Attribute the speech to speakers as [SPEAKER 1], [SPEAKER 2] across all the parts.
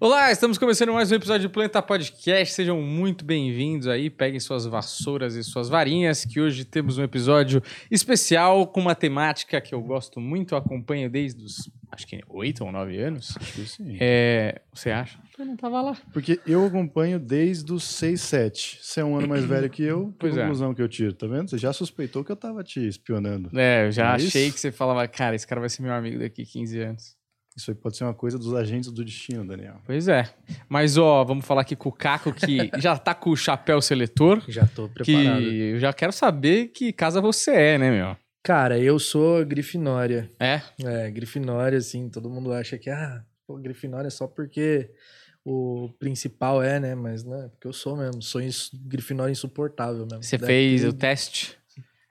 [SPEAKER 1] Olá, estamos começando mais um episódio do Planeta Podcast. Sejam muito bem-vindos aí. Peguem suas vassouras e suas varinhas, que hoje temos um episódio especial com uma temática que eu gosto muito, eu acompanho desde os, acho que oito ou nove anos.
[SPEAKER 2] Acho que sim.
[SPEAKER 1] É, você acha? Eu não tava lá.
[SPEAKER 2] Porque eu acompanho desde os 6, 7. Você é um ano mais velho que eu,
[SPEAKER 1] Pois
[SPEAKER 2] que
[SPEAKER 1] é.
[SPEAKER 2] conclusão que eu tiro, tá vendo? Você já suspeitou que eu tava te espionando.
[SPEAKER 1] É, eu já
[SPEAKER 2] é
[SPEAKER 1] achei
[SPEAKER 2] isso?
[SPEAKER 1] que você falava, cara, esse cara vai ser meu amigo daqui 15 anos.
[SPEAKER 2] Isso aí pode ser uma coisa dos agentes do destino, Daniel.
[SPEAKER 1] Pois é. Mas, ó, vamos falar aqui com o Caco, que já tá com o chapéu seletor.
[SPEAKER 3] Já tô preparado.
[SPEAKER 1] Que eu já quero saber que casa você é, né, meu?
[SPEAKER 3] Cara, eu sou Grifinória.
[SPEAKER 1] É?
[SPEAKER 3] É, Grifinória, assim, todo mundo acha que, ah, pô, Grifinória é só porque o principal é, né? Mas não, é porque eu sou mesmo. Sou ins Grifinória insuportável mesmo.
[SPEAKER 1] Você
[SPEAKER 3] Daqui-
[SPEAKER 1] fez o teste?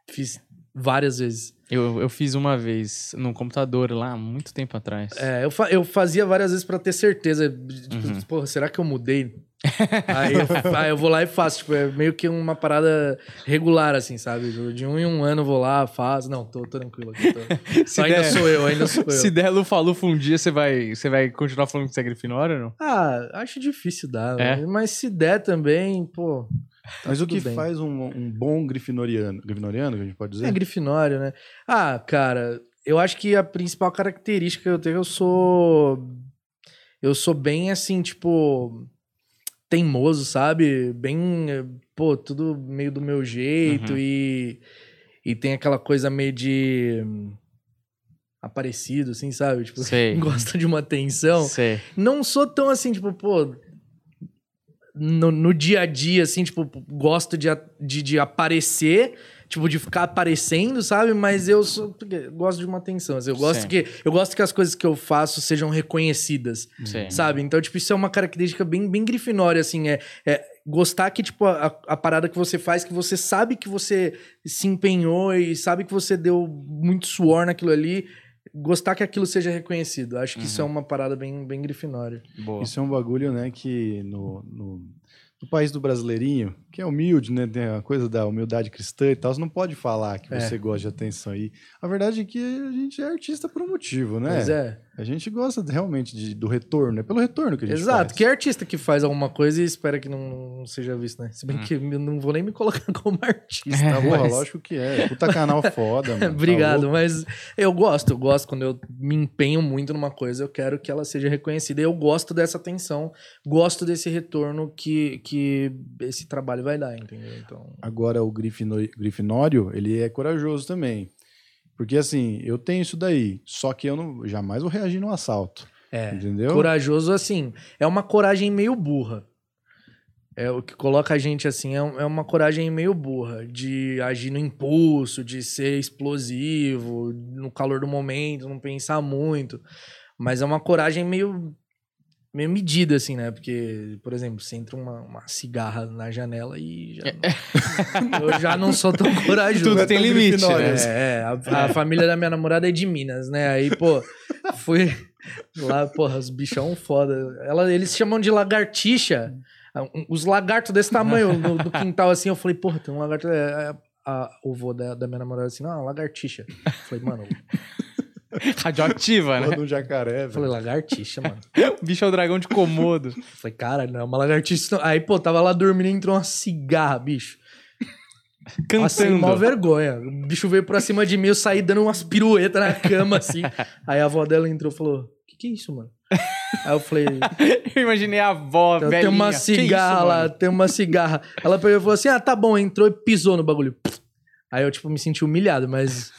[SPEAKER 3] Fiz várias vezes.
[SPEAKER 1] Eu, eu fiz uma vez no computador lá, muito tempo atrás.
[SPEAKER 3] É, eu, fa- eu fazia várias vezes pra ter certeza. Tipo,
[SPEAKER 1] Uhum.
[SPEAKER 3] porra, será que eu mudei? aí, eu, aí eu vou lá e faço. Tipo, é meio que uma parada regular, assim, sabe? De um em um ano eu vou lá, faço. Não, tô, tô tranquilo aqui. Tô...
[SPEAKER 1] Se
[SPEAKER 3] ainda
[SPEAKER 1] der-
[SPEAKER 3] sou eu, ainda sou eu.
[SPEAKER 1] Se der Lufa-Lufa um dia, você vai, você vai continuar falando que você é Grifinória ou não?
[SPEAKER 3] Ah, acho difícil dar,
[SPEAKER 1] É?
[SPEAKER 3] mas se der também, pô.
[SPEAKER 2] Mas o que
[SPEAKER 3] bem.
[SPEAKER 2] faz um, um bom grifinoriano, grifinoriano, que a gente pode dizer?
[SPEAKER 3] É Grifinório, né? Ah, cara, eu acho que a principal característica que eu tenho, eu sou. Eu sou bem assim, tipo. Teimoso, sabe? Bem. Pô, tudo meio do meu jeito
[SPEAKER 1] Uhum.
[SPEAKER 3] e. E tem aquela coisa meio de. Aparecido, assim, sabe? Tipo,
[SPEAKER 1] Sei.
[SPEAKER 3] gosta de uma atenção.
[SPEAKER 1] Sei.
[SPEAKER 3] não sou tão assim, tipo, pô. No, no dia a dia, assim, tipo, gosto de, de, de aparecer, tipo, de ficar aparecendo, sabe? Mas eu sou, gosto de uma atenção. assim, eu, gosto
[SPEAKER 1] Sim.
[SPEAKER 3] que, eu gosto que as coisas que eu faço sejam reconhecidas,
[SPEAKER 1] Sei.
[SPEAKER 3] sabe? Então, tipo, isso é uma característica bem, bem grifinória, assim, é, é gostar que, tipo, a, a parada que você faz, que você sabe que você se empenhou e sabe que você deu muito suor naquilo ali, gostar que aquilo seja reconhecido. Acho que isso é
[SPEAKER 1] Uhum.
[SPEAKER 3] uma parada bem, bem grifinória.
[SPEAKER 1] Boa.
[SPEAKER 2] Isso é um bagulho, né, que no, no, no país do brasileirinho, que é humilde, né, tem a coisa da humildade cristã e tal, você não pode falar que
[SPEAKER 3] É.
[SPEAKER 2] você gosta de atenção aí. A verdade é que a gente é artista por um motivo, né?
[SPEAKER 3] Pois é.
[SPEAKER 2] A gente gosta realmente de- do retorno, é pelo retorno que a gente
[SPEAKER 3] Exato.
[SPEAKER 2] faz.
[SPEAKER 3] Que artista que faz alguma coisa e espera que não, não seja visto, né? Se bem
[SPEAKER 1] Hum.
[SPEAKER 3] que eu não vou nem me colocar como artista.
[SPEAKER 1] É,
[SPEAKER 2] Porra,
[SPEAKER 3] mas-
[SPEAKER 2] lógico que é. Puta canal foda, mano. tá
[SPEAKER 3] Obrigado,
[SPEAKER 2] louco?
[SPEAKER 3] mas eu gosto, eu gosto quando eu me empenho muito numa coisa, eu quero que ela seja reconhecida. Eu gosto dessa atenção, gosto desse retorno que, que esse trabalho vai dar, entendeu? Então,
[SPEAKER 2] Agora, o grifinório, ele é corajoso também. Porque, assim, eu tenho isso daí, só que eu não, jamais vou reagir num assalto.
[SPEAKER 3] é.
[SPEAKER 2] Entendeu?
[SPEAKER 3] Corajoso, assim, é uma coragem meio burra. É o que coloca a gente assim, é, é uma coragem meio burra, de agir no impulso, de ser explosivo, no calor do momento, não pensar muito. Mas é uma coragem meio, meio medida, assim, né? Porque, por exemplo, você entra uma, uma cigarra na janela e já não- eu já não sou tão corajoso.
[SPEAKER 1] Tudo tem limite, né?
[SPEAKER 3] É, é, a, a família da minha namorada é de Minas, né? Aí, pô, fui lá, porra, os bichão foda. Ela, eles chamam de lagartixa. Um- Os lagartos desse tamanho no, do quintal, assim, eu falei, porra, tem um lagarto. É, é, a, o vô da, da minha namorada assim, não, é lagartixa. Eu falei, mano,
[SPEAKER 1] Radioativa, né?
[SPEAKER 2] um jacaré,
[SPEAKER 3] eu falei,
[SPEAKER 2] velho.
[SPEAKER 3] lagartixa, mano.
[SPEAKER 1] O bicho é o dragão de Komodo.
[SPEAKER 3] Falei, cara, não é uma lagartixa. não. Aí, pô, tava lá dormindo e entrou uma cigarra, bicho.
[SPEAKER 1] Cantando.
[SPEAKER 3] mal vergonha. O bicho veio pra cima de mim, eu saí dando umas piruetas na cama, assim. Aí a avó dela entrou e falou: O que, que é isso, mano? Aí eu falei:
[SPEAKER 1] Eu imaginei a avó,
[SPEAKER 3] Tem
[SPEAKER 1] velhinha.
[SPEAKER 3] uma cigarra
[SPEAKER 1] isso,
[SPEAKER 3] lá, tem uma cigarra. Ela pegou e falou assim: Ah, tá bom, entrou e pisou no bagulho. Aí eu, tipo, me senti humilhado, mas.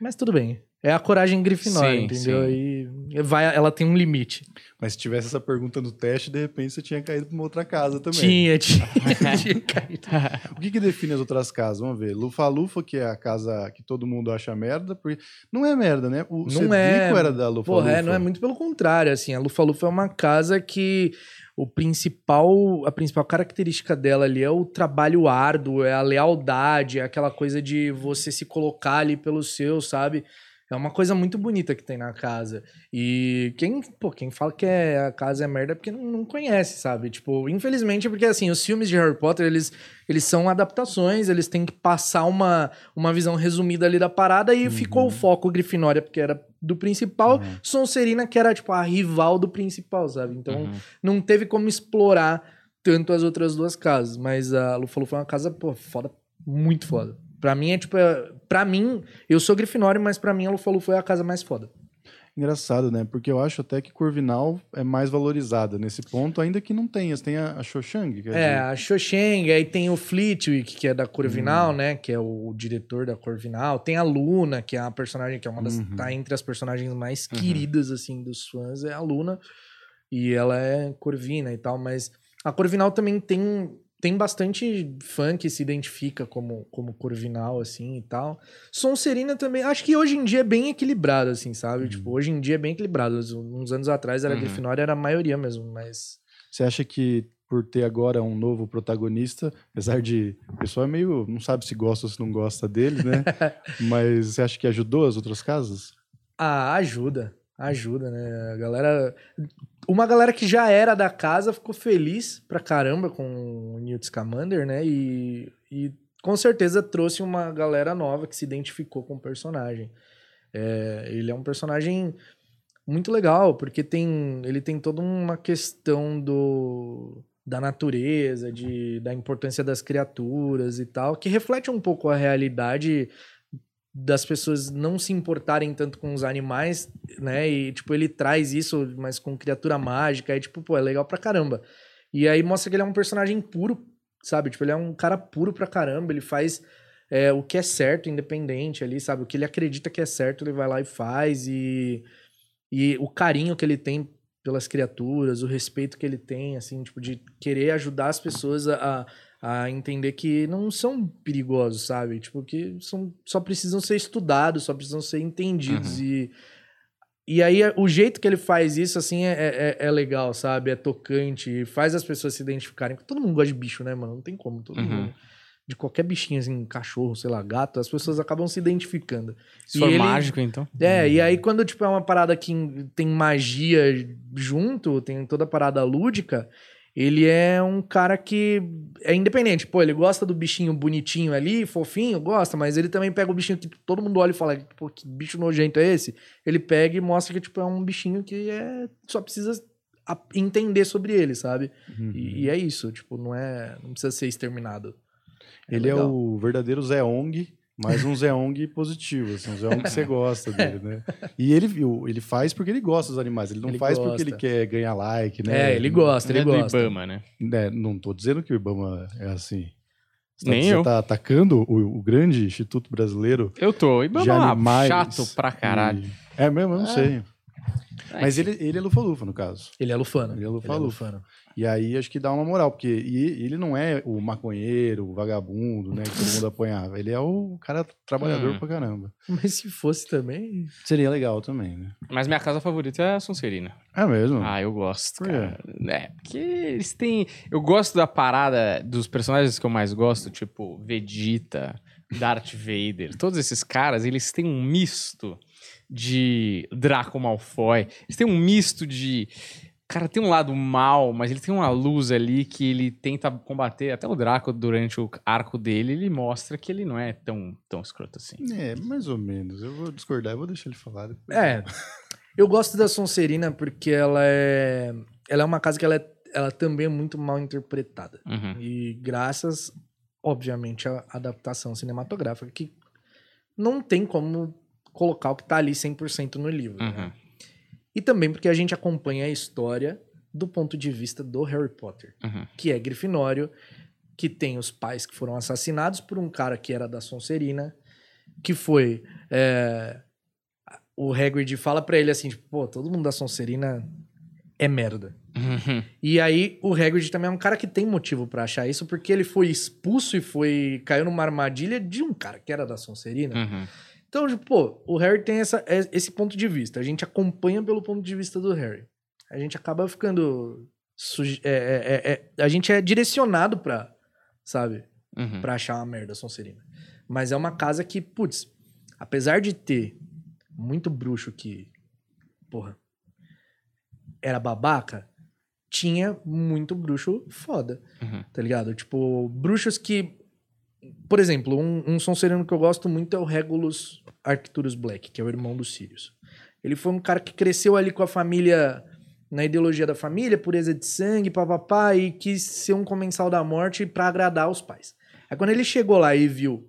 [SPEAKER 3] Mas tudo bem. É a coragem grifinória,
[SPEAKER 1] Sim,
[SPEAKER 3] entendeu?
[SPEAKER 1] sim.
[SPEAKER 3] E vai, ela tem um limite.
[SPEAKER 2] Mas se tivesse essa pergunta no teste, de repente você tinha caído pra uma outra casa também.
[SPEAKER 3] Tinha, tinha, tinha caído.
[SPEAKER 2] O que, que define as outras casas? Vamos ver. Lufa-Lufa, que é a casa que todo mundo acha merda. Porque... Não é merda, né? O
[SPEAKER 3] Não
[SPEAKER 2] Cedrico
[SPEAKER 3] é.
[SPEAKER 2] era da Lufa-Lufa.
[SPEAKER 3] Porra, é, não é muito pelo contrário, assim, a Lufa Lufa é uma casa que o principal, a principal característica dela ali é o trabalho árduo, é a lealdade, é aquela coisa de você se colocar ali pelo seu, sabe? É uma coisa muito bonita que tem na casa. E quem, pô, quem fala que é, a casa é merda é porque não, não conhece, sabe? Tipo, infelizmente, porque assim, os filmes de Harry Potter, eles, eles são adaptações, eles têm que passar uma, uma visão resumida ali da parada e ficou o foco Grifinória, porque era do principal,
[SPEAKER 2] Uhum.
[SPEAKER 3] Sonserina, que era, tipo, a rival do principal, sabe? Então,
[SPEAKER 1] Uhum.
[SPEAKER 3] não teve como explorar tanto as outras duas casas. Mas a Lufa foi uma casa, pô, foda, muito foda. Pra mim é tipo, é, pra mim, eu sou Grifinório, mas pra mim a Lufa foi a casa mais foda.
[SPEAKER 2] Engraçado, né? Porque eu acho até que Corvinal é mais valorizada nesse ponto, ainda que não tenha. Tem a, a Xoxang,
[SPEAKER 3] É,
[SPEAKER 2] dizer,
[SPEAKER 3] a Xoxeng, aí tem o Fleetwick, que é da Corvinal,
[SPEAKER 2] Hum.
[SPEAKER 3] né? Que é o diretor da Corvinal. Tem a Luna, que é a personagem que é uma das.
[SPEAKER 2] Uhum.
[SPEAKER 3] tá entre as personagens mais
[SPEAKER 1] Uhum.
[SPEAKER 3] queridas, assim, dos fãs, é a Luna. E ela é Corvina e tal, mas a Corvinal também tem. Tem bastante fã que se identifica como, como Corvinal, assim, e tal. Sonserina também, acho que hoje em dia é bem equilibrado, assim, sabe?
[SPEAKER 2] Uhum.
[SPEAKER 3] Tipo, hoje em dia é bem equilibrado. Uns anos atrás era
[SPEAKER 1] Uhum.
[SPEAKER 3] Grifinória, era a maioria mesmo, mas...
[SPEAKER 2] Você acha que por ter agora um novo protagonista, apesar de. O pessoal é meio. não sabe se gosta ou se não gosta dele, né? Mas você acha que ajudou as outras casas?
[SPEAKER 3] Ah, ajuda. Ajuda, né? A galera. Uma galera que já era da casa ficou feliz pra caramba com o Newt Scamander, né? E, e com certeza trouxe uma galera nova que se identificou com o personagem. É, ele é um personagem muito legal, porque tem, ele tem toda uma questão do, da natureza, de, da importância das criaturas e tal, que reflete um pouco a realidade das pessoas não se importarem tanto com os animais, né? E, tipo, ele traz isso, mas com criatura mágica, aí, tipo, pô, é legal pra caramba. E aí mostra que ele é um personagem puro, sabe? Tipo, ele é um cara puro pra caramba, ele faz é, o que é certo, independente ali, sabe? O que ele acredita que é certo, ele vai lá e faz, e, e o carinho que ele tem pelas criaturas, o respeito que ele tem, assim, tipo, de querer ajudar as pessoas a, a entender que não são perigosos, sabe? Tipo, que são, só precisam ser estudados, só precisam ser entendidos. E, e aí, o jeito que ele faz isso, assim, é, é, é legal, sabe? É tocante, faz as pessoas se identificarem. Todo mundo gosta de bicho, né, mano? Não tem como. Todo
[SPEAKER 1] Uhum.
[SPEAKER 3] mundo. De qualquer bichinho, assim, cachorro, sei lá, gato, as pessoas acabam se identificando.
[SPEAKER 1] Se
[SPEAKER 3] E
[SPEAKER 1] for
[SPEAKER 3] ele-
[SPEAKER 1] mágico, então.
[SPEAKER 3] É, e aí quando, tipo, é uma parada que tem magia junto, tem toda a parada lúdica, ele é um cara que é independente. Pô, ele gosta do bichinho bonitinho ali, fofinho, gosta, mas ele também pega o bichinho que todo mundo olha e fala, pô, que bicho nojento é esse? Ele pega e mostra que, tipo, é um bichinho que é... só precisa entender sobre ele, sabe?
[SPEAKER 2] Uhum.
[SPEAKER 3] E, e é isso, tipo, não é... não precisa ser exterminado.
[SPEAKER 2] Ele é
[SPEAKER 3] legal.
[SPEAKER 2] o verdadeiro Zé Ong, mas um Zé Ong positivo, assim, um Zé Ong que você gosta dele, né? E ele, viu, ele faz porque ele gosta dos animais, ele não
[SPEAKER 3] Ele
[SPEAKER 2] faz porque ele
[SPEAKER 3] gosta.
[SPEAKER 2] quer ganhar like, né?
[SPEAKER 3] É, ele gosta,
[SPEAKER 1] Ele
[SPEAKER 3] ele
[SPEAKER 1] é do
[SPEAKER 3] gosta.
[SPEAKER 1] Ibama, né?
[SPEAKER 2] né, não tô dizendo que o Ibama é assim. Você tá,
[SPEAKER 1] Nem
[SPEAKER 2] você
[SPEAKER 1] eu.
[SPEAKER 2] tá atacando o, o grande Instituto Brasileiro
[SPEAKER 1] Eu tô.
[SPEAKER 2] de
[SPEAKER 1] Ibama é
[SPEAKER 2] animais.
[SPEAKER 1] chato pra caralho.
[SPEAKER 2] e- É mesmo, eu não
[SPEAKER 1] É.
[SPEAKER 2] sei.
[SPEAKER 1] É,
[SPEAKER 2] Mas ele, ele é lufa-lufa, no caso.
[SPEAKER 3] Ele é lufano.
[SPEAKER 2] Ele é
[SPEAKER 3] Ele é
[SPEAKER 2] lufa-lufa.
[SPEAKER 3] lufano.
[SPEAKER 2] E aí acho que dá uma moral, porque e ele não é o maconheiro, o vagabundo, né, que todo mundo apanhava. Ele é o cara trabalhador
[SPEAKER 1] Hum.
[SPEAKER 2] pra caramba.
[SPEAKER 3] Mas se fosse também...
[SPEAKER 2] Seria legal também, né?
[SPEAKER 1] Mas minha casa favorita é a Sonserina.
[SPEAKER 2] É mesmo?
[SPEAKER 1] Ah, eu gosto,
[SPEAKER 2] Por quê?
[SPEAKER 1] cara. É, porque eles têm. Eu gosto da parada dos personagens que eu mais gosto, tipo Vegeta, Darth Vader. Todos esses caras, eles têm um misto de Draco Malfoy. Eles têm um misto de. Cara, tem um lado mal, mas ele tem uma luz ali que ele tenta combater. Até o Draco, durante o arco dele, ele mostra que ele não é tão, tão escroto assim.
[SPEAKER 2] É, mais ou menos. Eu vou discordar, eu vou deixar ele falar. depois.
[SPEAKER 3] É. Eu gosto da Sonserina porque ela é. Ela é uma casa que ela, é, ela também é muito mal interpretada.
[SPEAKER 1] Uhum.
[SPEAKER 3] E graças, obviamente, à adaptação cinematográfica, que não tem como colocar o que tá ali 100% no livro. né?
[SPEAKER 1] Uhum.
[SPEAKER 3] E também porque a gente acompanha a história do ponto de vista do Harry Potter,
[SPEAKER 1] Uhum.
[SPEAKER 3] que é Grifinório, que tem os pais que foram assassinados por um cara que era da Sonserina, que foi. é, o Hagrid fala pra ele assim: tipo, pô, todo mundo da Sonserina é merda.
[SPEAKER 1] Uhum.
[SPEAKER 3] E aí o Hagrid também é um cara que tem motivo pra achar isso, porque ele foi expulso e foi caiu numa armadilha de um cara que era da Sonserina.
[SPEAKER 1] Uhum.
[SPEAKER 3] Então, tipo, pô, o Harry tem essa, é- esse ponto de vista. A gente acompanha pelo ponto de vista do Harry. A gente acaba ficando. é- é- é- é- a gente é direcionado pra, sabe,
[SPEAKER 1] Uhum.
[SPEAKER 3] pra achar uma merda Sonserina. Mas é uma casa que, putz, apesar de ter muito bruxo que, porra, era babaca, tinha muito bruxo foda,
[SPEAKER 1] Uhum.
[SPEAKER 3] tá ligado? Tipo, bruxos que. Por exemplo, um, um Sonserino que eu gosto muito é o Regulus Arcturus Black, que é o irmão do Sirius. Ele foi um cara que cresceu ali com a família, na ideologia da família, pureza de sangue, papapá, e quis ser um comensal da morte pra agradar os pais. Aí quando ele chegou lá e viu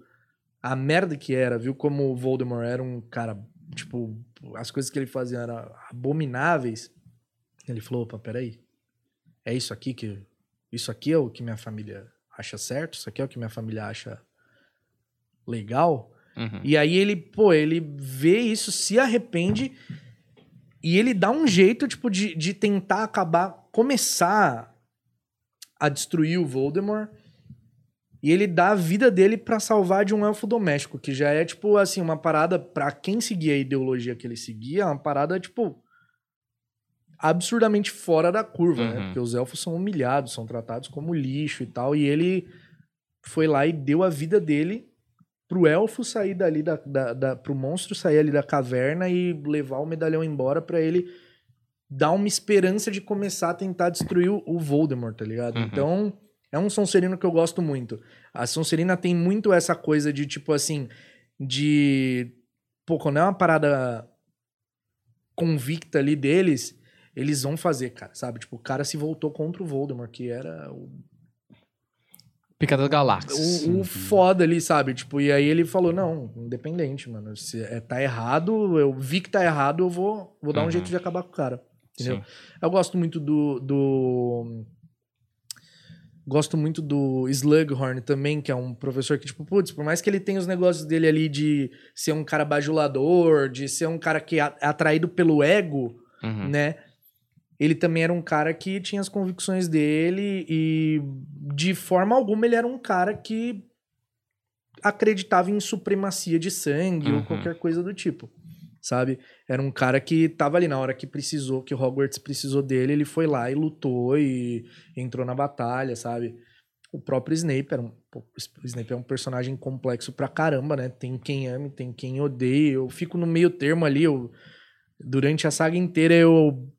[SPEAKER 3] a merda que era, viu como o Voldemort era um cara, tipo, as coisas que ele fazia eram abomináveis, ele falou, opa, peraí, é isso aqui que... Isso aqui é o que minha família acha certo? Isso aqui é o que minha família acha legal?
[SPEAKER 1] Uhum.
[SPEAKER 3] E aí ele, pô, ele vê isso, se arrepende e ele dá um jeito, tipo, de, de tentar acabar, começar a destruir o Voldemort. E ele dá a vida dele pra salvar de um elfo doméstico, que já é, tipo, assim, uma parada, pra quem seguia a ideologia que ele seguia, é uma parada, tipo, absurdamente fora da curva, né?
[SPEAKER 1] Uhum.
[SPEAKER 3] Porque os elfos são humilhados, são tratados como lixo e tal. E ele foi lá e deu a vida dele pro elfo sair dali da, da, da pro monstro sair ali da caverna e levar o medalhão embora pra ele dar uma esperança de começar a tentar destruir o, o Voldemort, tá ligado?
[SPEAKER 1] Uhum.
[SPEAKER 3] Então, é um Sonserino que eu gosto muito. A Sonserina tem muito essa coisa de tipo assim, de pô, quando é uma parada convicta ali deles, eles vão fazer, cara, sabe? Tipo, o cara se voltou contra o Voldemort, que era o
[SPEAKER 1] Pica das Galáxias.
[SPEAKER 3] o, o foda ali, sabe? Tipo, e aí ele falou: não, independente, mano. Se é, tá errado, eu vi que tá errado, eu vou, vou dar
[SPEAKER 1] Uhum.
[SPEAKER 3] um jeito de acabar com o cara. Entendeu?
[SPEAKER 1] Sim.
[SPEAKER 3] Eu gosto muito do. do... Gosto muito do Slughorn também, que é um professor que, tipo, putz, por mais que ele tenha os negócios dele ali de ser um cara bajulador, de ser um cara que é atraído pelo ego,
[SPEAKER 1] Uhum.
[SPEAKER 3] né? Ele também era um cara que tinha as convicções dele e de forma alguma ele era um cara que acreditava em supremacia de sangue ou
[SPEAKER 1] Uhum.
[SPEAKER 3] qualquer coisa do tipo, sabe? Era um cara que tava ali na hora que precisou, que Hogwarts precisou dele, ele foi lá e lutou e entrou na batalha, sabe? O próprio Snape era um, o Snape é um personagem complexo pra caramba, né? Tem quem ame, tem quem odeie. Eu fico no meio termo ali, eu durante a saga inteira eu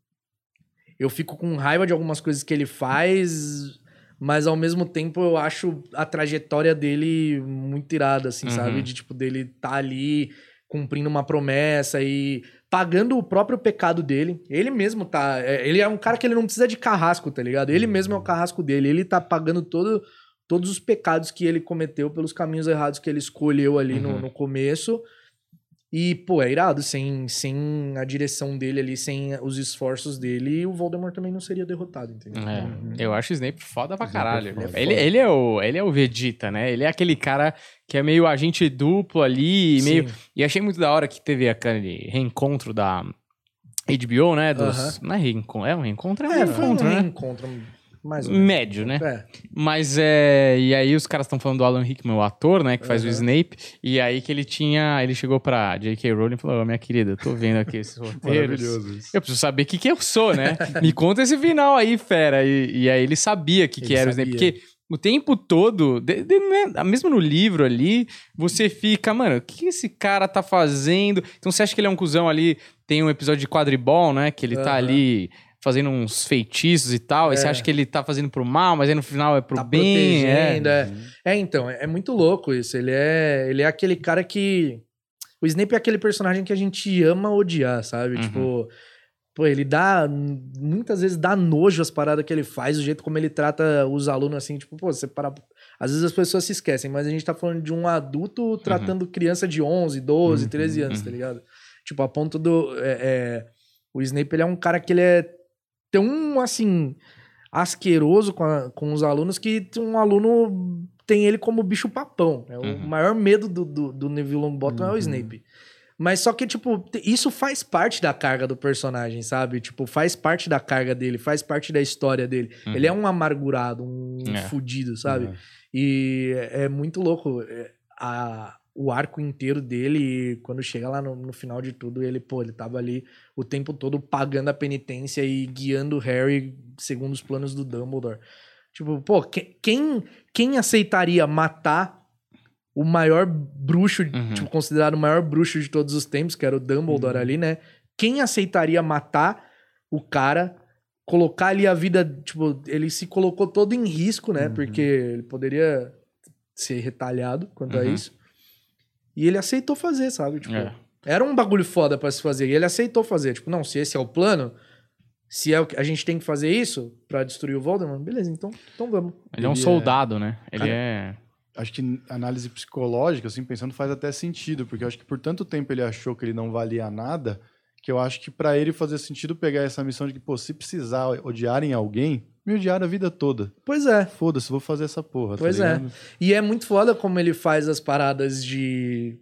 [SPEAKER 3] eu fico com raiva de algumas coisas que ele faz, mas ao mesmo tempo eu acho a trajetória dele muito irada, assim,
[SPEAKER 1] Uhum.
[SPEAKER 3] sabe? De tipo, dele tá ali cumprindo uma promessa e pagando o próprio pecado dele. Ele mesmo tá. é, Ele é um cara que ele não precisa de carrasco, tá ligado? Ele mesmo é o carrasco dele. Ele tá pagando todo, todos os pecados que ele cometeu pelos caminhos errados que ele escolheu ali no,
[SPEAKER 1] Uhum.
[SPEAKER 3] no começo. E, pô, é irado. Sem, sem a direção dele ali, sem os esforços dele, o Voldemort também não seria derrotado, entendeu?
[SPEAKER 1] É,
[SPEAKER 3] Uhum.
[SPEAKER 1] eu acho o Snape foda pra
[SPEAKER 2] é
[SPEAKER 1] caralho.
[SPEAKER 2] foda.
[SPEAKER 1] Ele, ele, é o, ele é o Vegeta, né? Ele é aquele cara que é meio agente duplo ali, meio...
[SPEAKER 3] Sim.
[SPEAKER 1] E achei muito da hora que teve aquele reencontro da HBO, né? Dos... Não é reencontro, é um reencontro? É um
[SPEAKER 3] É, foi um
[SPEAKER 1] reencontro, né?
[SPEAKER 3] reencontro mais.
[SPEAKER 1] Médio, né?
[SPEAKER 3] É.
[SPEAKER 1] Mas é. E aí os caras estão falando do Alan Rickman, o ator, né? Que faz o
[SPEAKER 3] Aham.
[SPEAKER 1] Snape. E aí que ele tinha. Ele chegou pra J.K. Rowling e falou: Ô, minha querida, eu tô vendo aqui esses roteiros.
[SPEAKER 2] Maravilhoso isso.
[SPEAKER 1] Eu preciso saber o que, que eu sou, né? Me conta esse final aí, fera. E, e aí ele sabia o que, que
[SPEAKER 3] Ele
[SPEAKER 1] era o Snape.
[SPEAKER 3] sabia.
[SPEAKER 1] Porque o tempo todo, de- de- né, mesmo no livro ali, você fica, mano, o que, esse cara tá fazendo? Então você acha que ele é um cuzão ali? Tem um episódio de quadribol, né? Que ele tá
[SPEAKER 3] Aham.
[SPEAKER 1] ali fazendo uns feitiços e tal. E você
[SPEAKER 3] É.
[SPEAKER 1] acha que ele tá fazendo pro mal, mas aí no final é pro
[SPEAKER 3] tá
[SPEAKER 1] bem. É.
[SPEAKER 3] é. É, então, é, é muito louco isso. Ele é, ele é aquele cara que. O Snape é aquele personagem que a gente ama odiar, sabe?
[SPEAKER 1] Uhum.
[SPEAKER 3] Tipo. Pô, ele dá. Muitas vezes dá nojo as paradas que ele faz, o jeito como ele trata os alunos assim, tipo, pô, você para. Às vezes as pessoas se esquecem, mas a gente tá falando de um adulto tratando criança de 11, 12,
[SPEAKER 2] Uhum,
[SPEAKER 3] 13 anos, tá
[SPEAKER 1] uhum.
[SPEAKER 3] ligado? Tipo, a ponto do. é, é, o Snape, ele é um cara que ele é tão, assim, asqueroso com, a- com os alunos que um aluno tem ele como bicho papão. É o
[SPEAKER 1] Uhum.
[SPEAKER 3] maior medo do, do, do Neville Longbottom é o
[SPEAKER 2] Uhum.
[SPEAKER 3] Snape. Mas só que, tipo, isso faz parte da carga do personagem, sabe? Tipo, faz parte da carga dele, faz parte da história dele.
[SPEAKER 1] Uhum.
[SPEAKER 3] Ele é um amargurado, um
[SPEAKER 1] É.
[SPEAKER 3] fudido, sabe?
[SPEAKER 2] É.
[SPEAKER 3] E é é muito louco. é, A, o arco inteiro dele, e quando chega lá no, no final de tudo, ele, pô, ele tava ali o tempo todo pagando a penitência e guiando o Harry segundo os planos do Dumbledore. Tipo, pô, que- quem, quem aceitaria matar o maior bruxo,
[SPEAKER 1] Uhum.
[SPEAKER 3] tipo, considerado o maior bruxo de todos os tempos, que era o Dumbledore
[SPEAKER 2] Uhum.
[SPEAKER 3] ali, né? Quem aceitaria matar o cara, colocar ali a vida, tipo, ele se colocou todo em risco, né?
[SPEAKER 2] Uhum.
[SPEAKER 3] Porque ele poderia ser retalhado quanto a
[SPEAKER 1] Uhum.
[SPEAKER 3] isso. E ele aceitou fazer, sabe? Tipo,
[SPEAKER 1] É.
[SPEAKER 3] era um bagulho foda pra se fazer. E ele aceitou fazer. Tipo, não, se esse é o plano, se é o que a gente tem que fazer isso pra destruir o Voldemort, beleza, então, então vamos.
[SPEAKER 1] Ele é um
[SPEAKER 2] Ele é-
[SPEAKER 1] soldado, né? Ele
[SPEAKER 2] Cara,
[SPEAKER 1] é.
[SPEAKER 2] Acho que análise psicológica, assim, pensando, faz até sentido, porque eu acho que por tanto tempo ele achou que ele não valia nada, que eu acho que pra ele fazia sentido pegar essa missão de que, pô, se precisar odiarem alguém, me odiaram a vida toda.
[SPEAKER 3] Pois é.
[SPEAKER 2] Foda-se, vou fazer essa porra. tá
[SPEAKER 3] Pois é.
[SPEAKER 2] ligado?
[SPEAKER 3] E é muito foda como ele faz as paradas de.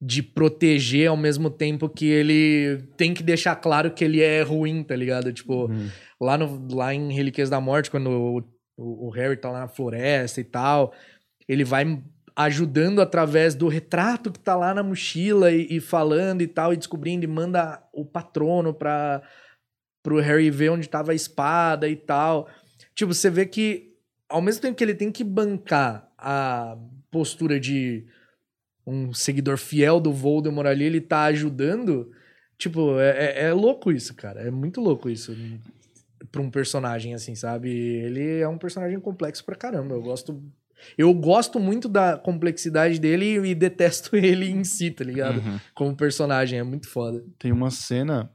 [SPEAKER 3] de proteger ao mesmo tempo que ele tem que deixar claro que ele é ruim, tá ligado? Tipo,
[SPEAKER 2] Uhum.
[SPEAKER 3] lá, no, lá em Relíquias da Morte, quando o, o- o Harry tá lá na floresta e tal, ele vai ajudando através do retrato que tá lá na mochila e, e falando e tal, e descobrindo, e manda o patrono pra, pro Harry ver onde tava a espada e tal. Tipo, você vê que ao mesmo tempo que ele tem que bancar a postura de um seguidor fiel do Voldemort ali, ele tá ajudando. Tipo, é, é- é louco isso, cara. É muito louco isso pra um personagem, assim, sabe? Ele é um personagem complexo pra caramba. Eu gosto. Eu gosto muito da complexidade dele e detesto ele em si, tá ligado?
[SPEAKER 1] Uhum.
[SPEAKER 3] Como personagem, é muito foda.
[SPEAKER 2] Tem uma cena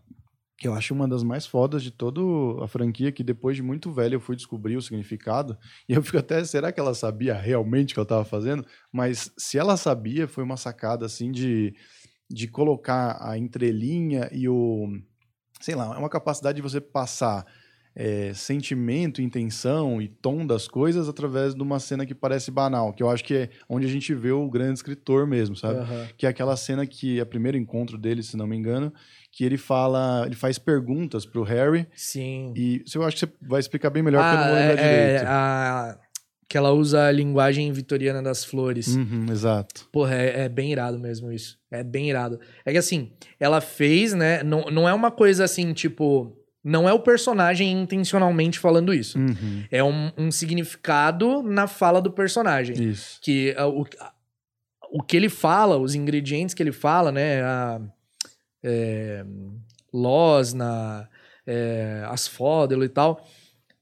[SPEAKER 2] que eu acho uma das mais fodas de toda a franquia, que depois de muito velho eu fui descobrir o significado. E eu fico até, será que ela sabia realmente o que eu tava fazendo? Mas se ela sabia, foi uma sacada assim de, de colocar a entrelinha e o. Sei lá, é uma capacidade de você passar é, sentimento, intenção e tom das coisas através de uma cena que parece banal, que eu acho que é onde a gente vê o grande escritor mesmo, sabe?
[SPEAKER 3] Aham.
[SPEAKER 2] que é aquela cena que é o primeiro encontro dele, se não me engano, que ele fala, ele faz perguntas pro Harry
[SPEAKER 3] Sim.
[SPEAKER 2] e eu acho que você vai explicar bem melhor porque eu não vou
[SPEAKER 3] Ah,
[SPEAKER 2] lembrar
[SPEAKER 3] é,
[SPEAKER 2] direito.
[SPEAKER 3] é, a- que ela usa a linguagem vitoriana das flores.
[SPEAKER 2] Uhum, exato.
[SPEAKER 3] Porra, é, é bem irado mesmo isso. É bem irado. É que assim, ela fez, né? Não, não é uma coisa assim, tipo. Não é o personagem intencionalmente falando isso.
[SPEAKER 2] Uhum,
[SPEAKER 3] É um, um significado na fala do personagem.
[SPEAKER 2] Isso.
[SPEAKER 3] Que ah, o, a- o que ele fala, os ingredientes que ele fala, né? A, é, Losna, é, Asfódelo e tal.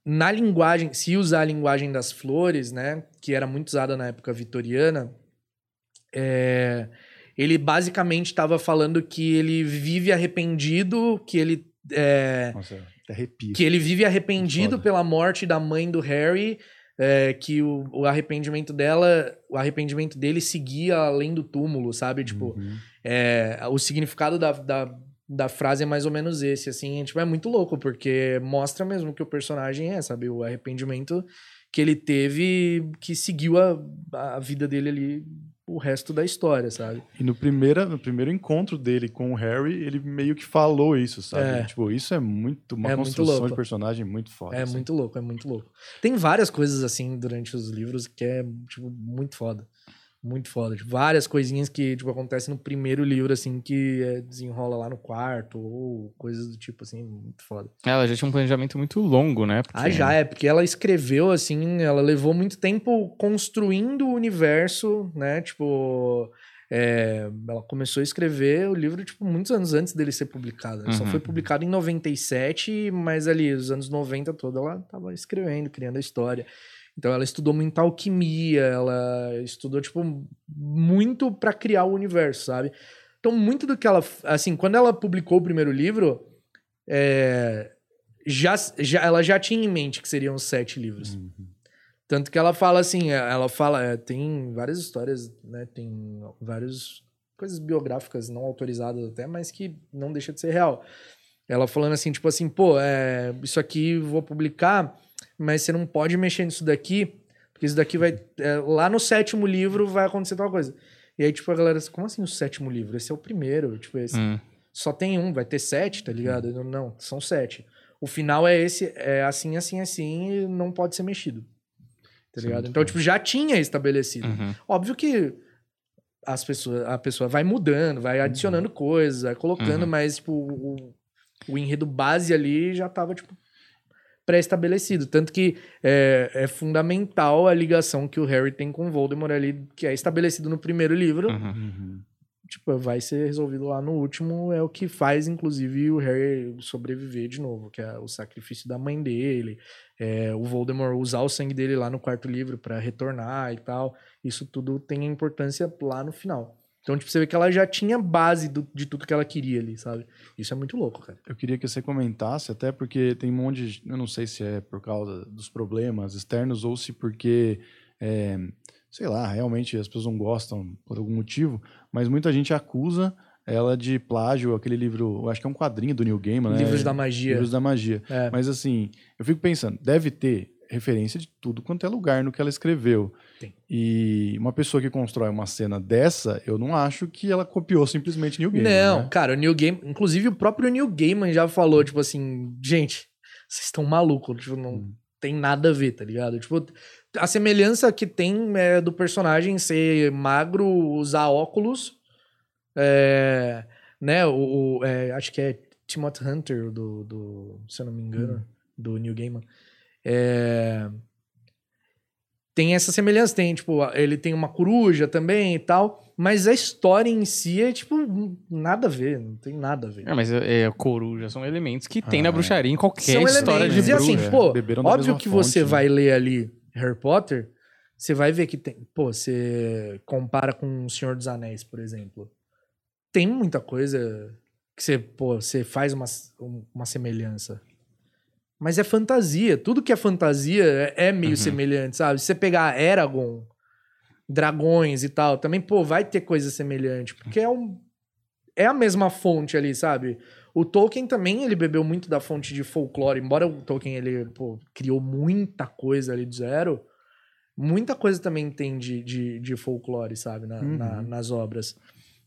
[SPEAKER 3] Na linguagem, se usar a linguagem das flores, né? Que era muito usada na época vitoriana, é, ele basicamente estava falando que ele vive arrependido, que ele é,
[SPEAKER 2] Nossa, arrepio.
[SPEAKER 3] que ele vive arrependido
[SPEAKER 2] Foda.
[SPEAKER 3] pela morte da mãe do Harry, é, que o, o arrependimento dela, o arrependimento dele seguia além do túmulo, sabe? Tipo,
[SPEAKER 2] Uhum.
[SPEAKER 3] é, o significado da, da, da frase é mais ou menos esse, assim, é, tipo, é muito louco, porque mostra mesmo que o personagem é, sabe? O arrependimento que ele teve, que seguiu a, a vida dele ali, o resto da história, sabe?
[SPEAKER 2] E no, primeira, no primeiro encontro dele com o Harry, ele meio que falou isso, sabe?
[SPEAKER 3] É.
[SPEAKER 2] Tipo, isso é muito uma
[SPEAKER 3] É muito
[SPEAKER 2] construção
[SPEAKER 3] louco.
[SPEAKER 2] de personagem muito foda.
[SPEAKER 3] É
[SPEAKER 2] assim.
[SPEAKER 3] muito louco, é muito louco. Tem várias coisas assim durante os livros que é, tipo, muito foda. Muito foda. Tipo, várias coisinhas que, tipo, acontecem no primeiro livro, assim, que é, desenrola lá no quarto, ou coisas do tipo, assim, muito foda.
[SPEAKER 1] Ela já tinha um planejamento muito longo, né? Porque-
[SPEAKER 3] Ah, já é, porque ela escreveu, assim, ela levou muito tempo construindo o universo, né? Tipo, é, ela começou a escrever o livro, tipo, muitos anos antes dele ser publicado. Ele Só
[SPEAKER 1] Uhum.
[SPEAKER 3] foi publicado em 97, mas ali, os anos 90 todo, ela tava escrevendo, criando a história. Então ela estudou muita alquimia, ela estudou, tipo, muito pra criar o universo, sabe? Então, muito do que ela. Assim, quando ela publicou o primeiro livro, é, já, já, ela já tinha em mente que seriam sete livros.
[SPEAKER 2] Uhum.
[SPEAKER 3] Tanto que ela fala assim, ela fala, é, tem várias histórias, né? Tem várias coisas biográficas não autorizadas até, mas que não deixa de ser real. Ela falando assim, tipo assim, pô, é, isso aqui vou publicar, mas você não pode mexer nisso daqui, porque isso daqui vai. é, lá no sétimo livro vai acontecer tal coisa. E aí, tipo, a galera, como assim o sétimo livro? Esse é o primeiro, tipo, esse
[SPEAKER 1] Hum.
[SPEAKER 3] só tem um, vai ter sete, tá ligado? Não, Não, são sete. O final é esse, é assim, assim, assim, e não pode ser mexido. Tá ligado?
[SPEAKER 2] muito
[SPEAKER 3] Então,
[SPEAKER 2] bom.
[SPEAKER 3] tipo, já tinha estabelecido.
[SPEAKER 1] Uhum.
[SPEAKER 3] Óbvio que as pessoas, a pessoa vai mudando, vai adicionando coisas, vai colocando,
[SPEAKER 1] Uhum.
[SPEAKER 3] mas, tipo, o, o enredo base ali já tava, tipo, pré-estabelecido. Tanto que é, é fundamental a ligação que o Harry tem com o Voldemort ali, que é estabelecido no primeiro livro.
[SPEAKER 1] Uhum.
[SPEAKER 2] Uhum.
[SPEAKER 3] Tipo, vai ser resolvido lá no último. É o que faz, inclusive, o Harry sobreviver de novo, que é o sacrifício da mãe dele. é, o Voldemort usar o sangue dele lá no quarto livro pra retornar e tal. Isso tudo tem importância lá no final. Então, tipo, você vê que ela já tinha base do- de tudo que ela queria ali, sabe? Isso é muito louco, cara.
[SPEAKER 2] Eu queria que você comentasse, até porque tem um monte de. Eu não sei se é por causa dos problemas externos ou se porque. é, sei lá, realmente as pessoas não gostam por algum motivo, mas muita gente acusa ela de plágio, aquele livro, eu acho que é um quadrinho do Neil Gaiman, né?
[SPEAKER 3] Livros da magia.
[SPEAKER 2] Livros da Magia.
[SPEAKER 3] É.
[SPEAKER 2] Mas assim, eu fico pensando, deve ter referência de tudo quanto é lugar no que ela escreveu.
[SPEAKER 3] Tem.
[SPEAKER 2] E uma pessoa que constrói uma cena dessa, eu não acho que ela copiou simplesmente Neil Gaiman.
[SPEAKER 3] Não,
[SPEAKER 2] né?
[SPEAKER 3] cara, o Neil Gaiman, inclusive o próprio Neil Gaiman já falou, tipo assim, gente, vocês estão malucos, tipo, não
[SPEAKER 2] Hum.
[SPEAKER 3] tem nada a ver, tá ligado? Tipo, a semelhança que tem é do personagem ser magro, usar óculos, é, né, o, o- é, acho que é Timothy Hunter, do, do, se eu não me engano,
[SPEAKER 2] Hum.
[SPEAKER 3] do Neil Gaiman, é, tem essa semelhança, tem, tipo, ele tem uma coruja também e tal, mas a história em si é, tipo, nada a ver, não tem nada a ver.
[SPEAKER 1] É, mas é, coruja são elementos que tem
[SPEAKER 2] Ah,
[SPEAKER 1] na
[SPEAKER 2] é.
[SPEAKER 1] bruxaria em qualquer
[SPEAKER 3] São
[SPEAKER 1] história
[SPEAKER 3] elementos.
[SPEAKER 1] de
[SPEAKER 3] E
[SPEAKER 1] bruxa.
[SPEAKER 3] assim,
[SPEAKER 2] é.
[SPEAKER 3] pô,
[SPEAKER 2] Beberam
[SPEAKER 3] óbvio que você
[SPEAKER 2] fonte, né?
[SPEAKER 3] vai ler ali Harry Potter, você vai ver que tem. Pô, você compara com O Senhor dos Anéis, por exemplo. Tem muita coisa que você, pô, você faz uma, uma semelhança. Mas é fantasia. Tudo que é fantasia é é meio
[SPEAKER 1] Uhum.
[SPEAKER 3] semelhante, sabe? Se você pegar Eragon, dragões e tal, também, pô, vai ter coisa semelhante. Porque é um. É a mesma fonte ali, sabe? O Tolkien também, ele bebeu muito da fonte de folclore. Embora o Tolkien, ele, pô, criou muita coisa ali do zero, muita coisa também tem de, de, de folclore, sabe? Na-
[SPEAKER 2] Uhum.
[SPEAKER 3] na- nas obras.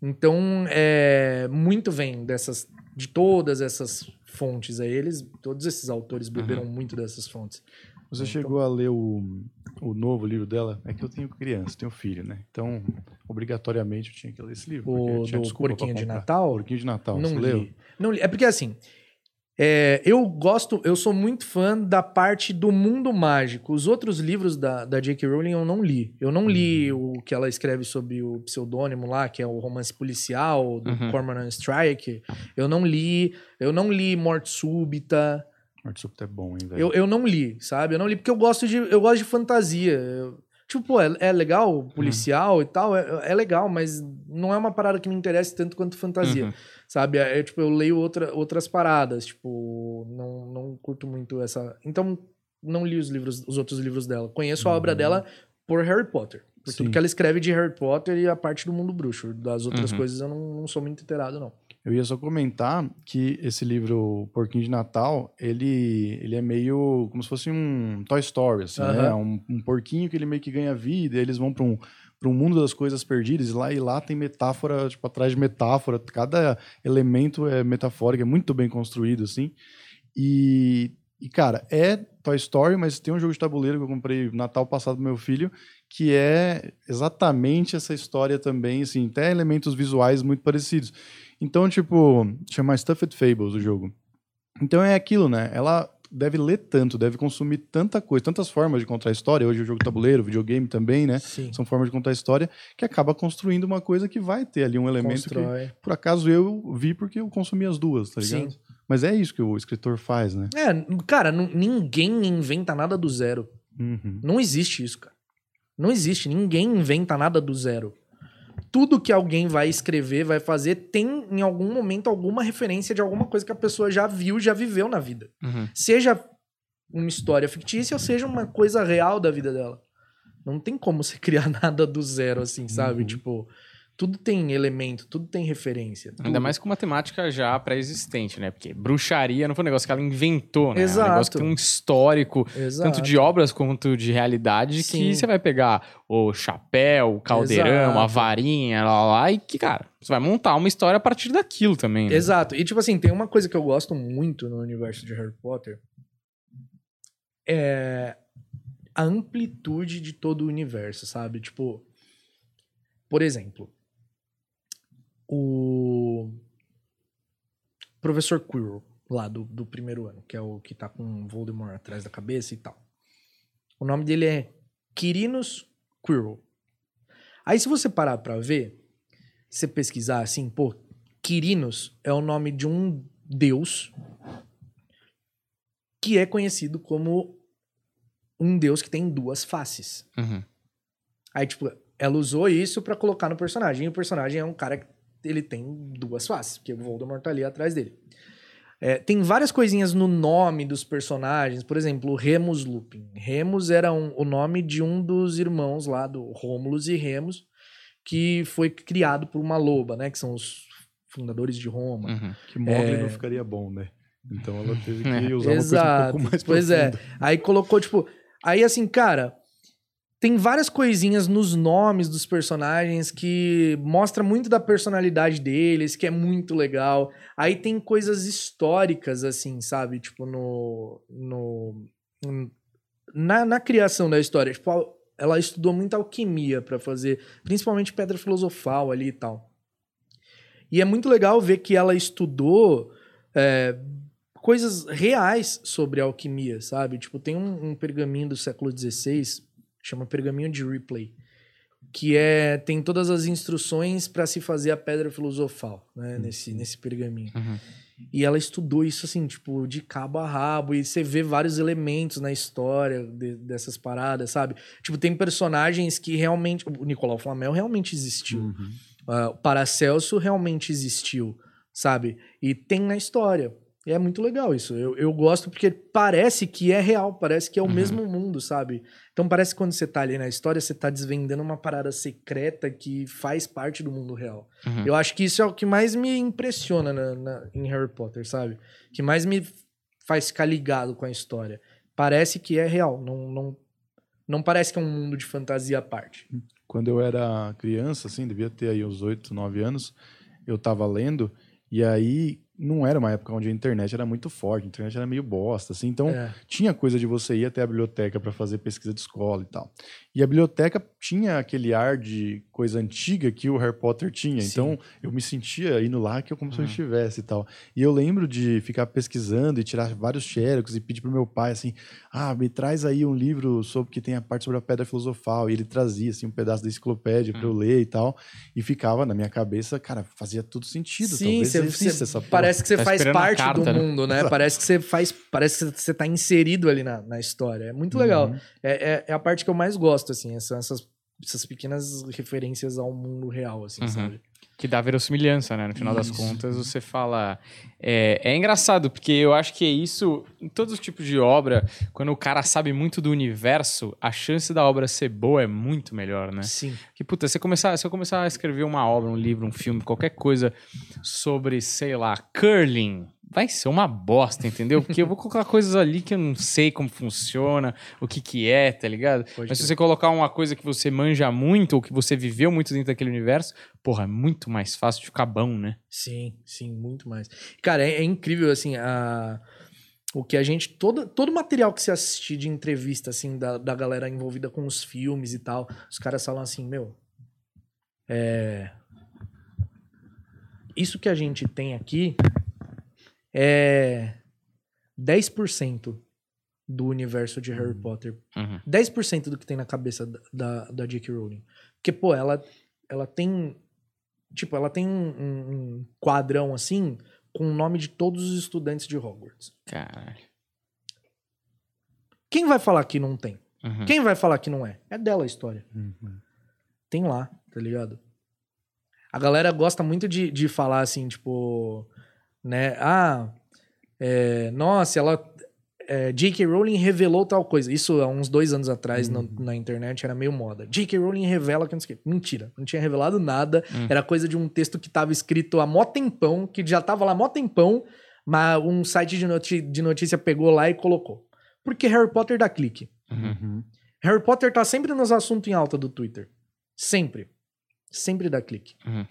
[SPEAKER 3] Então, é, muito vem dessas, de todas essas fontes aí. Eles, todos esses autores beberam muito dessas fontes.
[SPEAKER 2] Você
[SPEAKER 3] Então-
[SPEAKER 2] chegou a ler o, o novo livro dela? É que eu tenho criança, tenho filho, né? Então, obrigatoriamente eu tinha que ler esse livro.
[SPEAKER 3] O do Porquinho de. Natal?
[SPEAKER 2] Porquinho de Natal,
[SPEAKER 3] não
[SPEAKER 2] você
[SPEAKER 3] li.
[SPEAKER 2] leu?
[SPEAKER 3] Não li. É porque assim, é, eu gosto, eu sou muito fã da parte do mundo mágico. Os outros livros da, da J.K. Rowling eu não li. Eu não li
[SPEAKER 2] Uhum.
[SPEAKER 3] o que ela escreve sobre o pseudônimo lá, que é o romance policial do
[SPEAKER 1] Uhum.
[SPEAKER 3] Cormoran Strike. Eu não li. Eu não li Morte Súbita.
[SPEAKER 2] Morte Súbita é bom, hein, velho?
[SPEAKER 3] Eu, eu não li, sabe? Eu não li porque eu gosto de, eu gosto de fantasia. Eu- tipo, pô, é, é legal, policial e tal, é, é legal, mas não é uma parada que me interessa tanto quanto fantasia.
[SPEAKER 1] Uhum.
[SPEAKER 3] Sabe? É, tipo, eu leio outra, outras paradas, tipo, não, não curto muito essa. Então, não li os livros, os outros livros dela. Conheço a obra
[SPEAKER 2] Uhum.
[SPEAKER 3] dela por Harry Potter. Por
[SPEAKER 2] Sim.
[SPEAKER 3] tudo que ela escreve de Harry Potter e a parte do mundo bruxo. Das outras
[SPEAKER 1] Uhum.
[SPEAKER 3] coisas eu não, não sou muito inteirado, não.
[SPEAKER 2] Eu ia só comentar que esse livro Porquinho de Natal, ele, ele é meio como se fosse um Toy Story, assim, né?
[SPEAKER 3] Aham.
[SPEAKER 2] Um, um porquinho que ele meio que ganha vida, e eles vão para um, pra um mundo das coisas perdidas, e lá, e lá tem metáfora, tipo, atrás de metáfora, cada elemento é metafórico, é muito bem construído, assim. E, e, cara, é Toy Story, mas tem um jogo de tabuleiro que eu comprei Natal passado pro meu filho, que é exatamente essa história também, assim, até elementos visuais muito parecidos. Então, tipo, chama Stuffed Fables o jogo. Então é aquilo, né? Ela deve ler tanto, deve consumir tanta coisa, tantas formas de contar a história. Hoje o jogo tabuleiro, videogame também, né?
[SPEAKER 3] Sim.
[SPEAKER 2] São formas de contar história que acaba construindo uma coisa que vai ter ali um elemento que,
[SPEAKER 3] Constrói.
[SPEAKER 2] por acaso, eu vi porque eu consumi as duas, tá ligado?
[SPEAKER 3] Sim.
[SPEAKER 2] Mas é isso que o escritor faz, né?
[SPEAKER 3] É, cara, ninguém inventa nada do zero.
[SPEAKER 2] Uhum.
[SPEAKER 3] Não existe isso, cara. Não existe. Ninguém inventa nada do zero. Tudo que alguém vai escrever, vai fazer, tem em algum momento alguma referência de alguma coisa que a pessoa já viu, já viveu na vida.
[SPEAKER 1] Uhum.
[SPEAKER 3] Seja uma história fictícia ou seja uma coisa real da vida dela. Não tem como você criar nada do zero, assim, sabe?
[SPEAKER 2] Uhum.
[SPEAKER 3] Tipo, tudo tem elemento, tudo tem referência.
[SPEAKER 1] Ainda
[SPEAKER 3] tudo.
[SPEAKER 1] mais com uma temática já pré-existente, né? Porque bruxaria não foi um negócio que ela inventou, né? É um
[SPEAKER 3] Exato.
[SPEAKER 1] negócio que tem um histórico,
[SPEAKER 3] Exato.
[SPEAKER 1] tanto de obras quanto de realidade,
[SPEAKER 3] Sim.
[SPEAKER 1] que você vai pegar o chapéu, o caldeirão,
[SPEAKER 3] Exato.
[SPEAKER 1] a varinha, lá, lá, lá, e que, cara, você vai montar uma história a partir daquilo também, né?
[SPEAKER 3] Exato. E, tipo assim, tem uma coisa que eu gosto muito no universo de Harry Potter. É a amplitude de todo o universo, sabe? Tipo, por exemplo, o professor Quirrell lá do, do primeiro ano, que é o que tá com Voldemort atrás da cabeça e tal. O nome dele é Quirinus Quirrell. Aí se você parar pra ver, você pesquisar assim, pô, Quirinus é o nome de um deus que é conhecido como um deus que tem duas faces.
[SPEAKER 1] Uhum.
[SPEAKER 3] Aí, tipo, ela usou isso pra colocar no personagem. E o personagem é um cara que ele tem duas faces, porque o Voldemort tá ali atrás dele. É, tem várias coisinhas no nome dos personagens. Por exemplo, o Remus Lupin. Remus era um- o nome de um dos irmãos lá do Rômulus e Remus, que foi criado por uma loba, né? Que são os fundadores de Roma.
[SPEAKER 1] Uhum.
[SPEAKER 2] Que Mogli
[SPEAKER 3] É.
[SPEAKER 2] não ficaria bom, né? Então ela teve que
[SPEAKER 1] É.
[SPEAKER 2] usar uma coisa um
[SPEAKER 3] Exato.
[SPEAKER 2] pouco mais
[SPEAKER 3] Pois é.
[SPEAKER 2] profunda.
[SPEAKER 3] Aí colocou, tipo. Aí, assim, cara. Tem várias coisinhas nos nomes dos personagens que mostra muito da personalidade deles, que é muito legal. Aí tem coisas históricas, assim, sabe? Tipo, no. no na, na criação da história. Tipo, ela estudou muita alquimia pra fazer, principalmente pedra filosofal ali e tal. E é muito legal ver que ela estudou é, coisas reais sobre alquimia, sabe? Tipo, tem um, um pergaminho do século XVI, chama Pergaminho de Ripley, que é tem todas as instruções para se fazer a pedra filosofal, né? Nesse, nesse pergaminho.
[SPEAKER 1] Uhum.
[SPEAKER 3] E ela estudou isso assim, tipo, de cabo a rabo, e você vê vários elementos na história de- dessas paradas, sabe? Tipo, tem personagens que realmente. O Nicolau Flamel realmente existiu.
[SPEAKER 2] Uhum.
[SPEAKER 3] Ah, o Paracelso realmente existiu, sabe? E tem na história. E é muito legal isso. Eu, eu gosto porque parece que é real, parece que é o
[SPEAKER 1] Uhum.
[SPEAKER 3] mesmo mundo, sabe? Então parece que quando você tá ali na história, você tá desvendando uma parada secreta que faz parte do mundo real.
[SPEAKER 1] Uhum.
[SPEAKER 3] Eu acho que isso é o que mais me impressiona na- na- em Harry Potter, sabe? Que mais me faz ficar ligado com a história. Parece que é real, não, não, não parece que é um mundo de fantasia à parte.
[SPEAKER 2] Quando eu era criança, assim, devia ter aí uns 8, 9 anos, eu tava lendo, e aí não era uma época onde a internet era muito forte, a internet era meio bosta, assim, então
[SPEAKER 3] É.
[SPEAKER 2] tinha coisa de você ir até a biblioteca para fazer pesquisa de escola e tal. E a biblioteca tinha aquele ar de coisa antiga que o Harry Potter tinha.
[SPEAKER 3] Sim.
[SPEAKER 2] Então eu me sentia indo lá que eu como se eu
[SPEAKER 1] Uhum.
[SPEAKER 2] estivesse e tal. E eu lembro de ficar pesquisando e tirar vários xerox e pedir pro meu pai assim: "Ah, me traz aí um livro sobre que tem a parte sobre a pedra filosofal". E ele trazia assim um pedaço da enciclopédia para eu ler e tal. E ficava na minha cabeça, cara, fazia tudo sentido.
[SPEAKER 3] Sim,
[SPEAKER 2] exista
[SPEAKER 3] você-
[SPEAKER 2] essa porra.
[SPEAKER 3] parece que você
[SPEAKER 1] Tá
[SPEAKER 3] faz parte
[SPEAKER 1] carta,
[SPEAKER 3] do
[SPEAKER 1] né?
[SPEAKER 3] mundo, né?
[SPEAKER 2] Exato.
[SPEAKER 3] Parece que você faz, parece que você tá inserido ali na, na história. É muito legal.
[SPEAKER 2] Uhum.
[SPEAKER 3] É, é, é a parte que eu mais gosto, assim, são essas, essas pequenas referências ao mundo real, assim,
[SPEAKER 1] Uhum.
[SPEAKER 3] sabe?
[SPEAKER 1] Que dá verossimilhança, né? No final das
[SPEAKER 3] Isso.
[SPEAKER 1] contas, você fala. É, é engraçado, porque eu acho que é isso, em todos os tipos de obra, quando o cara sabe muito do universo, a chance da obra ser boa é muito melhor, né?
[SPEAKER 3] Sim.
[SPEAKER 1] Que, puta, se começar, se eu começar a escrever uma obra, um livro, um filme, qualquer coisa sobre, sei lá, curling, vai ser uma bosta, entendeu? Porque eu vou colocar coisas ali que eu não sei como funciona, o que que é, tá ligado?
[SPEAKER 3] Pode
[SPEAKER 1] Mas se você colocar uma coisa que você manja muito, ou que você viveu muito dentro daquele universo, porra, é muito mais fácil de ficar bom, né?
[SPEAKER 3] Sim, sim, muito mais. Cara, é, é incrível, assim, a... o que a gente. Todo, todo material que você assistir de entrevista, assim, da, da galera envolvida com os filmes e tal, os caras falam assim, meu. É. Isso que a gente tem aqui é 10% do universo de Harry Potter
[SPEAKER 1] Uhum.
[SPEAKER 3] 10% do que tem na cabeça da, da, da J.K. Rowling. Porque, pô, ela, ela tem. Tipo, ela tem um, um- um quadrão assim com o nome de todos os estudantes de Hogwarts.
[SPEAKER 1] Caralho.
[SPEAKER 3] Quem vai falar que não tem?
[SPEAKER 1] Uhum.
[SPEAKER 3] Quem vai falar que não é? É dela a história.
[SPEAKER 2] Uhum.
[SPEAKER 3] Tem lá, tá ligado? A galera gosta muito de, de falar assim, tipo, né? Ah, é, nossa, ela. é, J.K. Rowling revelou tal coisa. Isso há uns dois anos atrás na, na internet era meio moda. J.K. Rowling revela que não sei o quê. Mentira, não tinha revelado nada.
[SPEAKER 1] Hum.
[SPEAKER 3] Era coisa de um texto que tava escrito há mó tempão, que já tava lá mó tempão, mas um site de, noti de notícia pegou lá e colocou. Porque Harry Potter dá clique.
[SPEAKER 1] Uhum.
[SPEAKER 2] Uhum.
[SPEAKER 3] Harry Potter tá sempre nos assuntos em alta do Twitter. Sempre. Sempre dá clique.
[SPEAKER 1] Uhum.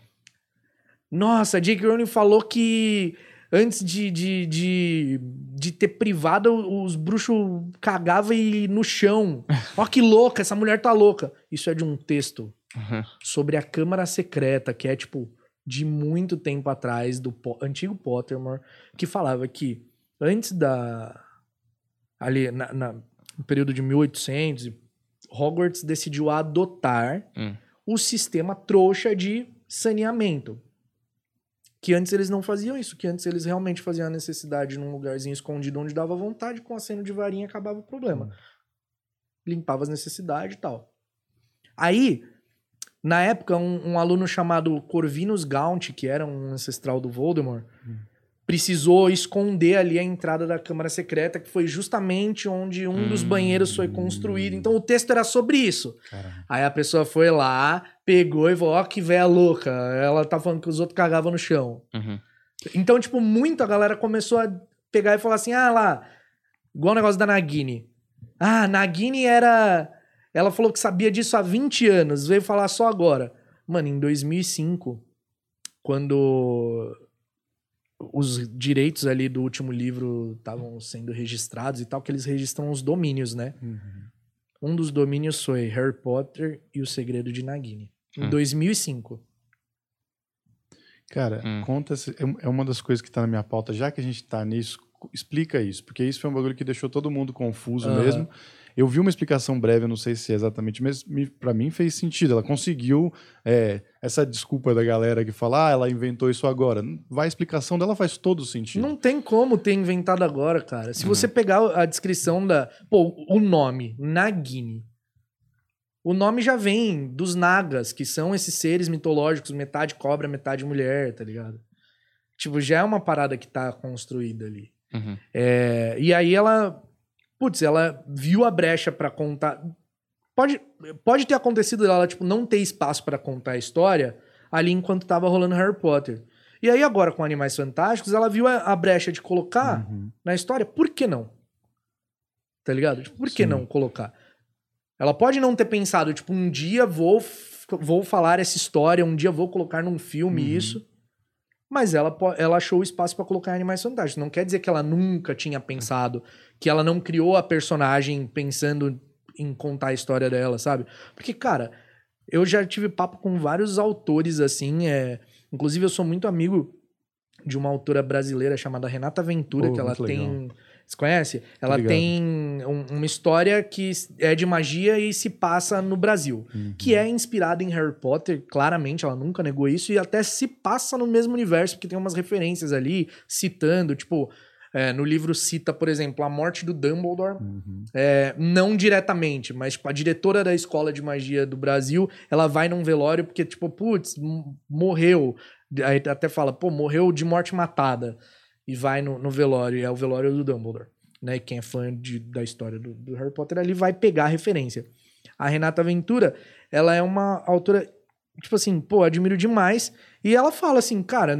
[SPEAKER 3] Nossa, J.K. Rowling falou que antes de, de, de, de ter privada, os bruxos cagavam e no chão. Ó que louca, essa mulher tá louca. Isso é de um texto
[SPEAKER 1] Uhum.
[SPEAKER 3] sobre a Câmara Secreta, que é tipo de muito tempo atrás, do Po- antigo Pottermore, que falava que antes da. Ali, na, na- no período de 1800, Hogwarts decidiu adotar
[SPEAKER 1] Hum.
[SPEAKER 3] o sistema trouxa de saneamento. Que antes eles não faziam isso, que antes eles realmente faziam a necessidade num lugarzinho escondido onde dava vontade, com aceno de varinha acabava o problema. Limpava as necessidades e tal. Aí, na época, um, um aluno chamado Corvinus Gaunt, que era um ancestral do Voldemort, precisou esconder ali a entrada da Câmara Secreta, que foi justamente onde um dos
[SPEAKER 1] Hum.
[SPEAKER 3] banheiros foi construído. Então o texto era sobre isso.
[SPEAKER 2] Caramba.
[SPEAKER 3] Aí a pessoa foi lá, pegou e falou: Ó, que véia louca. Ela tá falando que os outros cagavam no chão.
[SPEAKER 1] Uhum.
[SPEAKER 3] Então, tipo, muita galera começou a pegar e falar assim: ah lá, igual o negócio da Nagini. Ah, Nagini era. Ela falou que sabia disso há 20 anos, veio falar só agora. Mano, em 2005, quando os direitos ali do último livro estavam sendo registrados e tal, que eles registram os domínios, né?
[SPEAKER 2] Uhum.
[SPEAKER 3] Um dos domínios foi Harry Potter e o Segredo de Nagini. Em
[SPEAKER 1] Hum.
[SPEAKER 3] 2005.
[SPEAKER 2] Cara,
[SPEAKER 1] Hum.
[SPEAKER 2] conta. É é uma das coisas que tá na minha pauta. Já que a gente tá nisso, explica isso. Porque isso foi um bagulho que deixou todo mundo confuso
[SPEAKER 3] Aham.
[SPEAKER 2] mesmo. Eu vi uma explicação breve, eu não sei se é exatamente, mas pra mim fez sentido. Ela conseguiu é, essa desculpa da galera que fala, ah, ela inventou isso agora. Vai, a explicação dela faz todo sentido.
[SPEAKER 3] Não tem como ter inventado agora, cara. Se
[SPEAKER 1] Uhum.
[SPEAKER 3] você pegar a descrição da. Pô, o nome, Nagini. O nome já vem dos Nagas, que são esses seres mitológicos, metade cobra, metade mulher, tá ligado? Tipo, já é uma parada que tá construída ali.
[SPEAKER 1] Uhum.
[SPEAKER 3] É, e aí ela. Putz, ela viu a brecha pra contar. Pode, pode ter acontecido dela, tipo, não ter espaço pra contar a história ali enquanto tava rolando Harry Potter. E aí, agora com Animais Fantásticos, ela viu a, a brecha de colocar
[SPEAKER 2] Uhum.
[SPEAKER 3] na história. Por que não? Tá ligado? Tipo, por que
[SPEAKER 2] Sim.
[SPEAKER 3] não colocar? Ela pode não ter pensado, tipo, um dia vou, vou falar essa história, um dia vou colocar num filme
[SPEAKER 2] Uhum.
[SPEAKER 3] isso. Mas ela, ela achou o espaço pra colocar Animais Fantásticos. Não quer dizer que ela nunca tinha pensado, que ela não criou a personagem pensando em contar a história dela, sabe? Porque, cara, eu já tive papo com vários autores, assim, é... Inclusive, eu sou muito amigo de uma autora brasileira chamada Renata Ventura,
[SPEAKER 2] Pô,
[SPEAKER 3] que ela
[SPEAKER 2] muito legal.
[SPEAKER 3] Você conhece? Ela
[SPEAKER 2] ligado.
[SPEAKER 3] tem um- uma história que é de magia e se passa no Brasil
[SPEAKER 2] Uhum.
[SPEAKER 3] que é inspirada em Harry Potter, claramente, ela nunca negou isso, e até se passa no mesmo universo, porque tem umas referências ali, citando, tipo, é, no livro cita, por exemplo, a morte do Dumbledore,
[SPEAKER 2] Uhum.
[SPEAKER 3] é, não diretamente, mas tipo, a diretora da escola de magia do Brasil, ela vai num velório porque, tipo, putz, morreu. Aí até fala, pô, morreu de morte matada. E vai no, no velório, e é o velório do Dumbledore. Né? Quem é fã de- da história do, do Harry Potter ali vai pegar a referência. A Renata Ventura, ela é uma autora, tipo assim, pô, admiro demais. E ela fala assim, cara,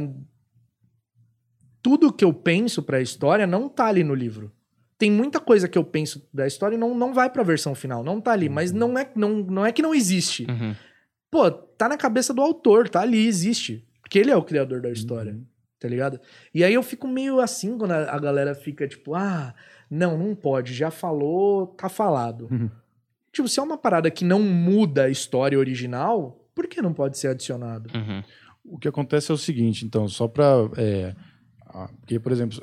[SPEAKER 3] tudo que eu penso pra história não tá ali no livro tem muita coisa que eu penso da história e não, não vai pra versão final, não tá ali. Mas não é, não, não é que não existe.
[SPEAKER 1] Uhum.
[SPEAKER 3] Pô, tá na cabeça do autor, tá ali, existe. Porque ele é o criador da história,
[SPEAKER 2] Uhum.
[SPEAKER 3] Tá ligado? E aí eu fico meio assim quando a, a galera fica tipo, ah, não, não pode, já falou, tá falado.
[SPEAKER 2] Uhum.
[SPEAKER 3] Tipo, se é uma parada que não muda a história original, por que não pode ser adicionado?
[SPEAKER 1] Uhum.
[SPEAKER 2] O que acontece é o seguinte, então, só para. É, porque, por exemplo,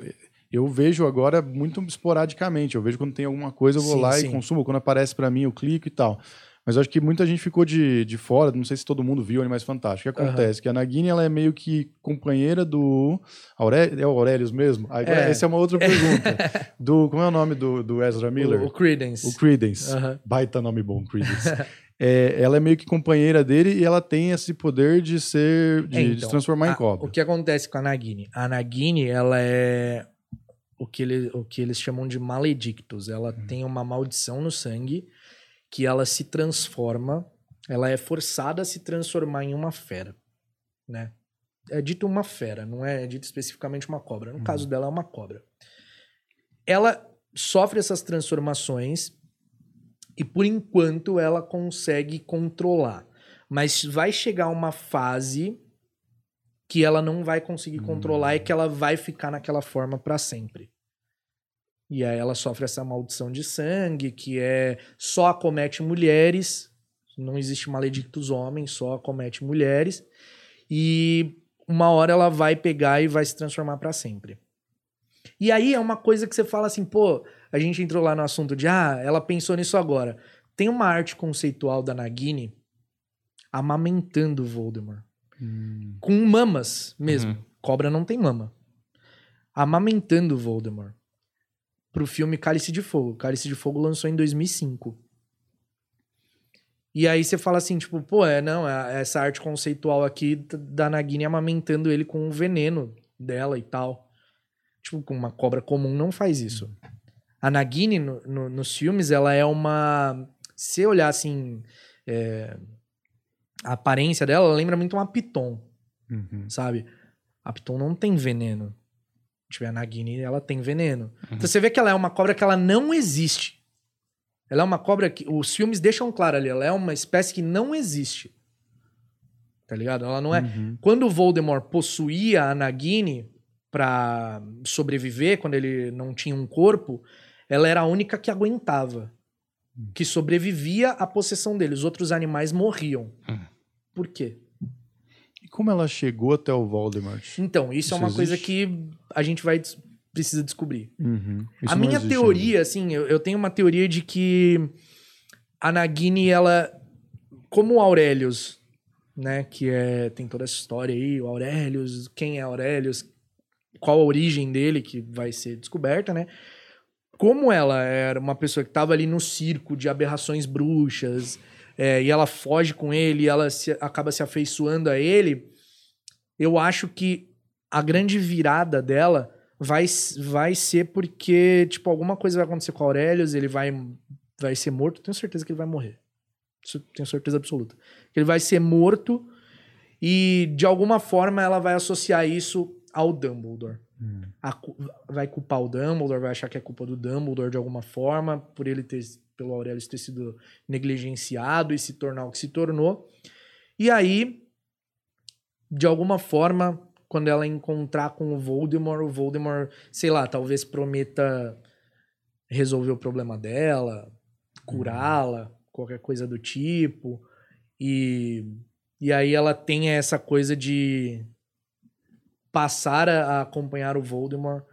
[SPEAKER 2] eu vejo agora muito esporadicamente. Eu vejo quando tem alguma coisa, eu vou
[SPEAKER 3] Sim,
[SPEAKER 2] lá
[SPEAKER 3] sim.
[SPEAKER 2] e consumo. Quando aparece para mim, eu clico e tal. Mas acho que muita gente ficou de, de fora. Não sei se todo mundo viu Animais Fantásticos. O que acontece? Que a Nagini ela é meio que companheira do. Aurélio, é o Aurelius mesmo? Agora,
[SPEAKER 3] É.
[SPEAKER 2] Essa é uma outra pergunta. do, como é o nome do, do Ezra Miller?
[SPEAKER 3] O, o Credence.
[SPEAKER 2] O Credence.
[SPEAKER 3] Aham.
[SPEAKER 2] Baita nome bom, Credence. É, ela é meio que companheira dele e ela tem esse poder de ser. de,
[SPEAKER 3] É,
[SPEAKER 2] de
[SPEAKER 3] então,
[SPEAKER 2] se transformar
[SPEAKER 3] a-
[SPEAKER 2] em cobra.
[SPEAKER 3] O que acontece com a Nagini? A Nagini, ela é o que, ele, o que eles chamam de maledictus. Ela
[SPEAKER 2] Uhum.
[SPEAKER 3] tem uma maldição no sangue que ela se transforma, ela é forçada a se transformar em uma fera, né? É dito uma fera, não é dito especificamente uma cobra. No
[SPEAKER 2] Uhum.
[SPEAKER 3] caso dela, é uma cobra. Ela sofre essas transformações e, por enquanto, ela consegue controlar. Mas vai chegar uma fase que ela não vai conseguir controlar e que ela vai ficar naquela forma pra sempre. E aí ela sofre essa maldição de sangue, que é só acomete mulheres, não existe maledictus homens, só acomete mulheres. E uma hora ela vai pegar e vai se transformar pra sempre. E aí é uma coisa que você fala assim, pô, a gente entrou lá no assunto de, ah, ela pensou nisso agora. Tem uma arte conceitual da Nagini amamentando o Voldemort.
[SPEAKER 2] Hum.
[SPEAKER 3] Com mamas mesmo.
[SPEAKER 1] Uhum.
[SPEAKER 3] Cobra não tem mama. Amamentando Voldemort. Pro filme Cálice de Fogo. Cálice de Fogo lançou em 2005. E aí você fala assim, tipo, pô, é, não, é essa arte conceitual aqui da Nagini amamentando ele com o veneno dela e tal. Tipo, uma cobra comum não faz isso. A Nagini, no- no- nos filmes, ela é uma... Se olhar, assim, é, a aparência dela, ela lembra muito uma piton
[SPEAKER 2] Uhum.
[SPEAKER 3] sabe? A Piton não tem veneno. Tipo, a Nagini, ela tem veneno.
[SPEAKER 1] Uhum.
[SPEAKER 3] Então você vê que ela é uma cobra que ela não existe. Ela é uma cobra que os filmes deixam claro ali, ela é uma espécie que não existe. Tá ligado? Ela não é.
[SPEAKER 2] Uhum.
[SPEAKER 3] Quando o Voldemort possuía a Nagini pra sobreviver, quando ele não tinha um corpo, ela era a única que aguentava. Que sobrevivia à possessão dele. Os outros animais morriam.
[SPEAKER 1] Hum.
[SPEAKER 3] Por quê?
[SPEAKER 2] Como ela chegou até o Voldemort?
[SPEAKER 3] Então, isso, é
[SPEAKER 2] Isso
[SPEAKER 3] uma coisa
[SPEAKER 2] existe?
[SPEAKER 3] que a gente vai precisa descobrir.
[SPEAKER 2] Uhum.
[SPEAKER 3] A minha teoria, assim, eu, eu tenho uma teoria de que a Nagini, ela. Como o Aurelius, né? Que é. Tem toda essa história aí, o Aurelius, quem é Aurelius, qual a origem dele, que vai ser descoberta, né? Como ela era uma pessoa que estava ali no circo de aberrações bruxas, é, e ela foge com ele, e ela se- acaba se afeiçoando a ele, eu acho que a grande virada dela vai, vai ser porque, tipo, alguma coisa vai acontecer com o Aurelius, ele vai, vai ser morto, tenho certeza que ele vai morrer. Isso tenho certeza absoluta. Que ele vai ser morto e, de alguma forma, ela vai associar isso ao Dumbledore.
[SPEAKER 2] Hum.
[SPEAKER 3] A vai culpar o Dumbledore, vai achar que é culpa do Dumbledore de alguma forma, por ele ter, pelo Aurelius ter sido negligenciado e se tornar o que se tornou. E aí, de alguma forma, quando ela encontrar com o Voldemort, o Voldemort, sei lá, talvez prometa resolver o problema dela, curá-la, qualquer coisa do tipo. E, e aí ela tem essa coisa de passar a, acompanhar o Voldemort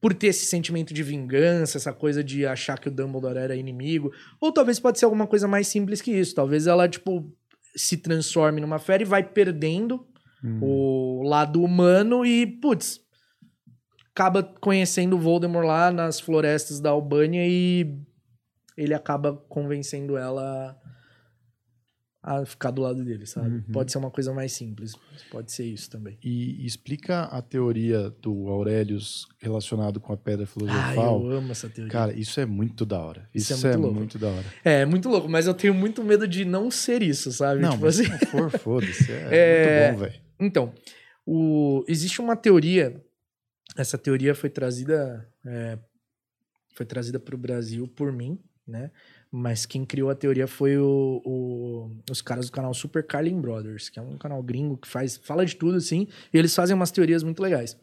[SPEAKER 3] por ter esse sentimento de vingança, essa coisa de achar que o Dumbledore era inimigo. Ou talvez pode ser alguma coisa mais simples que isso. Talvez ela, tipo, se transforme numa fera e vai perdendo
[SPEAKER 2] Hum.
[SPEAKER 3] o lado humano e, putz, acaba conhecendo o Voldemort lá nas florestas da Albânia e ele acaba convencendo ela a ficar do lado dele, sabe?
[SPEAKER 2] Uhum.
[SPEAKER 3] Pode ser uma coisa mais simples, pode ser isso também.
[SPEAKER 2] E explica a teoria do Aurelius relacionado com a pedra
[SPEAKER 3] Ah,
[SPEAKER 2] filosofal.
[SPEAKER 3] eu amo essa teoria.
[SPEAKER 2] Cara, isso é muito da hora.
[SPEAKER 3] Isso
[SPEAKER 2] Isso,
[SPEAKER 3] é
[SPEAKER 2] é,
[SPEAKER 3] muito
[SPEAKER 2] muito,
[SPEAKER 3] louco.
[SPEAKER 2] da hora.
[SPEAKER 3] É, é muito louco, mas eu tenho muito medo de não ser isso, sabe?
[SPEAKER 2] Não,
[SPEAKER 3] tipo
[SPEAKER 2] mas
[SPEAKER 3] assim.
[SPEAKER 2] se não for, foda-se. É,
[SPEAKER 3] É,
[SPEAKER 2] muito bom, velho.
[SPEAKER 3] Então, o- existe uma teoria. Essa teoria foi trazida é, foi trazida para o Brasil por mim, né? Mas quem criou a teoria foi o, o- os caras do canal Super Carlin Brothers, que é um canal gringo que faz fala de tudo assim, e eles fazem umas teorias muito legais.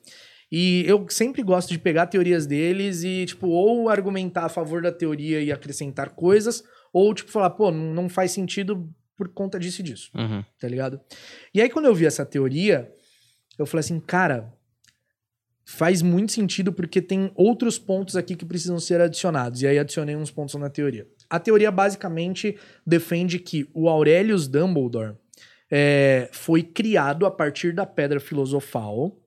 [SPEAKER 3] E eu sempre gosto de pegar teorias deles e tipo ou argumentar a favor da teoria e acrescentar coisas, ou tipo falar, pô, não não faz sentido por conta disso e disso
[SPEAKER 1] Uhum.
[SPEAKER 3] tá ligado? E aí, quando eu vi essa teoria, eu falei assim, cara, faz muito sentido porque tem outros pontos aqui que precisam ser adicionados. E aí adicionei uns pontos na teoria. A teoria basicamente defende que o Aurelius Dumbledore é, foi criado a partir da Pedra Filosofal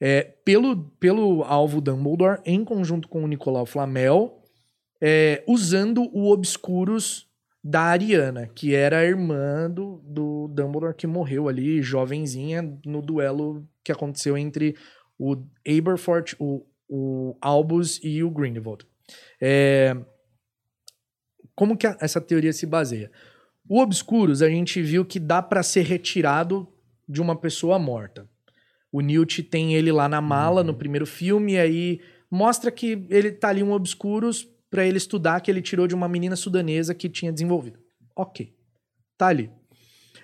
[SPEAKER 3] é, pelo, pelo alvo Dumbledore em conjunto com o Nicolau Flamel, é, usando o Obscurus da Ariana, que era a irmã do, do Dumbledore que morreu ali, jovenzinha, no duelo que aconteceu entre o Aberforth, o, o Albus e o Grindelwald. É, como que a- essa teoria se baseia? O Obscurus, a gente viu que dá para ser retirado de uma pessoa morta. O Newt tem ele lá na mala no primeiro filme, e aí mostra que ele tá ali um Obscurus para ele estudar que ele tirou de uma menina sudanesa que tinha desenvolvido. Ok. Tá ali.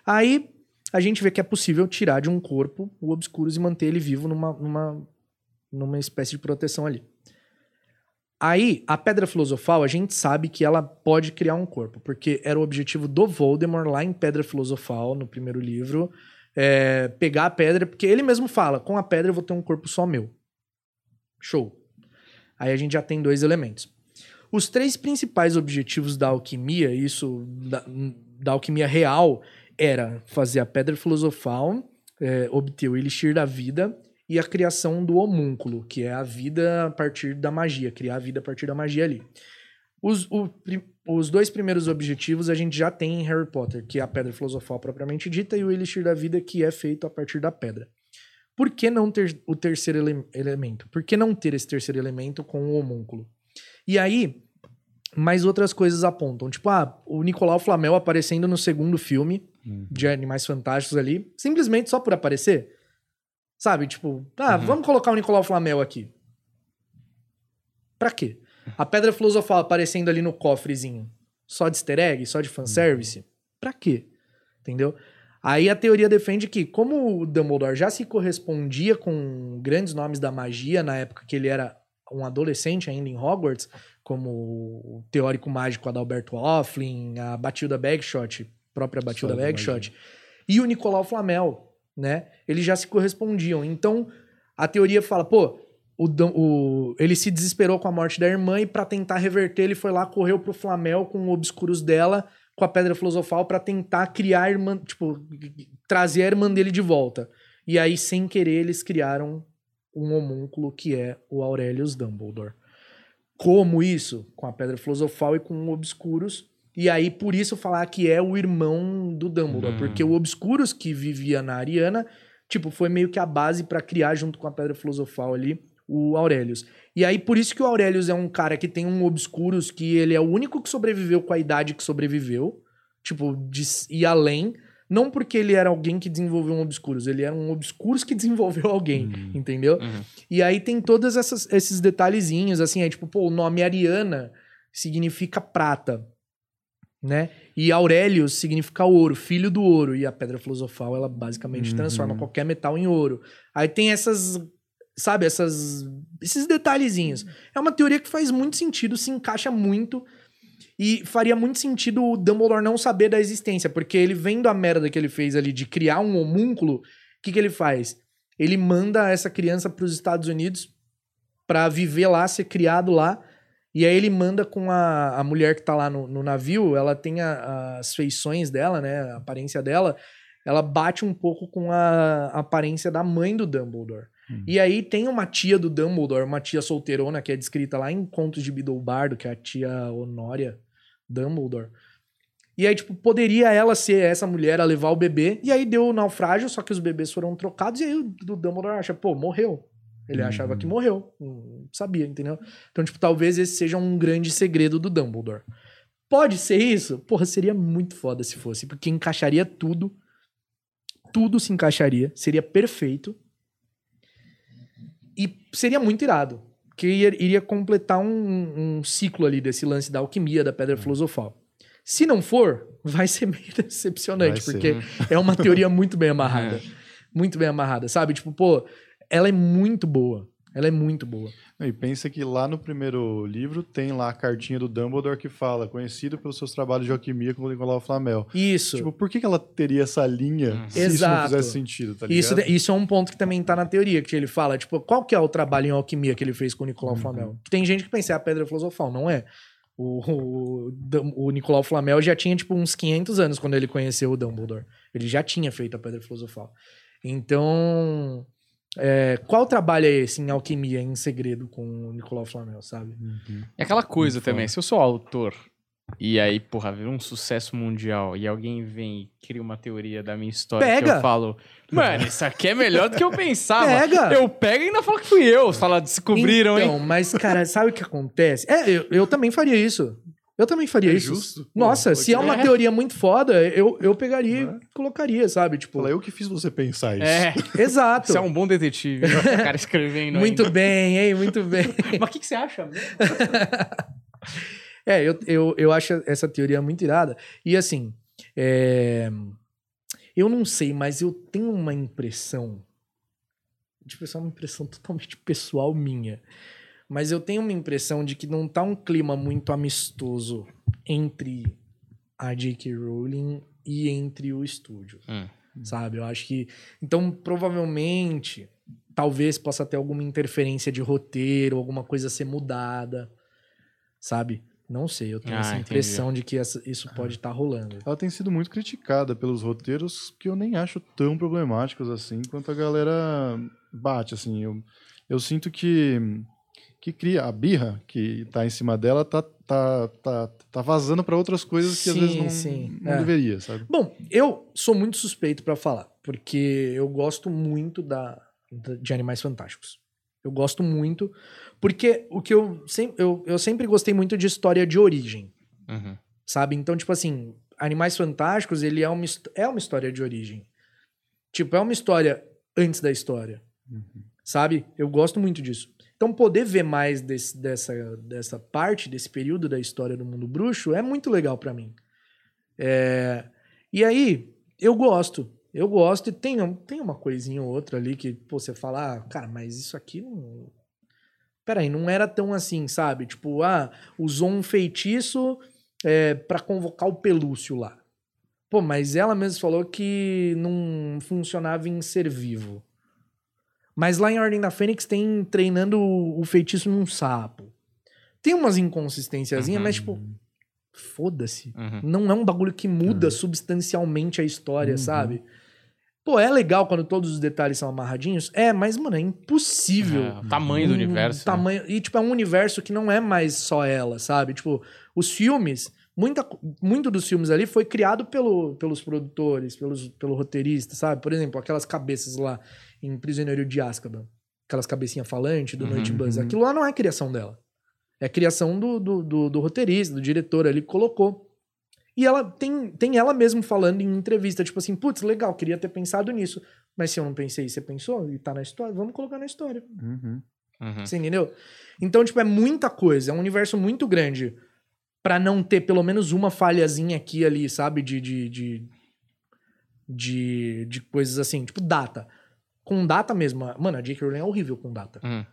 [SPEAKER 3] Aí a gente vê que é possível tirar de um corpo o Obscurus e manter ele vivo numa, numa, numa espécie de proteção ali. Aí, a Pedra Filosofal, a gente sabe que ela pode criar um corpo, porque era o objetivo do Voldemort lá em Pedra Filosofal, no primeiro livro, é, pegar a pedra, porque ele mesmo fala, com a pedra eu vou ter um corpo só meu. Show. Aí a gente já tem dois elementos. Os três principais objetivos da alquimia, isso da, da alquimia real, era fazer a pedra filosofal, é, obter o elixir da vida e a criação do homúnculo, que é a vida a partir da magia, criar a vida a partir da magia ali. Os, o, os dois primeiros objetivos a gente já tem em Harry Potter, que é a pedra filosofal propriamente dita e o elixir da vida, que é feito a partir da pedra. Por que não ter o terceiro ele elemento? Por que não ter esse terceiro elemento com o homúnculo? E aí, mais outras coisas apontam. Tipo, ah, o Nicolau Flamel aparecendo no segundo filme uhum. de Animais Fantásticos ali, simplesmente só por aparecer. Sabe? Tipo, ah, uhum. vamos colocar o Nicolau Flamel aqui. Pra quê? A Pedra Filosofal aparecendo ali no cofrezinho. Só de easter egg? Só de fanservice? Uhum. Pra quê? Entendeu? Aí a teoria defende que, como o Dumbledore já se correspondia com grandes nomes da magia na época que ele era um adolescente ainda em Hogwarts, como o teórico mágico Adalberto Offlin, a Batilda Bagshot, própria Batilda Só Bagshot, e o Nicolau Flamel, né? Eles já se correspondiam. Então, a teoria fala, pô, o, o, ele se desesperou com a morte da irmã e para tentar reverter, ele foi lá, correu pro Flamel com o Obscuros dela, com a Pedra Filosofal, para tentar criar a irmã, tipo, trazer a irmã dele de volta. E aí, sem querer, eles criaram um homúnculo que é o Aurelius Dumbledore. Como isso? Com a Pedra Filosofal e com o Obscuros. E aí, por isso, falar que é o irmão do Dumbledore. Hum. Porque o Obscuros, que vivia na Ariana, tipo, foi meio que a base para criar, junto com a Pedra Filosofal ali, o Aurelius. E aí, por isso que o Aurelius é um cara que tem um Obscuros, que ele é o único que sobreviveu com a idade que sobreviveu. Tipo, de ir além. Não porque ele era alguém que desenvolveu um Obscuros, ele era um Obscuros que desenvolveu alguém, uhum. entendeu? Uhum. E aí tem todos esses detalhezinhos, assim, é tipo, pô, o nome Ariana significa prata, né? E Aurelius significa ouro, filho do ouro. E a pedra filosofal, ela basicamente uhum. transforma qualquer metal em ouro. Aí tem essas, sabe, essas, esses detalhezinhos. É uma teoria que faz muito sentido, se encaixa muito e faria muito sentido o Dumbledore não saber da existência, porque ele vendo a merda que ele fez ali de criar um homúnculo, o que, que ele faz? Ele manda essa criança para os Estados Unidos para viver lá, ser criado lá. E aí ele manda com a, a mulher que tá lá no, no navio, ela tem a, as feições dela, né? A aparência dela. Ela bate um pouco com a, a aparência da mãe do Dumbledore. Hum. E aí tem uma tia do Dumbledore, uma tia solteirona, que é descrita lá em Contos de Biddlebardo, que é a tia Honória, Dumbledore. E aí, tipo, poderia ela ser essa mulher a levar o bebê. E aí deu o naufrágio, só que os bebês foram trocados. E aí o Dumbledore acha, pô, morreu. Ele uhum. achava que morreu. Não sabia, entendeu? Então, tipo, talvez esse seja um grande segredo do Dumbledore. Pode ser isso? Porra, seria muito foda se fosse. Porque encaixaria tudo. Tudo se encaixaria. Seria perfeito. E seria muito irado que iria, completar um, um, ciclo ali desse lance da alquimia, da pedra filosofal. Se não for, vai ser meio decepcionante, vai porque ser. é uma teoria muito bem amarrada. É. Muito bem amarrada, sabe? Tipo, pô, ela é muito boa. Ela é muito boa.
[SPEAKER 2] E pensa que lá no primeiro livro tem lá a cartinha do Dumbledore que fala, conhecido pelos seus trabalhos de alquimia com o Nicolau Flamel.
[SPEAKER 3] Isso.
[SPEAKER 2] Tipo, por que, que ela teria essa linha
[SPEAKER 3] uhum. se Exato. isso não
[SPEAKER 2] fizesse sentido, tá
[SPEAKER 3] ligado? Isso, isso é um ponto que também tá na teoria, que ele fala, tipo, qual que é o trabalho em alquimia que ele fez com o Nicolau uhum. Flamel? Tem gente que pensa, é a Pedra Filosofal, não é. O, o, o Nicolau Flamel já tinha, tipo, uns 500 anos quando ele conheceu o Dumbledore. Ele já tinha feito a Pedra Filosofal. Então, é, qual trabalho é esse em alquimia, em segredo, com o Nicolau Flamel, sabe?
[SPEAKER 1] Uhum. É aquela coisa Muito também, foda. se eu sou autor e aí, porra, vira um sucesso mundial e alguém vem e cria uma teoria da minha história
[SPEAKER 3] Pega.
[SPEAKER 1] que eu falo, mano, isso aqui é melhor do que eu pensava.
[SPEAKER 3] Pega.
[SPEAKER 1] Eu pego e ainda falo que fui eu. Fala, descobriram,
[SPEAKER 3] então,
[SPEAKER 1] hein?
[SPEAKER 3] mas, cara, sabe o que acontece? É, eu, eu também faria isso. Eu também faria é isso. Justo. Nossa, Pô, se é uma é. teoria muito foda, eu, eu pegaria e colocaria, sabe? Tipo.
[SPEAKER 2] Fala, eu que fiz você pensar isso.
[SPEAKER 3] É, exato.
[SPEAKER 1] Você é um bom detetive, né? o cara escrevendo.
[SPEAKER 3] muito
[SPEAKER 1] ainda.
[SPEAKER 3] bem, hein? Muito bem.
[SPEAKER 1] Mas o que, que, você acha?
[SPEAKER 3] é, eu, eu, eu acho essa teoria muito irada. E assim, é... eu não sei, mas eu tenho uma impressão. Tipo, é uma impressão totalmente pessoal minha mas eu tenho uma impressão de que não tá um clima muito amistoso entre a J.K. Rowling e entre o estúdio. Hum. Sabe? Eu acho que. Então, provavelmente. talvez possa ter alguma interferência de roteiro, alguma coisa ser mudada, sabe? Não sei, eu tenho
[SPEAKER 1] Ah,
[SPEAKER 3] essa
[SPEAKER 1] entendi.
[SPEAKER 3] impressão de que essa- isso pode estar rolando.
[SPEAKER 2] Ela tem sido muito criticada pelos roteiros que eu nem acho tão problemáticos assim quanto a galera bate, assim. Eu, eu sinto que, que cria a birra que tá em cima dela tá, tá, tá, tá vazando para outras coisas que às vezes não,
[SPEAKER 3] sim,
[SPEAKER 2] não
[SPEAKER 3] é.
[SPEAKER 2] deveria, sabe?
[SPEAKER 3] Bom, eu sou muito suspeito pra falar, porque eu gosto muito da, de Animais Fantásticos. Eu gosto muito, porque o que eu sempre, eu, eu sempre gostei muito de história de origem,
[SPEAKER 1] Uhum.
[SPEAKER 3] sabe? Então, tipo assim, Animais Fantásticos, ele é uma, é uma história de origem. Tipo, é uma história antes da história, sabe? Eu gosto muito disso. Então, poder ver mais desse- dessa, dessa parte, desse período da história do mundo bruxo, é muito legal pra mim. É, E aí, eu gosto. Eu gosto e tem, tem uma coisinha ou outra ali que pô, você fala, ah, cara, mas isso aqui não. Peraí, não era tão assim, sabe? Tipo, ah, usou um feitiço é, para convocar o Pelúcio lá. Pô, mas ela mesma falou que não funcionava em ser vivo. Mas lá em Ordem da Fênix tem treinando o feitiço num sapo. Tem umas inconsistênciazinhas,
[SPEAKER 1] Uhum.
[SPEAKER 3] mas tipo, foda-se.
[SPEAKER 1] Uhum.
[SPEAKER 3] Não é um bagulho que muda substancialmente a história,
[SPEAKER 2] Uhum.
[SPEAKER 3] sabe? Pô, é legal quando todos os detalhes são amarradinhos? É, mas, mano, é impossível.
[SPEAKER 1] É, o tamanho do
[SPEAKER 3] Um
[SPEAKER 1] universo. né?
[SPEAKER 3] Tamanho, E, tipo, é um universo que não é mais só ela, sabe? Tipo, os filmes, muita, muito dos filmes ali foi criado pelo, pelos produtores, pelos, pelo roteirista, sabe? Por exemplo, aquelas cabeças lá em Prisioneiro de Azkaban. Aquelas cabecinhas falantes do
[SPEAKER 1] Uhum,
[SPEAKER 3] Noite Buzz.
[SPEAKER 2] uhum.
[SPEAKER 3] Aquilo lá não é criação dela. É criação do, do, do, do roteirista, do diretor ali que colocou. E ela tem, tem ela mesmo falando em entrevista, tipo assim, putz, legal, queria ter pensado nisso. Mas se eu não pensei, você pensou e tá na história, vamos colocar na história.
[SPEAKER 2] Uhum.
[SPEAKER 1] Uhum.
[SPEAKER 3] Você entendeu? Então, tipo, é muita coisa, é um universo muito grande pra não ter pelo menos uma falhazinha aqui ali, sabe? De, de, de, de, de coisas assim, tipo data. Com data mesmo. Mano, a J.K. Rowling é horrível com data.
[SPEAKER 1] Uhum.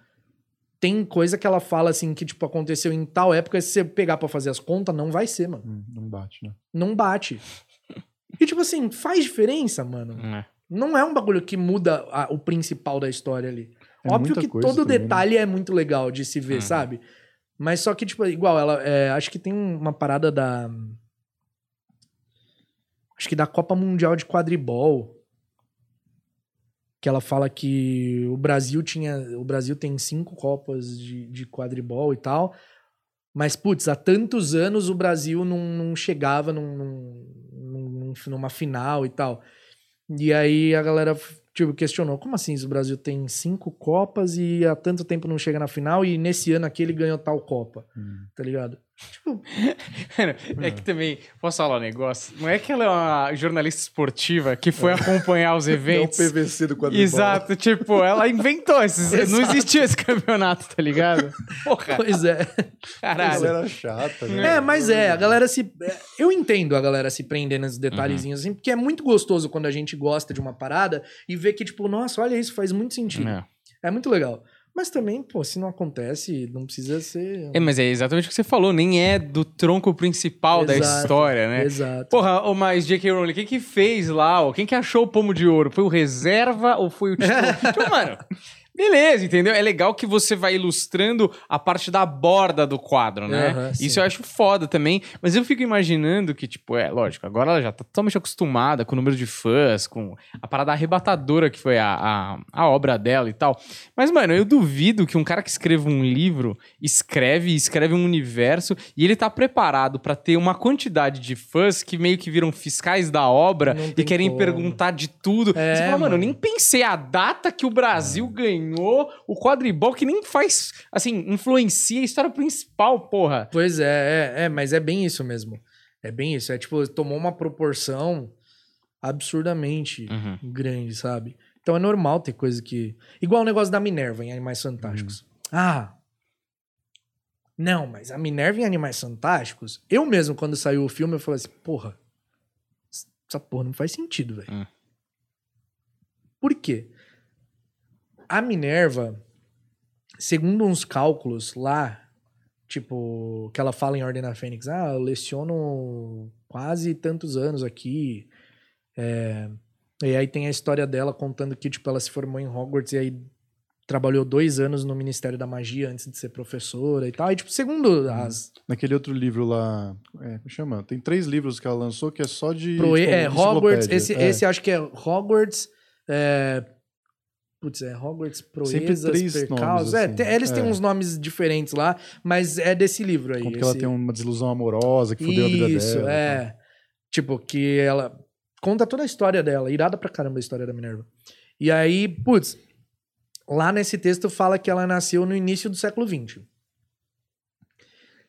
[SPEAKER 3] Tem coisa que ela fala assim que, tipo, aconteceu em tal época, se você pegar pra fazer as contas, não vai ser, mano.
[SPEAKER 2] Hum, Não bate, né?
[SPEAKER 3] Não bate. E, tipo assim, faz diferença, mano.
[SPEAKER 1] É.
[SPEAKER 3] Não é um bagulho que muda a- o principal da história ali.
[SPEAKER 2] É
[SPEAKER 3] Óbvio que todo
[SPEAKER 2] também, né?
[SPEAKER 3] detalhe é muito legal de se ver,
[SPEAKER 1] Uhum.
[SPEAKER 3] sabe? Mas só que, tipo, igual, ela. é, acho que tem uma parada da. Acho que da Copa Mundial de Quadribol. Que ela fala que o Brasil tinha. O Brasil tem cinco Copas de, de quadribol e tal. Mas, putz, há tantos anos o Brasil não, não chegava num, num- num- numa final e tal. E aí a galera tipo, questionou: como assim? O Brasil tem cinco Copas e há tanto tempo não chega na final e nesse ano aqui ele ganhou tal Copa,
[SPEAKER 2] Hum.
[SPEAKER 3] tá ligado? Tipo,
[SPEAKER 1] Mano, é que também, posso falar um negócio? Não é que ela é uma jornalista esportiva que foi acompanhar os
[SPEAKER 2] É o
[SPEAKER 1] eventos.
[SPEAKER 2] PVC do quadribol.
[SPEAKER 1] Exato, tipo, ela inventou esses. Não existia esse campeonato, tá ligado? Porra,
[SPEAKER 3] pois é.
[SPEAKER 1] Caralho.
[SPEAKER 2] galera chata, né?
[SPEAKER 3] É, mas é, a galera se. é, Eu entendo a galera se prender nesses detalhezinhos assim, porque é muito gostoso quando a gente gosta de uma parada e vê que, tipo, nossa, olha isso, faz muito sentido.
[SPEAKER 1] É.
[SPEAKER 3] É muito legal. Mas também, pô, se não acontece, não precisa ser.
[SPEAKER 1] É, mas é exatamente o que você falou, nem é do tronco principal da
[SPEAKER 3] Exato,
[SPEAKER 1] história, né?
[SPEAKER 3] Exato.
[SPEAKER 1] Porra, ô, mas J.K. Rowling, quem que fez lá? Ó? Quem que achou o pomo de ouro? Foi o reserva ou foi o titular? tipo, mano, beleza, entendeu? É legal que você vai ilustrando a parte da borda do quadro, né?
[SPEAKER 3] Aham,
[SPEAKER 1] Isso eu acho foda também. Mas eu fico imaginando que, tipo, é, lógico, agora ela já tá totalmente acostumada com o número de fãs, com a parada arrebatadora que foi a, a, a obra dela e tal. Mas, mano, eu duvido que um cara que escreva um livro escreve escreve um universo e ele tá preparado pra ter uma quantidade de fãs que meio que viram fiscais da obra e querem
[SPEAKER 3] como.
[SPEAKER 1] perguntar de tudo.
[SPEAKER 3] É,
[SPEAKER 1] Você fala, mano, eu
[SPEAKER 3] mano.
[SPEAKER 1] nem pensei a data que o Brasil ganhou o quadribol, que nem faz, assim, influencia a história principal, porra.
[SPEAKER 3] Pois é, é, é, mas é bem isso mesmo. É bem isso. É tipo, tomou uma proporção absurdamente
[SPEAKER 1] Uhum.
[SPEAKER 3] grande, sabe? Então é normal ter coisa que. Igual o negócio da Minerva em Animais Fantásticos. Ah! Não, mas a Minerva em Animais Fantásticos, eu mesmo, quando saiu o filme, eu falei assim, porra, essa porra não faz sentido, velho.
[SPEAKER 1] Hum.
[SPEAKER 3] Por quê? A Minerva, segundo uns cálculos lá, tipo, que ela fala em Ordem da Fênix, ah, eu leciono quase tantos anos aqui. é, E aí tem a história dela contando que, tipo, ela se formou em Hogwarts e aí trabalhou dois anos no Ministério da Magia antes de ser professora e tal. E, tipo, segundo as.
[SPEAKER 2] Naquele outro livro lá. É, como chama? Tem três livros que ela lançou que é só de.
[SPEAKER 3] Proe-
[SPEAKER 2] tipo,
[SPEAKER 3] é, Hogwarts. Esse,
[SPEAKER 2] É.
[SPEAKER 3] esse acho que é Hogwarts. É, putz, é Hogwarts
[SPEAKER 2] Sempre
[SPEAKER 3] Proezas,
[SPEAKER 2] três
[SPEAKER 3] Percausos.
[SPEAKER 2] nomes,
[SPEAKER 3] É,
[SPEAKER 2] assim.
[SPEAKER 3] te- eles têm
[SPEAKER 2] É.
[SPEAKER 3] uns nomes diferentes lá, mas é desse livro aí.
[SPEAKER 2] Como que ela tem uma desilusão amorosa que fudeu a vida
[SPEAKER 3] Isso,
[SPEAKER 2] dela.
[SPEAKER 3] é. Tipo, que ela conta toda a história dela. Irada pra caramba a história da Minerva. E aí, putz, lá nesse texto fala que ela nasceu no início do século XX.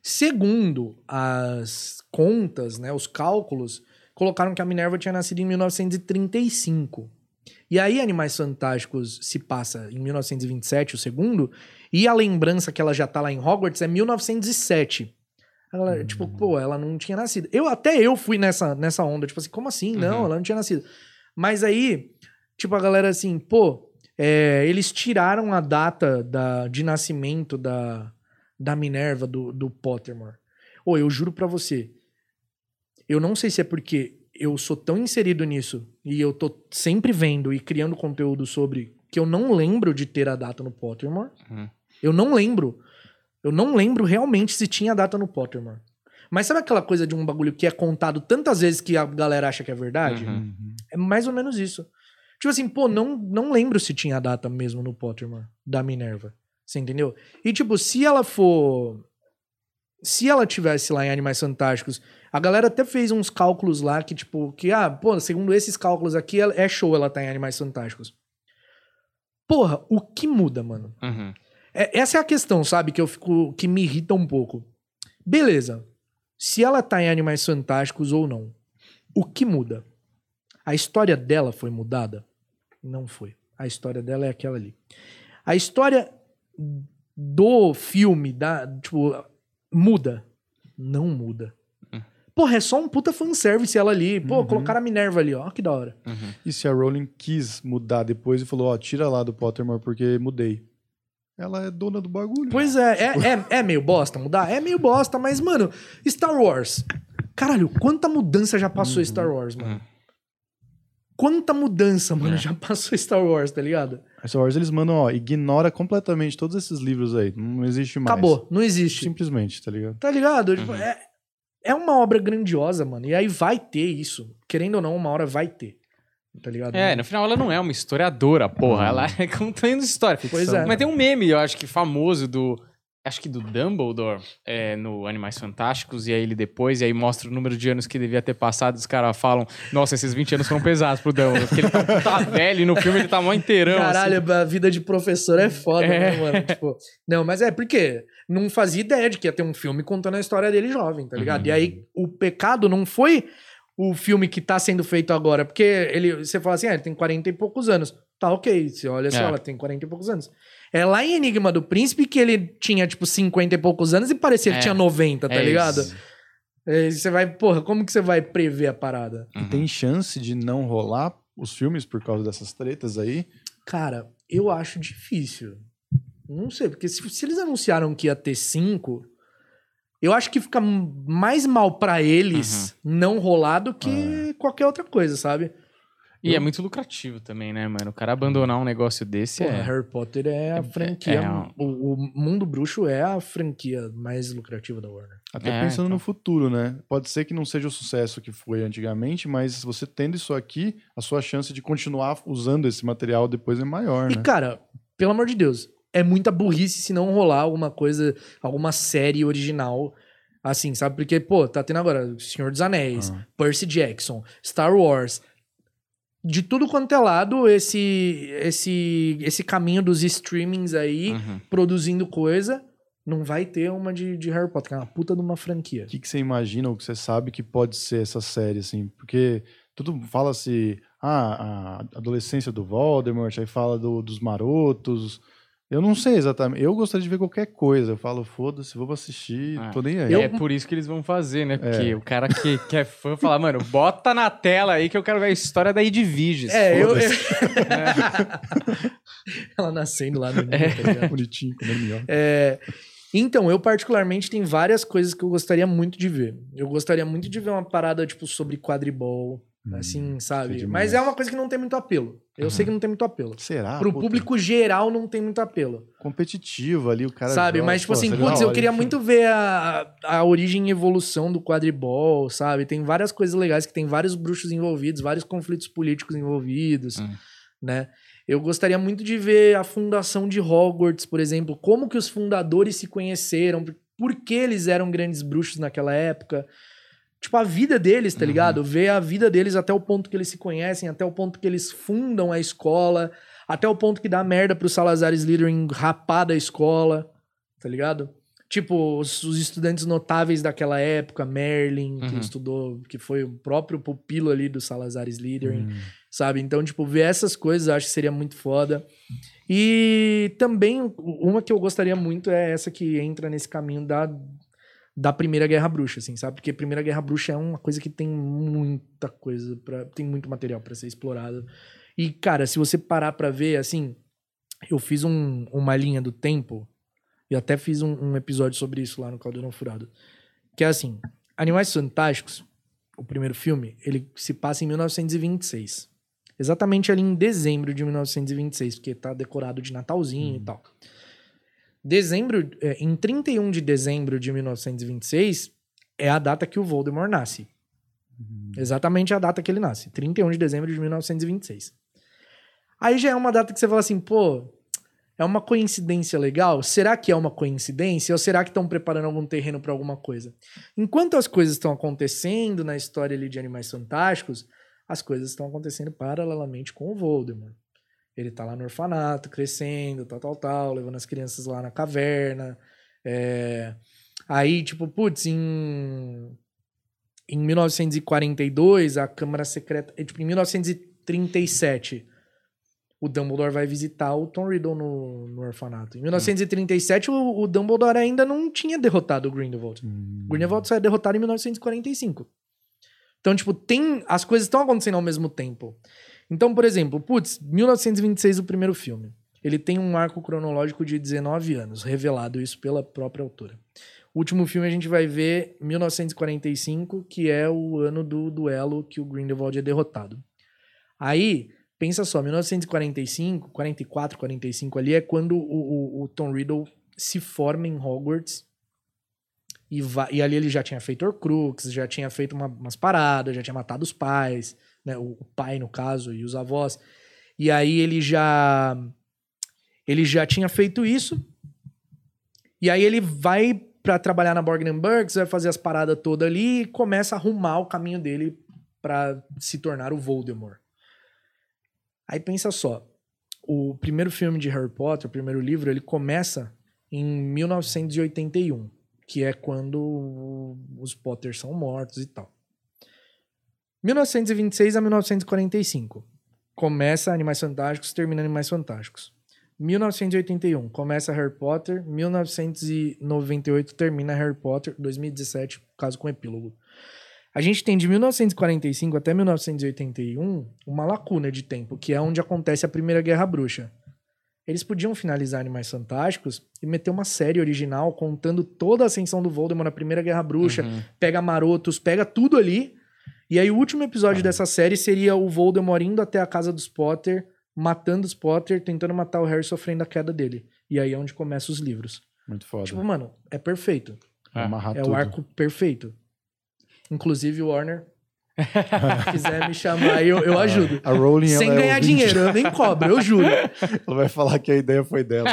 [SPEAKER 3] Segundo as contas, né, os cálculos, colocaram que a Minerva tinha nascido em 1935. E aí, Animais Fantásticos se passa em 1927, o segundo, e a lembrança que ela já tá lá em Hogwarts é 1907. A galera, tipo, pô, ela não tinha nascido. Eu até eu fui nessa, nessa onda, tipo assim, como assim? Não,
[SPEAKER 1] Uhum.
[SPEAKER 3] ela não tinha nascido. Mas aí, tipo, a galera assim, pô, é, eles tiraram a data da, de nascimento da, da Minerva, do, do Pottermore. Ô, eu juro pra você, eu não sei se é porque eu sou tão inserido nisso e eu tô sempre vendo e criando conteúdo sobre que eu não lembro de ter a data no Pottermore.
[SPEAKER 1] Uhum.
[SPEAKER 3] Eu não lembro. Eu não lembro realmente se tinha data no Pottermore. Mas sabe aquela coisa de um bagulho que é contado tantas vezes que a galera acha que é verdade?
[SPEAKER 1] Uhum.
[SPEAKER 2] Uhum.
[SPEAKER 3] É mais ou menos isso. Tipo assim, pô, não, não lembro se tinha data mesmo no Pottermore, da Minerva. Você entendeu? E tipo, se ela for. Se ela tivesse lá em Animais Fantásticos, a galera até fez uns cálculos lá que, tipo, que, ah, pô, segundo esses cálculos aqui, ela- é show ela tá em Animais Fantásticos. Porra, o que muda, mano?
[SPEAKER 1] Uhum.
[SPEAKER 3] É- essa é a questão, sabe? Que eu fico. que me irrita um pouco. Beleza. Se ela tá em Animais Fantásticos ou não, o que muda? A história dela foi mudada? Não foi. A história dela é aquela ali. A história do filme, da, tipo, muda? Não muda.
[SPEAKER 1] Hum.
[SPEAKER 3] Porra, é só um puta fanservice ela ali. Pô,
[SPEAKER 2] Uhum.
[SPEAKER 3] colocaram a Minerva ali, ó. Que da hora.
[SPEAKER 1] Uhum.
[SPEAKER 2] E se a Rowling quis mudar depois e falou, ó, tira lá do Pottermore porque mudei. Ela é dona do bagulho.
[SPEAKER 3] Pois é, é, é, é meio bosta mudar? É meio bosta, mas, mano, Star Wars. Caralho, quanta mudança já passou
[SPEAKER 2] Uhum.
[SPEAKER 3] Star Wars, mano?
[SPEAKER 1] Uhum.
[SPEAKER 3] Quanta mudança, mano,
[SPEAKER 1] É.
[SPEAKER 3] já passou Star Wars, tá ligado?
[SPEAKER 2] A Star Wars eles mandam, ó, ignora completamente todos esses livros aí. Não existe mais.
[SPEAKER 3] Acabou, não existe.
[SPEAKER 2] Simplesmente, tá ligado?
[SPEAKER 3] Tá ligado? Tipo,
[SPEAKER 1] Uhum.
[SPEAKER 3] é, é uma obra grandiosa, mano. E aí vai ter isso. Querendo ou não, uma hora vai ter. Tá ligado?
[SPEAKER 1] É, no final ela não é uma historiadora, porra. Ela é contando história.
[SPEAKER 3] Pois é.
[SPEAKER 1] Mas tem um meme, eu acho que famoso do. Acho que do Dumbledore é, no Animais Fantásticos, e aí ele depois, e aí mostra o número de anos que devia ter passado, os caras falam, nossa, esses 20 anos foram pesados pro Dumbledore, porque ele tá, tá velho e no filme ele tá mó inteirão.
[SPEAKER 3] Caralho,
[SPEAKER 1] assim.
[SPEAKER 3] a vida de professor é foda,
[SPEAKER 1] É.
[SPEAKER 3] né, mano? Tipo, não, mas é porque não fazia ideia de que ia ter um filme contando a história dele jovem, tá ligado?
[SPEAKER 1] Uhum.
[SPEAKER 3] E aí o pecado não foi o filme que tá sendo feito agora, porque ele, você fala assim, ah, ele tem 40 e poucos anos. Tá ok, você olha só,
[SPEAKER 1] É.
[SPEAKER 3] ela tem 40 e poucos anos. É lá em Enigma do Príncipe que ele tinha, tipo, 50 e poucos anos e parecia que
[SPEAKER 1] É.
[SPEAKER 3] tinha 90, tá
[SPEAKER 1] É
[SPEAKER 3] ligado?
[SPEAKER 1] isso.
[SPEAKER 3] É, você vai, porra, como que você vai prever a parada?
[SPEAKER 1] Uhum.
[SPEAKER 2] E tem chance de não rolar os filmes por causa dessas tretas aí.
[SPEAKER 3] Cara, eu acho difícil. Não sei, porque se, se eles anunciaram que ia ter cinco, eu acho que fica mais mal pra eles não rolar do que qualquer outra coisa, sabe?
[SPEAKER 1] E é muito lucrativo também, né, mano? O cara abandonar um negócio desse
[SPEAKER 3] Porra,
[SPEAKER 1] é.
[SPEAKER 3] Harry Potter é a
[SPEAKER 1] é-
[SPEAKER 3] franquia.
[SPEAKER 1] é um-
[SPEAKER 3] o, o Mundo Bruxo é a franquia mais lucrativa da Warner.
[SPEAKER 2] Até
[SPEAKER 1] É,
[SPEAKER 2] pensando
[SPEAKER 1] então.
[SPEAKER 2] no futuro, né? Pode ser que não seja o sucesso que foi antigamente, mas você tendo isso aqui, a sua chance de continuar usando esse material depois é maior,
[SPEAKER 3] E,
[SPEAKER 2] né?
[SPEAKER 3] cara, pelo amor de Deus, é muita burrice se não rolar alguma coisa, alguma série original. Assim, sabe? Porque, pô, tá tendo agora Senhor dos Anéis,
[SPEAKER 2] Ah.
[SPEAKER 3] Percy Jackson, Star Wars. De tudo quanto é lado, esse, esse, esse caminho dos streamings aí,
[SPEAKER 1] Uhum.
[SPEAKER 3] produzindo coisa, não vai ter uma de, de Harry Potter, que é uma puta de uma franquia.
[SPEAKER 2] O que, que você imagina ou que você sabe que pode ser essa série, assim? Porque tudo fala-se, ah, a adolescência do Voldemort, aí fala do- dos marotos. Eu não sei exatamente. Eu gostaria de ver qualquer coisa. Eu falo, foda-se, vou assistir,
[SPEAKER 1] Ah.
[SPEAKER 2] tô nem aí.
[SPEAKER 3] Eu-
[SPEAKER 1] É por isso que eles vão fazer, né? Porque
[SPEAKER 2] É.
[SPEAKER 1] o cara que, que é fã fala, mano, bota na tela aí que eu quero ver a história da Edviges.
[SPEAKER 3] É, eu.
[SPEAKER 1] Foda-se.
[SPEAKER 3] Ela nascendo lá no
[SPEAKER 1] É.
[SPEAKER 3] ninho, tá ligado?
[SPEAKER 2] Bonitinho, comendo minhoca.
[SPEAKER 3] É, então, eu particularmente tem várias coisas que eu gostaria muito de ver. Eu gostaria muito de ver uma parada, tipo, sobre quadribol.
[SPEAKER 2] Hum,
[SPEAKER 3] assim,
[SPEAKER 2] que
[SPEAKER 3] sabe?
[SPEAKER 2] demais.
[SPEAKER 3] Mas é uma coisa que não tem muito apelo. Eu
[SPEAKER 1] Uhum.
[SPEAKER 3] sei que não tem muito apelo.
[SPEAKER 2] Será?
[SPEAKER 3] Pro
[SPEAKER 2] Puta,
[SPEAKER 3] público geral não tem muito apelo.
[SPEAKER 2] Competitivo ali, o cara.
[SPEAKER 3] sabe?
[SPEAKER 2] joga,
[SPEAKER 3] Mas, tipo
[SPEAKER 2] pô,
[SPEAKER 3] assim,
[SPEAKER 2] seria
[SPEAKER 3] putz, eu queria muito ver a, a origem e evolução do quadribol, sabe? Tem várias coisas legais que tem vários bruxos envolvidos, vários conflitos políticos envolvidos,
[SPEAKER 1] Hum.
[SPEAKER 3] né? Eu gostaria muito de ver a fundação de Hogwarts, por exemplo, como que os fundadores se conheceram, por que eles eram grandes bruxos naquela época. Tipo, a vida deles, tá
[SPEAKER 1] Uhum.
[SPEAKER 3] ligado? Ver a vida deles até o ponto que eles se conhecem, até o ponto que eles fundam a escola, até o ponto que dá merda pro Salazar Slytherin rapar da escola, tá ligado? Tipo, os, os estudantes notáveis daquela época, Merlin, que
[SPEAKER 1] Uhum.
[SPEAKER 3] estudou, que foi o próprio pupilo ali do Salazar Slytherin,
[SPEAKER 2] Hum.
[SPEAKER 3] sabe? Então, tipo, ver essas coisas eu acho que seria muito foda. E também, uma que eu gostaria muito é essa que entra nesse caminho da, da Primeira Guerra Bruxa, assim, sabe? Porque Primeira Guerra Bruxa é uma coisa que tem muita coisa, pra, tem muito material pra ser explorado. E, cara, se você parar pra ver, assim, eu fiz um- uma linha do tempo, e até fiz um, um episódio sobre isso lá no Caldeirão Furado, que é assim, Animais Fantásticos, o primeiro filme, ele se passa em 1926. Exatamente ali em dezembro de 1926, porque tá decorado de Natalzinho e tal. Dezembro, é, em 31 de dezembro de 1926, é a data que o Voldemort nasce. Exatamente a data que ele nasce. 31 de dezembro de 1926. Aí já é uma data que você fala assim, pô, é uma coincidência legal? Será que é uma coincidência? Ou será que estão preparando algum terreno para alguma coisa? Enquanto as coisas estão acontecendo na história ali de Animais Fantásticos, as coisas estão acontecendo paralelamente com o Voldemort. Ele tá lá no orfanato, crescendo, tal, tal, tal, levando as crianças lá na caverna. é, Aí, tipo, putz, em... em 1942, a Câmara Secreta... é, Tipo, em 1937, o Dumbledore vai visitar o Tom Riddle no, no orfanato. Em 1937, o, o Dumbledore ainda não tinha derrotado o Grindelwald.
[SPEAKER 2] Hum.
[SPEAKER 3] O Grindelwald só é derrotado em 1945. Então, tipo, tem. As coisas estão acontecendo ao mesmo tempo. Então, por exemplo, putz, 1926, o primeiro filme. Ele tem um arco cronológico de 19 anos, revelado isso pela própria autora. O último filme a gente vai ver 1945, que é o ano do duelo que o Grindelwald é derrotado. Aí, pensa só, 1945, 44, 45 ali é quando o, o- o Tom Riddle se forma em Hogwarts e, va- e ali ele já tinha feito Horcrux, já tinha feito uma- umas paradas, já tinha matado os pais, né? O, pai, no caso, e os avós. E aí ele já. Ele já tinha feito isso. E aí ele vai pra trabalhar na Borgman Burks, vai fazer as paradas todas ali e começa a arrumar o caminho dele pra se tornar o Voldemort. Aí pensa só. O primeiro filme de Harry Potter, o primeiro livro, ele começa em 1981 que é quando os Potters são mortos e tal. 1926 a 1945. Começa Animais Fantásticos, termina Animais Fantásticos. 1981 começa Harry Potter, 1998 termina Harry Potter, 2017, caso com epílogo. A gente tem de 1945 até 1981 uma lacuna de tempo, que é onde acontece a Primeira Guerra Bruxa. Eles podiam finalizar Animais Fantásticos e meter uma série original contando toda a ascensão do Voldemort na Primeira Guerra Bruxa,
[SPEAKER 1] Uhum.
[SPEAKER 3] pega Marotos, pega tudo ali. E aí o último episódio dessa série seria o Voldemort indo até a casa dos Potter, matando os Potter, tentando matar o Harry sofrendo a queda dele. E aí é onde começam os livros.
[SPEAKER 2] Muito foda.
[SPEAKER 3] Tipo, mano, é perfeito. É
[SPEAKER 2] tudo.
[SPEAKER 3] o arco perfeito. Inclusive o Warner, quiser me chamar, eu, eu ajudo.
[SPEAKER 2] A Rowling,
[SPEAKER 3] Sem
[SPEAKER 2] é
[SPEAKER 3] ganhar
[SPEAKER 2] ouvinte.
[SPEAKER 3] dinheiro, eu nem cobro, eu juro.
[SPEAKER 2] Ela vai falar que a ideia foi dela.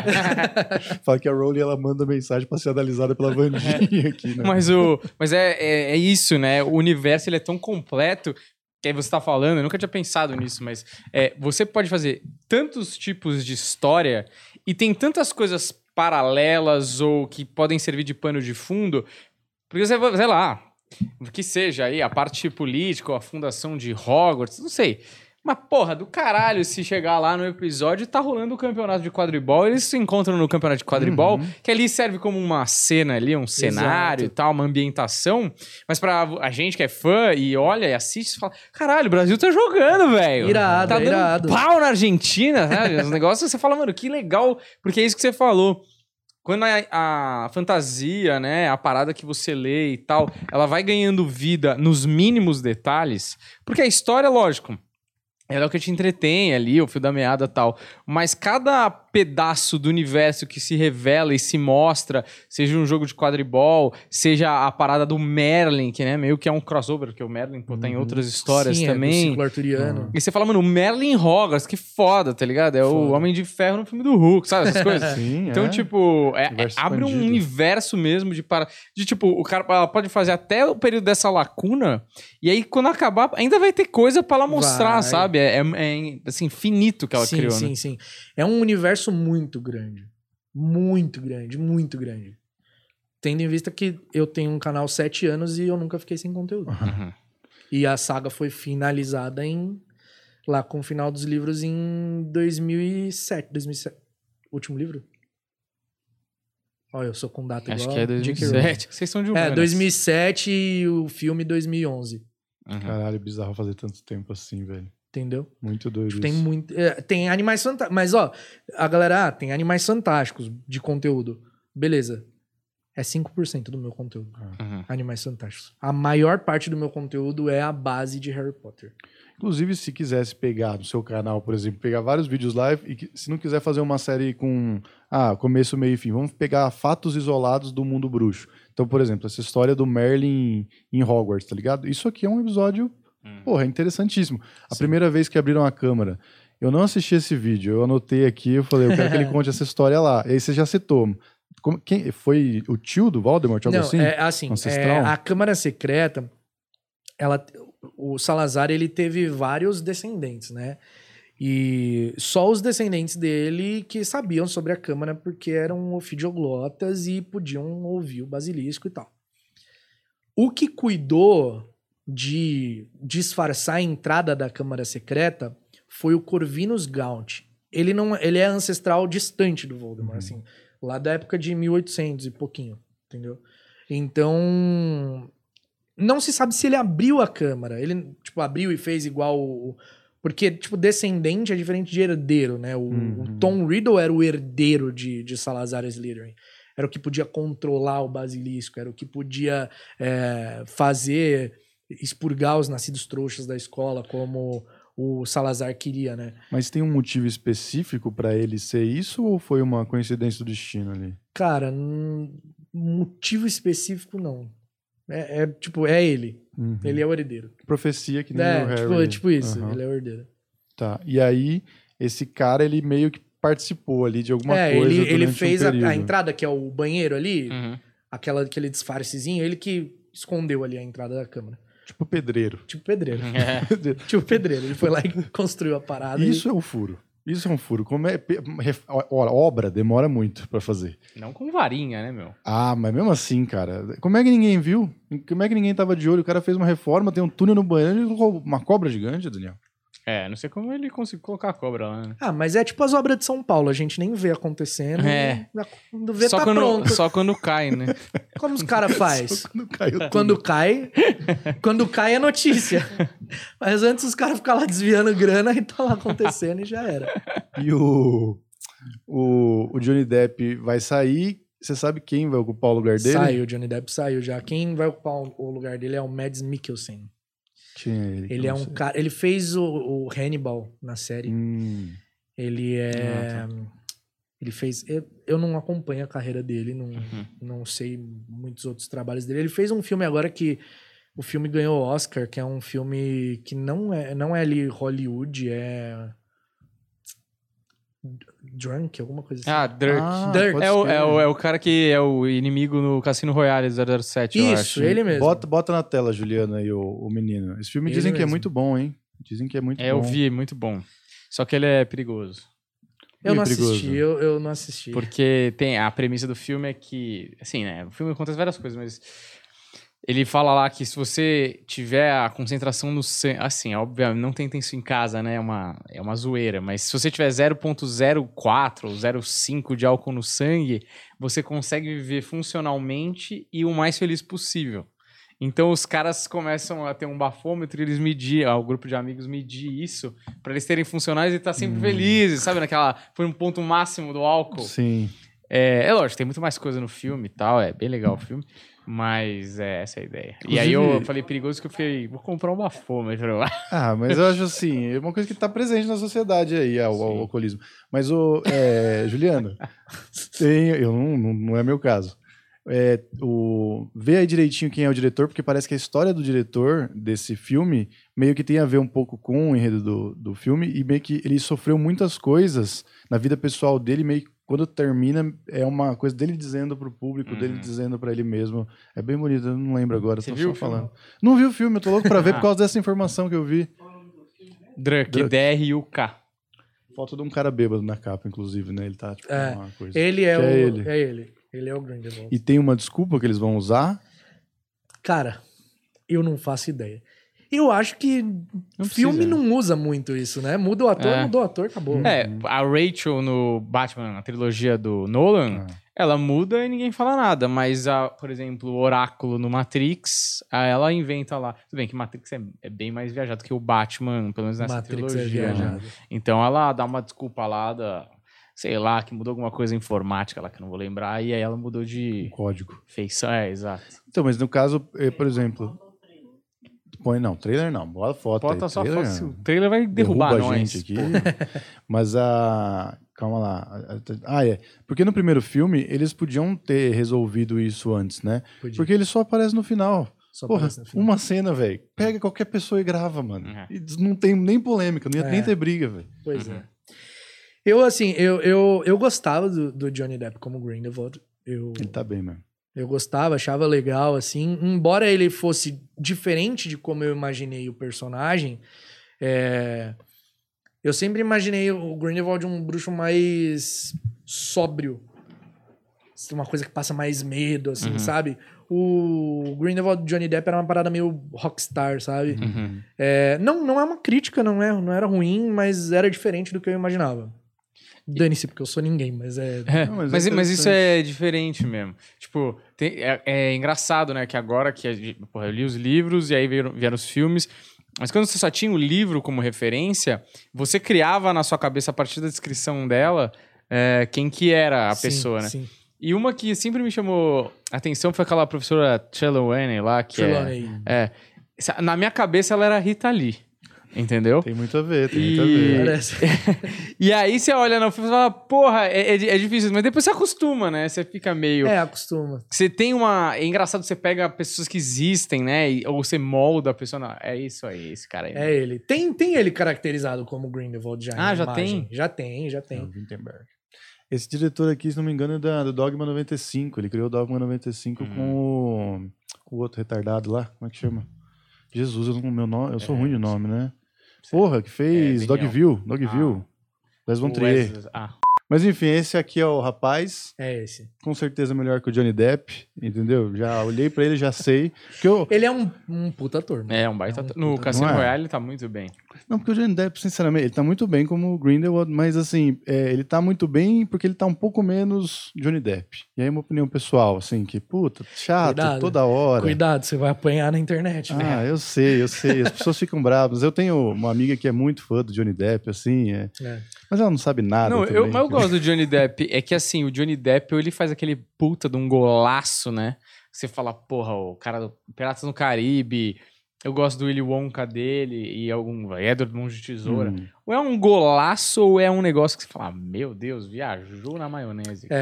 [SPEAKER 2] Fala que a Rowling ela manda mensagem pra ser analisada pela Vandinha aqui, né?
[SPEAKER 1] Mas, o, mas é, é, é isso, né? O universo ele é tão completo que aí você tá falando, eu nunca tinha pensado nisso, mas é, você pode fazer tantos tipos de história e tem tantas coisas paralelas ou que podem servir de pano de fundo, porque você vai, sei lá, que seja aí a parte política, ou a fundação de Hogwarts, não sei. Mas, porra, do caralho se chegar lá no episódio tá rolando o campeonato de quadribol, eles se encontram no campeonato de quadribol,
[SPEAKER 2] Uhum.
[SPEAKER 1] que ali serve como uma cena ali, um cenário e tal, uma ambientação, mas pra a gente que é fã e olha e assiste, fala, caralho, o Brasil tá jogando, velho.
[SPEAKER 3] Irado,
[SPEAKER 1] Tá dando
[SPEAKER 3] irado.
[SPEAKER 1] pau na Argentina? Os negócios, você fala, mano, que legal, porque é isso que você falou. Quando a, a fantasia, né, a parada que você lê e tal, ela vai ganhando vida nos mínimos detalhes, porque a história, lógico, ela é o que te entretém ali, o fio da meada e tal. Mas cada pedaço do universo que se revela e se mostra, seja um jogo de quadribol, seja a parada do Merlin, que né, meio que é um crossover, porque o Merlin pô, tem outras histórias
[SPEAKER 3] Sim, É
[SPEAKER 1] também.
[SPEAKER 3] ciclo arturiano.
[SPEAKER 1] e você fala, mano, o Merlin Hogwarts, que foda, tá ligado? É o
[SPEAKER 3] Foda.
[SPEAKER 1] Homem de Ferro no filme do Hulk, sabe? Essas coisas.
[SPEAKER 2] Sim,
[SPEAKER 1] Então,
[SPEAKER 2] é.
[SPEAKER 1] tipo, é- é- abre um universo mesmo de para de tipo, o cara ela pode fazer até o período dessa lacuna e aí quando acabar ainda vai ter coisa pra ela mostrar,
[SPEAKER 3] Vai.
[SPEAKER 1] sabe? É, é- é, assim infinito que ela
[SPEAKER 3] sim,
[SPEAKER 1] criou,
[SPEAKER 3] sim,
[SPEAKER 1] né?
[SPEAKER 3] sim. É um universo muito grande. Muito grande, muito grande. Tendo em vista que eu tenho um canal sete anos e eu nunca fiquei sem conteúdo.
[SPEAKER 1] Uhum.
[SPEAKER 3] E a saga foi finalizada em lá com o final dos livros em 2007, 2007. Último livro? Olha, eu sou com data
[SPEAKER 1] Acho
[SPEAKER 3] igual.
[SPEAKER 1] que é
[SPEAKER 3] J.K. Rowling.
[SPEAKER 1] 2007. Vocês são de
[SPEAKER 3] É,
[SPEAKER 1] humanas.
[SPEAKER 3] 2007 e o filme 2011.
[SPEAKER 1] Uhum.
[SPEAKER 2] Caralho, bizarro fazer tanto tempo assim, velho.
[SPEAKER 3] Entendeu?
[SPEAKER 2] Muito doido
[SPEAKER 3] Tem
[SPEAKER 2] isso.
[SPEAKER 3] muito. é, tem animais fantásticos. Mas, ó, a galera, ah, tem animais fantásticos de conteúdo. Beleza. É 5% do meu conteúdo.
[SPEAKER 1] Uhum.
[SPEAKER 3] Animais fantásticos. A maior parte do meu conteúdo é a base de Harry Potter.
[SPEAKER 2] Inclusive, se quisesse pegar no seu canal, por exemplo, pegar vários vídeos live e que- se não quiser fazer uma série com ah, começo, meio e fim, vamos pegar fatos isolados do mundo bruxo. Então, por exemplo, essa história do Merlin em Hogwarts, tá ligado? Isso aqui é um episódio,
[SPEAKER 1] Hum.
[SPEAKER 2] porra, é interessantíssimo. A
[SPEAKER 3] Sim.
[SPEAKER 2] primeira vez que abriram a câmera, eu não assisti esse vídeo, eu anotei aqui, eu falei, eu quero que ele conte essa história lá. E aí você já citou. Como- quem, foi o tio do Voldemort, algo
[SPEAKER 3] Não,
[SPEAKER 2] assim?
[SPEAKER 3] é assim, é, a Câmara Secreta, ela, o Salazar, ele teve vários descendentes, né? E só os descendentes dele que sabiam sobre a Câmara porque eram ofidioglottas e podiam ouvir o basilisco e tal. O que cuidou de disfarçar a entrada da Câmara Secreta foi o Corvinus Gaunt. Ele não, ele é ancestral distante do Voldemort,
[SPEAKER 2] Uhum.
[SPEAKER 3] assim, lá da época de 1800 e pouquinho, entendeu? Então, não se sabe se ele abriu a câmara. Ele, tipo, abriu e fez igual o... Porque, tipo, descendente é diferente de herdeiro, né? O,
[SPEAKER 2] Uhum.
[SPEAKER 3] o Tom Riddle era o herdeiro de, de Salazar Slytherin. Era o que podia controlar o basilisco, era o que podia é, fazer, expurgar os nascidos trouxas da escola, como o Salazar queria, né?
[SPEAKER 2] Mas tem um motivo específico pra ele ser isso ou foi uma coincidência do destino ali?
[SPEAKER 3] Cara, motivo específico não. É, é, tipo, é ele.
[SPEAKER 2] Uhum.
[SPEAKER 3] Ele é o herdeiro.
[SPEAKER 2] Profecia que nem o
[SPEAKER 3] É,
[SPEAKER 2] Harry.
[SPEAKER 3] tipo, tipo isso.
[SPEAKER 2] Aham.
[SPEAKER 3] Ele é o herdeiro.
[SPEAKER 2] Tá. E aí, esse cara, ele meio que participou ali de alguma
[SPEAKER 3] é,
[SPEAKER 2] coisa
[SPEAKER 3] ele, ele
[SPEAKER 2] durante um
[SPEAKER 3] fez a, a entrada, que é o banheiro ali,
[SPEAKER 1] Uhum.
[SPEAKER 3] aquela, aquele disfarcezinho, ele que escondeu ali a entrada da câmara.
[SPEAKER 2] Tipo pedreiro.
[SPEAKER 3] Tipo pedreiro.
[SPEAKER 1] É.
[SPEAKER 3] tipo pedreiro. Ele foi lá e construiu a parada.
[SPEAKER 2] Isso é um furo. Isso é um furo. Como é, obra demora muito pra fazer.
[SPEAKER 1] Não com varinha, né, meu?
[SPEAKER 2] Ah, mas mesmo assim, cara, como é que ninguém viu? Como é que ninguém tava de olho? O cara fez uma reforma, tem um túnel no banheiro e uma cobra gigante, Daniel.
[SPEAKER 1] É, não sei como ele conseguiu colocar a cobra lá, né?
[SPEAKER 3] Ah, mas é tipo as obras de São Paulo. A gente nem vê acontecendo.
[SPEAKER 1] É.
[SPEAKER 3] e Quando vê,
[SPEAKER 1] Só
[SPEAKER 3] tá
[SPEAKER 1] quando,
[SPEAKER 3] pronto.
[SPEAKER 1] só quando cai, né?
[SPEAKER 3] Como os caras faz?
[SPEAKER 2] Quando caiu tudo.
[SPEAKER 3] Quando cai, quando cai é notícia. Mas antes os caras ficam lá desviando grana e tá lá acontecendo e já era.
[SPEAKER 2] E o, o, o Johnny Depp vai sair. Você sabe quem vai ocupar o lugar dele?
[SPEAKER 3] Saiu, Johnny Depp saiu já. Quem vai ocupar o- o lugar dele é o Mads Mikkelsen.
[SPEAKER 2] É ele?
[SPEAKER 3] Ele é um
[SPEAKER 2] sei.
[SPEAKER 3] cara. Ele fez o, o Hannibal na série.
[SPEAKER 2] Hum,
[SPEAKER 3] Ele é.
[SPEAKER 2] Ah,
[SPEAKER 3] Ele fez. Eu, eu não acompanho a carreira dele, não,
[SPEAKER 1] Uhum.
[SPEAKER 3] não sei muitos outros trabalhos dele. Ele fez um filme agora que o filme ganhou Oscar, que é um filme que não é, não é ali Hollywood, é. Drunk, alguma coisa assim.
[SPEAKER 1] Ah, Dirk.
[SPEAKER 2] Ah,
[SPEAKER 3] Dirk.
[SPEAKER 1] É o, é, o, é o cara que é o inimigo no Cassino Royale 007, eu
[SPEAKER 3] Isso,
[SPEAKER 1] acho.
[SPEAKER 3] ele mesmo.
[SPEAKER 2] Bota, bota na tela, Juliana, aí, o, o menino. Esse filme
[SPEAKER 3] Ele
[SPEAKER 2] dizem que é
[SPEAKER 3] mesmo.
[SPEAKER 2] muito bom, hein? Dizem que é muito
[SPEAKER 1] É,
[SPEAKER 2] bom.
[SPEAKER 1] eu vi, muito bom. Só que ele é perigoso.
[SPEAKER 3] eu não
[SPEAKER 2] Meio perigoso.
[SPEAKER 3] assisti, eu, eu não assisti.
[SPEAKER 1] Porque tem a premissa do filme é que, assim, né? O filme acontece várias coisas, mas ele fala lá que se você tiver a concentração no sangue, assim, obviamente, não tentem isso em casa, né? É uma, é uma zoeira, mas se você tiver 0.04 ou 0.5 de álcool no sangue, você consegue viver funcionalmente e o mais feliz possível. Então os caras começam a ter um bafômetro e eles medir, ah, o grupo de amigos medir isso pra eles terem funcionais e estar sempre
[SPEAKER 2] Hum.
[SPEAKER 1] felizes, sabe? Naquela foi um ponto máximo do álcool.
[SPEAKER 2] Sim.
[SPEAKER 1] É, é lógico, tem muito mais coisa no filme e tal, é bem legal o filme. Mas é essa é a ideia. e aí eu
[SPEAKER 2] Inclusive-
[SPEAKER 1] falei perigoso que eu falei, vou comprar um bafômetro.
[SPEAKER 2] Ah, mas eu acho assim, é uma coisa que está presente na sociedade aí, é o, alcoolismo. Mas o é, Juliano, tem, eu não, não, não é meu caso. É, o, vê aí direitinho quem é o diretor, porque parece que a história do diretor desse filme meio que tem a ver um pouco com o enredo do, do filme e meio que ele sofreu muitas coisas na vida pessoal dele, meio que quando termina é uma coisa dele dizendo pro público, dele
[SPEAKER 1] Uhum.
[SPEAKER 2] dizendo pra ele mesmo. É bem bonito, eu não lembro agora,
[SPEAKER 1] Você
[SPEAKER 2] tô
[SPEAKER 1] viu
[SPEAKER 2] só
[SPEAKER 1] o filme?
[SPEAKER 2] falando. Não vi o filme, eu tô louco pra ver
[SPEAKER 1] Ah.
[SPEAKER 2] por causa dessa informação que eu vi.
[SPEAKER 1] Druk,
[SPEAKER 2] Druk. Foto de um cara bêbado na capa, inclusive, né? Ele tá, tipo,
[SPEAKER 3] É.
[SPEAKER 2] uma coisa.
[SPEAKER 3] Ele é
[SPEAKER 2] Que
[SPEAKER 3] o.
[SPEAKER 2] é ele.
[SPEAKER 3] É ele. Ele é o Grindelwald.
[SPEAKER 2] E tem uma desculpa que eles vão usar.
[SPEAKER 3] Cara, eu não faço ideia. Eu acho que
[SPEAKER 1] Não
[SPEAKER 3] filme
[SPEAKER 1] precisa,
[SPEAKER 3] não usa muito isso, né? Muda o ator,
[SPEAKER 1] É.
[SPEAKER 3] mudou o ator, acabou.
[SPEAKER 1] É, a Rachel no Batman, na trilogia do Nolan,
[SPEAKER 2] Ah.
[SPEAKER 1] ela muda e ninguém fala nada. Mas, a, por exemplo, o Oráculo no Matrix, a- ela inventa lá. Tudo bem que Matrix é, é bem mais viajado que o Batman, pelo menos nessa
[SPEAKER 3] Matrix é
[SPEAKER 1] trilogia. né?
[SPEAKER 3] viajado.
[SPEAKER 1] Então ela dá uma desculpa lá da. Sei lá, que mudou alguma coisa informática lá que eu não vou lembrar. E aí ela mudou
[SPEAKER 2] o
[SPEAKER 1] de
[SPEAKER 2] código.
[SPEAKER 1] feição. É, exato.
[SPEAKER 2] Então, mas no caso, eh, por exemplo. Põe não, trailer não, bota foto.
[SPEAKER 1] Bota
[SPEAKER 2] aí,
[SPEAKER 1] só
[SPEAKER 2] trailer,
[SPEAKER 1] foto. O trailer vai derrubar
[SPEAKER 2] Derruba a
[SPEAKER 1] nós.
[SPEAKER 2] gente aqui. Mas a. Calma lá. Ah, é. Porque no primeiro filme, eles podiam ter resolvido isso antes, né?
[SPEAKER 3] Podia.
[SPEAKER 2] Porque ele só aparece no final.
[SPEAKER 3] Só
[SPEAKER 2] Porra,
[SPEAKER 3] aparece no filme.
[SPEAKER 2] uma cena, velho. Pega qualquer pessoa e grava, mano.
[SPEAKER 1] Uhum.
[SPEAKER 2] E não tem nem polêmica, não ia
[SPEAKER 3] É.
[SPEAKER 2] nem ter briga, velho.
[SPEAKER 3] Pois
[SPEAKER 1] Uhum.
[SPEAKER 3] é. Eu, assim, eu, eu, eu gostava do, do Johnny Depp como Grindelwald. Eu,
[SPEAKER 2] Ele tá bem, mano.
[SPEAKER 3] Eu gostava, achava legal, assim. Embora ele fosse diferente de como eu imaginei o personagem, é, eu sempre imaginei o Grindelwald um bruxo mais sóbrio. Uma coisa que passa mais medo, assim,
[SPEAKER 1] Uhum.
[SPEAKER 3] sabe? O Grindelwald Johnny Depp era uma parada meio rockstar, sabe?
[SPEAKER 1] Uhum.
[SPEAKER 3] É, não, não é uma crítica, não, é, não era ruim, mas era diferente do que eu imaginava. Dane-se, porque eu sou ninguém, mas é.
[SPEAKER 1] É,
[SPEAKER 2] Não, mas
[SPEAKER 1] mas,
[SPEAKER 2] é
[SPEAKER 1] mas isso
[SPEAKER 2] interessante.
[SPEAKER 1] é diferente mesmo. Tipo, tem- é, é engraçado, né? Que agora que porra, eu li os livros e aí vieram, vieram os filmes. Mas quando você só tinha o livro como referência, você criava na sua cabeça, a partir da descrição dela, é, quem que era a
[SPEAKER 3] Sim,
[SPEAKER 1] pessoa, né?
[SPEAKER 3] Sim,
[SPEAKER 1] E uma que sempre me chamou a atenção foi aquela professora Trelawney lá, que é,
[SPEAKER 3] Trelawney.
[SPEAKER 1] é... essa- Na minha cabeça ela era Rita Lee, entendeu?
[SPEAKER 2] Tem muito a ver, tem muito a
[SPEAKER 1] E-
[SPEAKER 2] ver.
[SPEAKER 3] Parece.
[SPEAKER 1] E aí você olha no filme e fala, porra, é, é- é difícil, mas depois você acostuma, né? Você fica meio.
[SPEAKER 3] É, acostuma.
[SPEAKER 1] Você tem uma. É engraçado, você pega pessoas que existem, né? e- ou você molda a pessoa. Não, é isso aí, esse cara aí.
[SPEAKER 3] É ele. Tem, tem ele caracterizado como Grindelwald já.
[SPEAKER 1] Ah, já
[SPEAKER 3] imagem.
[SPEAKER 1] tem?
[SPEAKER 3] Já tem, já
[SPEAKER 2] É,
[SPEAKER 3] tem.
[SPEAKER 2] o Wittenberg. Esse diretor aqui, se não me engano, é da, do Dogma 95. Ele criou o Dogma 95 com, o, com o outro retardado lá. Como é que chama? Jesus, eu, não, meu nome, eu sou
[SPEAKER 1] É,
[SPEAKER 2] ruim de nome, né? Porra, que fez
[SPEAKER 1] É,
[SPEAKER 2] Dogville. Dogville. Les Von
[SPEAKER 1] O
[SPEAKER 2] Trier.
[SPEAKER 1] Wesley- Ah,
[SPEAKER 2] Mas enfim, esse aqui é o rapaz.
[SPEAKER 3] É esse.
[SPEAKER 2] Com certeza melhor que o Johnny Depp, entendeu? Já olhei pra ele, já sei. Porque eu,
[SPEAKER 3] Ele é um, um puta ator. mano.
[SPEAKER 1] é um baita.
[SPEAKER 3] É um
[SPEAKER 1] no
[SPEAKER 3] puta-
[SPEAKER 1] Cassino
[SPEAKER 2] não é?
[SPEAKER 1] Royale ele tá muito bem.
[SPEAKER 2] Não, porque o Johnny Depp, sinceramente, ele tá muito bem como o Grindelwald, mas assim, é, ele tá muito bem porque ele tá um pouco menos Johnny Depp. E aí uma opinião pessoal, assim, que, puta, chato,
[SPEAKER 3] Cuidado.
[SPEAKER 2] toda hora.
[SPEAKER 3] Cuidado, você vai apanhar na internet, né?
[SPEAKER 2] Ah, eu sei, eu sei. As pessoas ficam bravas. Eu tenho uma amiga que é muito fã do Johnny Depp, assim, é,
[SPEAKER 3] É.
[SPEAKER 2] mas ela não sabe nada.
[SPEAKER 1] não,
[SPEAKER 2] também.
[SPEAKER 1] eu, mas eu gosto do Johnny Depp. É que assim, o Johnny Depp, ele faz aquele puta de um golaço, né? Você fala, porra, o cara do Piratas no Caribe. Eu gosto do Willy Wonka dele e algum Edward Mãos de Tesoura.
[SPEAKER 2] Hum,
[SPEAKER 1] Ou é um golaço ou é um negócio que você fala, meu Deus, viajou na maionese.
[SPEAKER 3] É.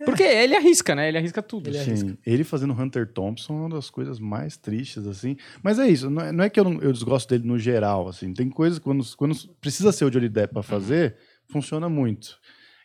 [SPEAKER 2] é.
[SPEAKER 1] Porque ele arrisca, né? Ele arrisca tudo.
[SPEAKER 3] Ele
[SPEAKER 2] Sim,
[SPEAKER 3] arrisca.
[SPEAKER 2] ele fazendo Hunter Thompson é uma das coisas mais tristes, assim. Mas é isso, não é, não é que eu, não- eu desgosto dele no geral, assim. Tem coisas, quando, quando precisa ser o Johnny Depp pra fazer, funciona muito.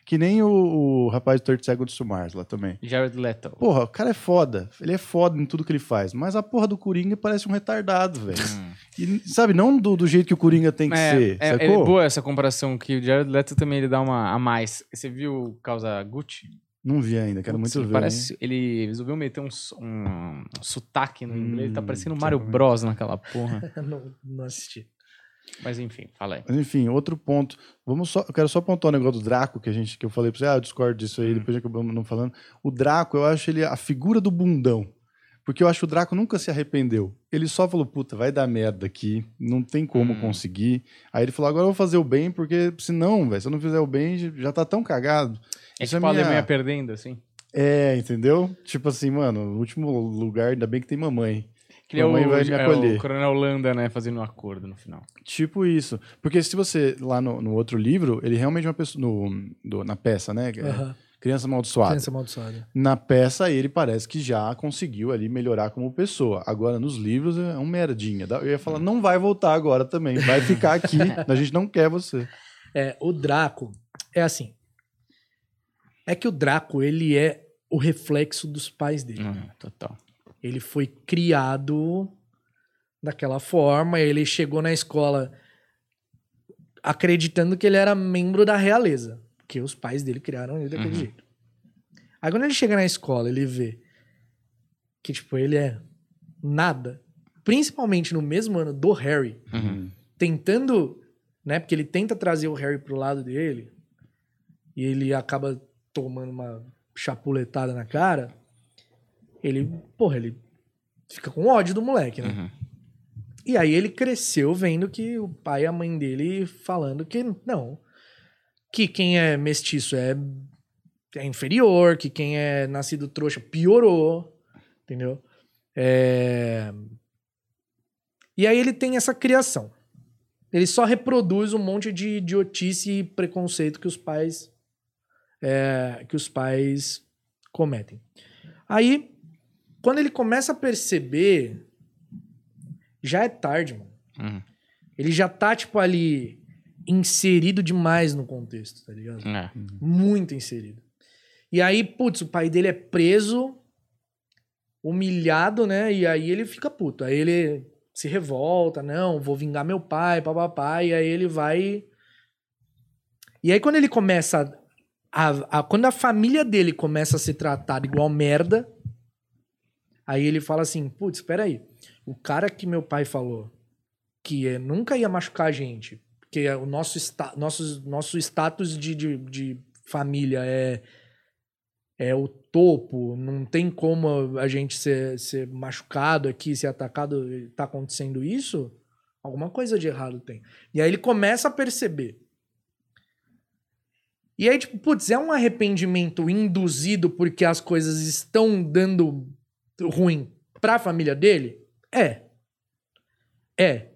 [SPEAKER 2] Que nem o, o rapaz do 30 Seconds to Mars lá também.
[SPEAKER 1] Jared Leto.
[SPEAKER 2] Porra, o cara é foda. Ele é foda em tudo que ele faz. Mas a porra do Coringa parece um retardado, velho.
[SPEAKER 1] Hum.
[SPEAKER 2] E, sabe, não do, do jeito que o Coringa tem que
[SPEAKER 1] É,
[SPEAKER 2] ser,
[SPEAKER 1] é, é boa essa comparação que o Jared Leto também ele dá uma a mais. Você viu Causa Gucci?
[SPEAKER 2] Não vi ainda, quero
[SPEAKER 1] Putz,
[SPEAKER 2] muito
[SPEAKER 1] ele
[SPEAKER 2] ver.
[SPEAKER 1] Parece, ele resolveu meter um, so- um sotaque no inglês. Ele tá
[SPEAKER 2] Hum,
[SPEAKER 1] parecendo o
[SPEAKER 2] quero
[SPEAKER 1] Mario. Bros naquela porra.
[SPEAKER 3] não, não assisti.
[SPEAKER 1] Mas enfim, fala aí.
[SPEAKER 2] Mas enfim, outro ponto. Vamos só, eu quero só pontuar o negócio do Draco que a gente que eu falei pra você, ah, eu discordo disso aí,
[SPEAKER 1] Hum.
[SPEAKER 2] depois já acabamos não falando. O Draco, eu acho ele a figura do bundão. Porque eu acho que o Draco nunca se arrependeu. Ele só falou, puta, vai dar merda aqui, não tem como
[SPEAKER 1] Hum.
[SPEAKER 2] conseguir. Aí ele falou, agora eu vou fazer o bem, porque senão, velho, se eu não fizer o bem, já tá tão cagado.
[SPEAKER 1] É
[SPEAKER 2] Isso é
[SPEAKER 1] tipo a
[SPEAKER 2] minha-
[SPEAKER 1] Alemanha perdendo, assim.
[SPEAKER 2] É, entendeu? Tipo assim, mano, no último lugar, ainda bem que tem mamãe.
[SPEAKER 1] Que ele é o,
[SPEAKER 2] vai me
[SPEAKER 1] é
[SPEAKER 2] acolher.
[SPEAKER 1] o Coronel Landa, né, fazendo um acordo no final.
[SPEAKER 2] Tipo isso. Porque se você, lá no, no outro livro, ele realmente é uma pessoa. No, do- na peça, né? É,
[SPEAKER 3] Aham.
[SPEAKER 2] Criança Amaldiçoada.
[SPEAKER 3] Criança amaldiçoada.
[SPEAKER 2] Na peça, ele parece que já conseguiu ali melhorar como pessoa. Agora, nos livros, é um merdinha. Eu ia falar, não vai voltar agora também. Vai ficar aqui. a gente não quer você.
[SPEAKER 3] É, o Draco é assim. É que o Draco, ele é o reflexo dos pais dele.
[SPEAKER 1] Hum, total.
[SPEAKER 3] Ele foi criado daquela forma, ele chegou na escola acreditando que ele era membro da realeza, porque os pais dele criaram ele daquele
[SPEAKER 1] Uhum.
[SPEAKER 3] jeito. Aí quando ele chega na escola, ele vê que tipo ele é nada, principalmente no mesmo ano do Harry,
[SPEAKER 1] Uhum.
[SPEAKER 3] tentando, né, porque ele tenta trazer o Harry pro lado dele e ele acaba tomando uma chapuletada na cara. Ele, porra, ele fica com ódio do moleque, né?
[SPEAKER 1] Uhum.
[SPEAKER 3] E aí ele cresceu vendo que o pai e a mãe dele falando que não, que quem é mestiço é, é inferior, que quem é nascido trouxa piorou, entendeu? É... E aí ele tem essa criação. Ele só reproduz um monte de idiotice e preconceito que os pais é, que os pais cometem. Aí, quando ele começa a perceber já é tarde, mano.
[SPEAKER 1] Uhum.
[SPEAKER 3] Ele já tá, tipo, ali inserido demais no contexto, tá ligado?
[SPEAKER 1] É.
[SPEAKER 3] Muito inserido. E aí, putz, o pai dele é preso, humilhado, né? E aí ele fica puto. Aí ele se revolta, não, vou vingar meu pai, papapá. E aí ele vai. E aí, quando ele começa. A, a- quando a família dele começa a ser tratada igual merda, aí ele fala assim: putz, espera aí. O cara que meu pai falou que eh, nunca ia machucar a gente, porque o nosso, nosso, nosso status de, de, de família é, é o topo, não tem como a gente ser, ser machucado aqui, ser atacado, tá acontecendo isso, alguma coisa de errado tem. E aí ele começa a perceber. E aí, tipo, putz, é um arrependimento induzido porque as coisas estão dando ruim pra família dele? É. É.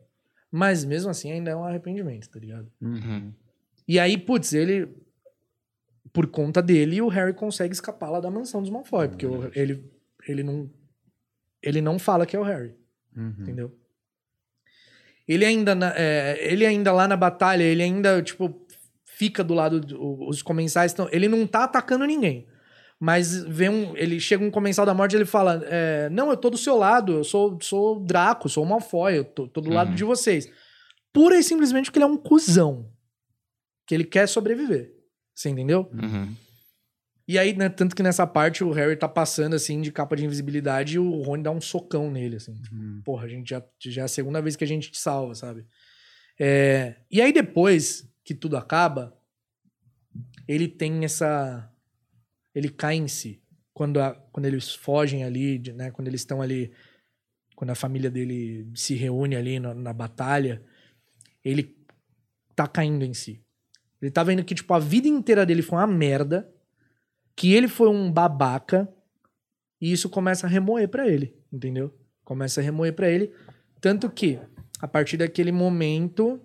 [SPEAKER 3] Mas mesmo assim ainda é um arrependimento, tá ligado?
[SPEAKER 1] Uhum.
[SPEAKER 3] E aí, putz, ele. Por conta dele, o Harry consegue escapar lá da mansão dos Malfoy, porque o- ele, ele não. Ele não fala que é o Harry,
[SPEAKER 2] Uhum.
[SPEAKER 3] entendeu? Ele ainda, na- é, ele ainda lá na batalha, ele ainda, tipo, fica do lado. do- os comensais estão. Ele não tá atacando ninguém. Mas vem um, ele chega um comensal da morte e ele fala: é, Não, eu tô do seu lado, eu sou, sou Draco, sou o Malfoy, eu tô, tô do lado
[SPEAKER 1] Uhum.
[SPEAKER 3] de vocês. Pura e simplesmente porque ele é um cuzão. Que ele quer sobreviver. Você entendeu?
[SPEAKER 1] Uhum.
[SPEAKER 3] E aí, né, tanto que nessa parte o Harry tá passando assim de capa de invisibilidade e o Rony dá um socão nele, assim.
[SPEAKER 2] Uhum.
[SPEAKER 3] Porra, a gente já, já é a segunda vez que a gente te salva, sabe? É, e aí depois que tudo acaba, ele tem essa. Ele cai em si. Quando, a- quando eles fogem ali, de- né? Quando eles estão ali. Quando a família dele se reúne ali na, na batalha, ele tá caindo em si. Ele tá vendo que, tipo, a vida inteira dele foi uma merda, que ele foi um babaca, e isso começa a remoer pra ele, entendeu? Começa a remoer pra ele. Tanto que, a partir daquele momento,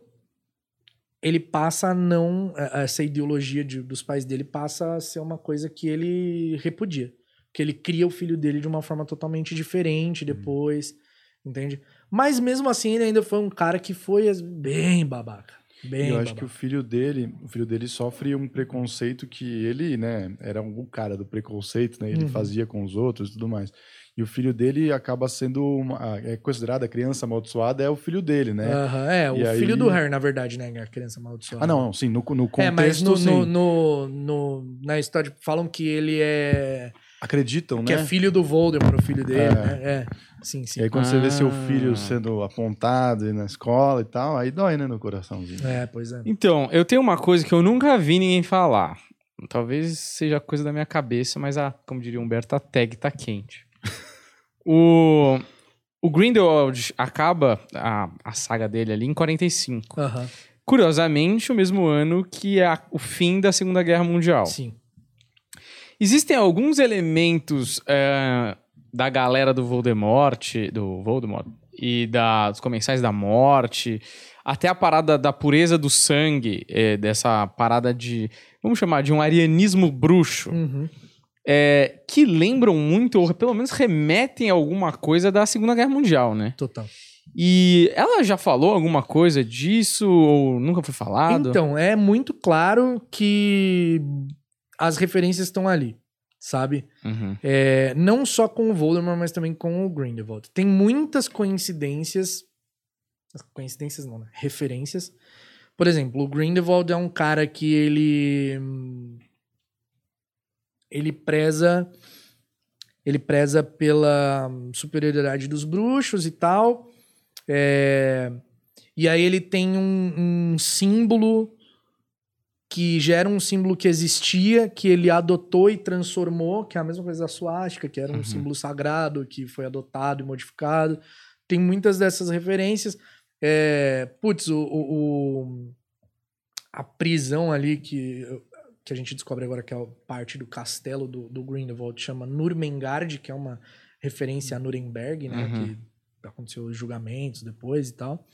[SPEAKER 3] ele passa a não. Essa ideologia de- dos pais dele passa a ser uma coisa que ele repudia. Que ele cria o filho dele de uma forma totalmente diferente depois, entende? Mas mesmo assim, ele ainda foi um cara que foi bem babaca. Bem
[SPEAKER 2] eu acho que
[SPEAKER 3] babaca.
[SPEAKER 2] o filho dele, o filho dele sofre um preconceito que ele, né, era um cara do preconceito, né? Ele
[SPEAKER 3] Uhum.
[SPEAKER 2] fazia com os outros e tudo mais. E o filho dele acaba sendo uma, é considerada a criança amaldiçoada é o filho dele, né?
[SPEAKER 3] Aham, é, o
[SPEAKER 2] E
[SPEAKER 3] filho
[SPEAKER 2] aí-
[SPEAKER 3] do Harry, na verdade, né? A criança amaldiçoada.
[SPEAKER 2] Ah, não, não, sim, no, no contexto,
[SPEAKER 3] É, mas no,
[SPEAKER 2] sim.
[SPEAKER 3] no, no, no- na história falam que ele é.
[SPEAKER 2] acreditam,
[SPEAKER 3] Que
[SPEAKER 2] né?
[SPEAKER 3] é filho do Voldemort, o filho dele,
[SPEAKER 2] É.
[SPEAKER 3] né? É. Sim, sim.
[SPEAKER 2] E aí quando você vê seu
[SPEAKER 1] Ah.
[SPEAKER 2] filho sendo apontado na escola e tal, aí dói, né, no coraçãozinho.
[SPEAKER 3] É, pois é.
[SPEAKER 1] Então, eu tenho uma coisa que eu nunca vi ninguém falar. Talvez seja coisa da minha cabeça, mas a, como diria o Humberto, a tag tá quente. O, o Grindelwald acaba a, a saga dele ali em 45.
[SPEAKER 3] Aham.
[SPEAKER 1] Curiosamente, o mesmo ano que é a- o fim da Segunda Guerra Mundial.
[SPEAKER 3] Sim.
[SPEAKER 1] Existem alguns elementos é, da galera do Voldemort, do Voldemort, e da, dos comensais da morte, até a parada da pureza do sangue, é, dessa parada de, vamos chamar de um arianismo bruxo,
[SPEAKER 3] Uhum.
[SPEAKER 1] É, que lembram muito, ou pelo menos remetem a alguma coisa da Segunda Guerra Mundial, né?
[SPEAKER 3] Total.
[SPEAKER 1] E ela já falou alguma coisa disso, ou nunca foi falado?
[SPEAKER 3] Então, é muito claro que as referências estão ali, sabe?
[SPEAKER 1] Uhum.
[SPEAKER 3] É, não só com o Voldemort, mas também com o Grindelwald. Tem muitas coincidências. Coincidências não, né? Referências. Por exemplo, o Grindelwald é um cara que ele. Ele preza. Ele preza pela superioridade dos bruxos e tal. É, e aí ele tem um, um símbolo que já era um símbolo que existia, que ele adotou e transformou, que é a mesma coisa da suástica, que era um
[SPEAKER 1] Uhum.
[SPEAKER 3] símbolo sagrado, que foi adotado e modificado. Tem muitas dessas referências. É, putz, o, o- o- a prisão ali que, que a gente descobre agora que é parte do castelo do, do Grindelwald chama Nurmengard, que é uma referência a Nuremberg, né?
[SPEAKER 1] Uhum.
[SPEAKER 3] Que aconteceu os julgamentos depois e tal.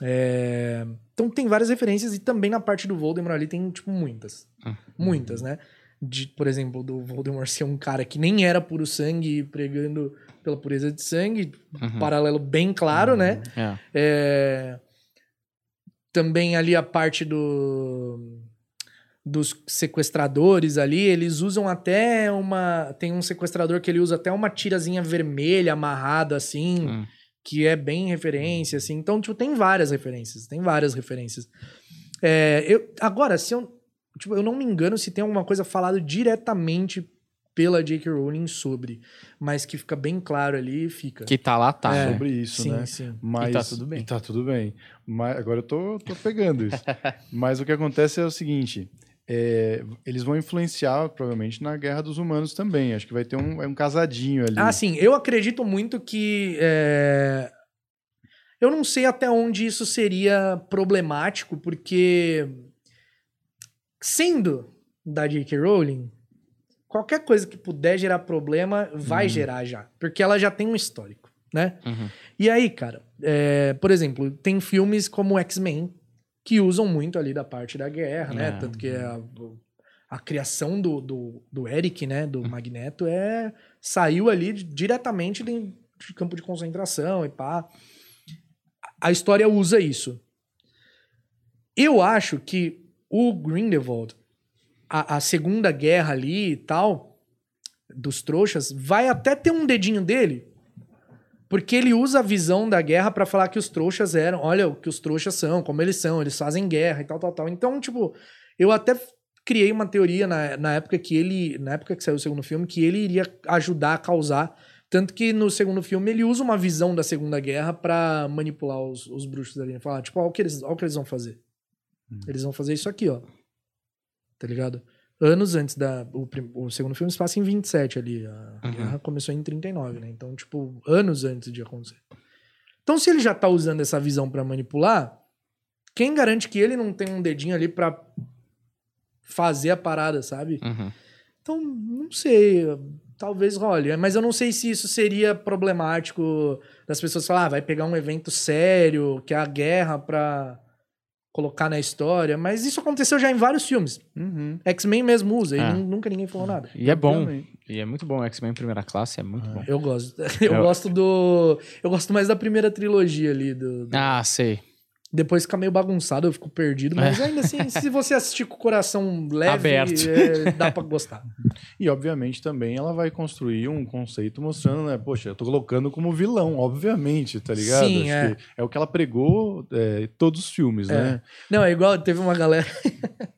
[SPEAKER 3] É, Então tem várias referências e também na parte do Voldemort ali tem, tipo, muitas.
[SPEAKER 1] Uhum.
[SPEAKER 3] Muitas, né? De, por exemplo, do Voldemort ser um cara que nem era puro sangue pregando pela pureza de sangue.
[SPEAKER 1] Uhum.
[SPEAKER 3] Paralelo bem claro, né?
[SPEAKER 1] É.
[SPEAKER 3] É, Também ali a parte do dos sequestradores ali, eles usam até uma. Tem um sequestrador que ele usa até uma tirazinha vermelha amarrada assim,
[SPEAKER 1] Hum.
[SPEAKER 3] que é bem referência, assim. Então, tipo, tem várias referências, tem várias referências. É, eu, agora, se eu. Tipo, eu não me engano se tem alguma coisa falado diretamente pela J.K. Rowling sobre, mas que fica bem claro ali, fica.
[SPEAKER 1] Que tá lá, tá.
[SPEAKER 3] É.
[SPEAKER 2] sobre isso,
[SPEAKER 3] sim,
[SPEAKER 2] né?
[SPEAKER 3] sim.
[SPEAKER 2] Mas,
[SPEAKER 1] E tá tudo bem.
[SPEAKER 2] e tá tudo bem. Mas, agora eu tô, tô pegando isso. Mas o que acontece é o seguinte: é, eles vão influenciar, provavelmente, na Guerra dos Humanos também. Acho que vai ter um, é um casadinho ali.
[SPEAKER 3] Ah, sim. Eu acredito muito que. é, Eu não sei até onde isso seria problemático, porque. Sendo da J.K. Rowling, qualquer coisa que puder gerar problema vai
[SPEAKER 2] Uhum.
[SPEAKER 3] gerar já. Porque ela já tem um histórico, né?
[SPEAKER 1] Uhum.
[SPEAKER 3] E aí, cara, é, por exemplo, tem filmes como X-Men que usam muito ali da parte da guerra, né?
[SPEAKER 1] É.
[SPEAKER 3] Tanto que a, a criação do, do, do Eric, né? Do Magneto, é saiu ali de- diretamente de, de campo de concentração e pá. A história usa isso. Eu acho que o Grindelwald, a, a segunda guerra ali e tal, dos trouxas, vai até ter um dedinho dele, porque ele usa a visão da guerra pra falar que os trouxas eram, olha o que os trouxas são, como eles são, eles fazem guerra e tal, tal, tal. Então, tipo, eu até criei uma teoria na, na época que ele, na época que saiu o segundo filme, que ele iria ajudar a causar, tanto que no segundo filme ele usa uma visão da Segunda Guerra pra manipular os, os bruxos ali, falar, tipo, olha o que eles, olha o que eles vão fazer.
[SPEAKER 2] Hum.
[SPEAKER 3] Eles vão fazer isso aqui, ó. Tá ligado? Anos antes da. O, o segundo filme se passa em 27 ali. A
[SPEAKER 1] Uhum.
[SPEAKER 3] guerra começou em 39, né? Então, tipo, anos antes de acontecer. Então, se ele já tá usando essa visão pra manipular, quem garante que ele não tem um dedinho ali pra fazer a parada, sabe?
[SPEAKER 1] Uhum.
[SPEAKER 3] Então, não sei. Talvez role. Mas eu não sei se isso seria problemático das pessoas falar, ah, vai pegar um evento sério, que é a guerra, pra colocar na história. Mas isso aconteceu já em vários filmes.
[SPEAKER 2] Uhum.
[SPEAKER 3] X-Men mesmo usa, e
[SPEAKER 1] É.
[SPEAKER 3] nu- nunca ninguém falou nada.
[SPEAKER 1] E é bom. E é muito bom. X-Men Primeira Classe é muito bom.
[SPEAKER 3] Eu gosto. Eu
[SPEAKER 1] Eu-
[SPEAKER 3] gosto do. Eu gosto mais da primeira trilogia ali. Do, do-
[SPEAKER 1] Ah, sei.
[SPEAKER 3] Depois fica meio bagunçado, eu fico perdido. Mas ainda assim, se você assistir com o coração leve,
[SPEAKER 1] Aberto.
[SPEAKER 3] é, dá pra gostar.
[SPEAKER 2] E, obviamente, também ela vai construir um conceito mostrando, né? Poxa, eu tô colocando como vilão, obviamente, tá ligado?
[SPEAKER 3] Sim,
[SPEAKER 2] Acho
[SPEAKER 3] é.
[SPEAKER 2] que é o que ela pregou é, em todos os filmes,
[SPEAKER 3] É.
[SPEAKER 2] né?
[SPEAKER 3] Não, é igual, teve uma galera.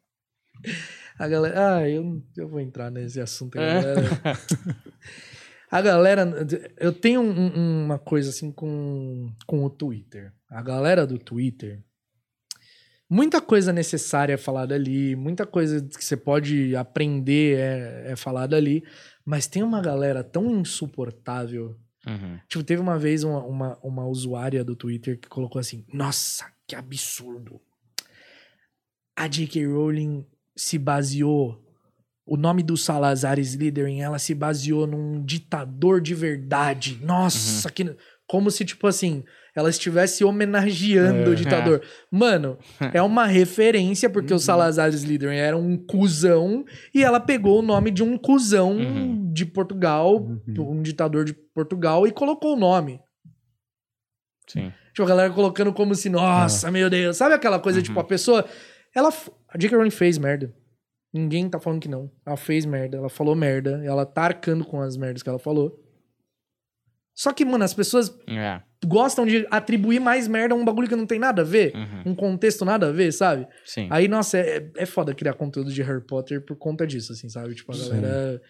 [SPEAKER 3] a galera. Ah, eu, eu vou entrar nesse assunto. A
[SPEAKER 1] É.
[SPEAKER 3] galera. a galera. Eu tenho um- um- uma coisa assim com, com o Twitter. A galera do Twitter. Muita coisa necessária é falada ali, muita coisa que você pode aprender é, é falada ali, mas tem uma galera tão insuportável
[SPEAKER 1] Uhum.
[SPEAKER 3] Tipo, teve uma vez uma, uma, uma usuária do Twitter que colocou assim: Nossa, que absurdo. A J.K. Rowling se baseou o nome do Salazar Slytherin, ela se baseou num ditador de verdade. Nossa,
[SPEAKER 1] Uhum.
[SPEAKER 3] que... Como se, tipo assim, ela estivesse homenageando
[SPEAKER 2] É.
[SPEAKER 3] o ditador. Mano, é uma referência, porque o
[SPEAKER 1] Uhum.
[SPEAKER 3] Salazar Slytherin era um cuzão, e ela pegou o nome de um cuzão
[SPEAKER 1] Uhum.
[SPEAKER 3] de Portugal,
[SPEAKER 2] Uhum.
[SPEAKER 3] um ditador de Portugal, e colocou o nome.
[SPEAKER 1] Sim.
[SPEAKER 3] Tipo, a galera colocando como se, nossa, meu Deus. Sabe aquela coisa,
[SPEAKER 1] Uhum.
[SPEAKER 3] tipo, a pessoa. Ela. A J.K. Rowling fez merda. Ninguém tá falando que não. Ela fez merda, ela falou merda, ela tá arcando com as merdas que ela falou. Só que, mano, as pessoas
[SPEAKER 1] É.
[SPEAKER 3] gostam de atribuir mais merda a um bagulho que não tem nada a ver.
[SPEAKER 1] Uhum.
[SPEAKER 3] Um contexto nada a ver, sabe?
[SPEAKER 1] Sim.
[SPEAKER 3] Aí, nossa, é, é foda criar conteúdo de Harry Potter por conta disso, assim, sabe? Tipo, a
[SPEAKER 2] Sim.
[SPEAKER 3] galera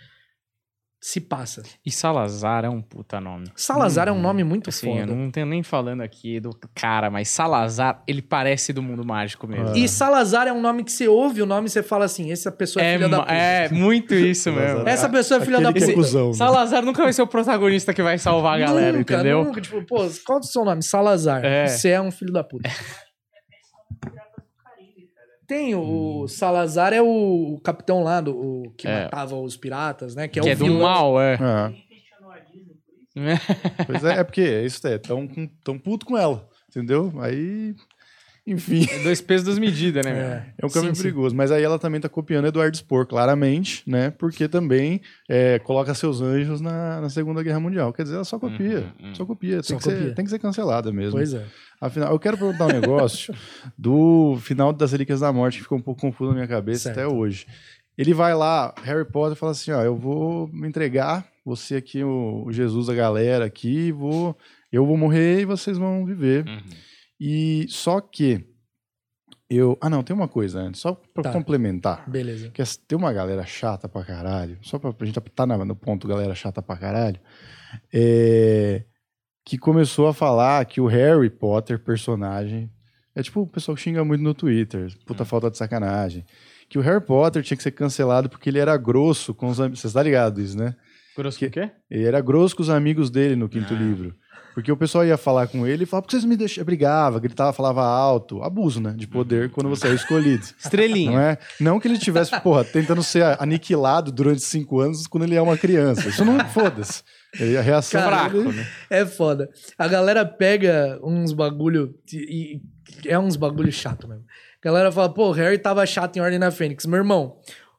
[SPEAKER 3] se passa.
[SPEAKER 1] E Salazar é um puta nome.
[SPEAKER 3] Salazar é um nome muito
[SPEAKER 1] Assim, eu
[SPEAKER 3] foda.
[SPEAKER 1] não tenho nem falando aqui do cara, mas Salazar, ele parece do mundo mágico mesmo.
[SPEAKER 3] E Salazar é um nome que você ouve o nome e você fala assim: essa pessoa é,
[SPEAKER 1] É,
[SPEAKER 3] filha da puta.
[SPEAKER 1] é muito isso mesmo.
[SPEAKER 3] Essa pessoa é filha da
[SPEAKER 2] Aquele que é
[SPEAKER 3] puta.
[SPEAKER 2] cuzão, né?
[SPEAKER 1] Salazar nunca vai ser o protagonista que vai salvar a galera,
[SPEAKER 3] nunca,
[SPEAKER 1] entendeu?
[SPEAKER 3] Nunca, tipo, pô, qual é o seu nome? Salazar.
[SPEAKER 1] É.
[SPEAKER 3] Você é um filho da puta. Tem o Salazar é o, o capitão lá do o que
[SPEAKER 1] É.
[SPEAKER 3] matava os piratas, né? Que é
[SPEAKER 1] que
[SPEAKER 3] o
[SPEAKER 1] é do
[SPEAKER 3] vilão.
[SPEAKER 1] mal, é.
[SPEAKER 2] É. Pois é, é porque é isso é, tão, com- tão puto com ela, entendeu? Aí, enfim,
[SPEAKER 1] É dois pesos, duas medidas, né? meu?
[SPEAKER 3] É.
[SPEAKER 2] é um caminho
[SPEAKER 3] Sim, sim.
[SPEAKER 2] perigoso. Mas aí ela também tá copiando Eduardo Spor, claramente, né? Porque também é, coloca seus anjos na, na Segunda Guerra Mundial. Quer dizer, ela só copia,
[SPEAKER 1] Uhum, uhum.
[SPEAKER 2] só copia. Tem,
[SPEAKER 3] Só
[SPEAKER 2] que Ser,
[SPEAKER 3] copia.
[SPEAKER 2] tem que ser cancelada mesmo.
[SPEAKER 3] Pois é.
[SPEAKER 2] Afinal, eu quero perguntar um negócio do final das Relíquias da Morte, que ficou um pouco confuso na minha cabeça
[SPEAKER 3] Certo.
[SPEAKER 2] até hoje. Ele vai lá, Harry Potter fala assim, ó, eu vou me entregar, você aqui, o, Jesus da galera aqui, vou, eu vou morrer e vocês vão viver.
[SPEAKER 1] Uhum.
[SPEAKER 2] E só que eu, ah não, tem uma coisa antes, só pra
[SPEAKER 3] Tá.
[SPEAKER 2] complementar.
[SPEAKER 3] Beleza.
[SPEAKER 2] Que tem uma galera chata pra caralho, só pra, pra gente tá na- no ponto galera chata pra caralho, é, que começou a falar que o Harry Potter, personagem, é tipo o pessoal que xinga muito no Twitter, puta falta de sacanagem, que o Harry Potter tinha que ser cancelado porque ele era grosso com os amigos, você tá ligado isso, né?
[SPEAKER 1] Grosso
[SPEAKER 2] Que-
[SPEAKER 1] o quê?
[SPEAKER 2] Ele era grosso com os amigos dele no quinto
[SPEAKER 1] Ah.
[SPEAKER 2] livro. Porque o pessoal ia falar com ele e falava, por que vocês me deixam? Brigava, gritava, falava alto. Abuso, né? De poder quando você é escolhido.
[SPEAKER 1] Estrelinha.
[SPEAKER 2] Não é? Não que ele tivesse, porra, tentando ser aniquilado durante cinco anos quando ele é uma criança. Isso não foda-se. Ele- A reação dele-
[SPEAKER 1] né?
[SPEAKER 3] É foda. A galera pega uns bagulho e, e é uns bagulho chato mesmo. A galera fala, pô, o Harry tava chato em Ordem da Fênix. Meu irmão,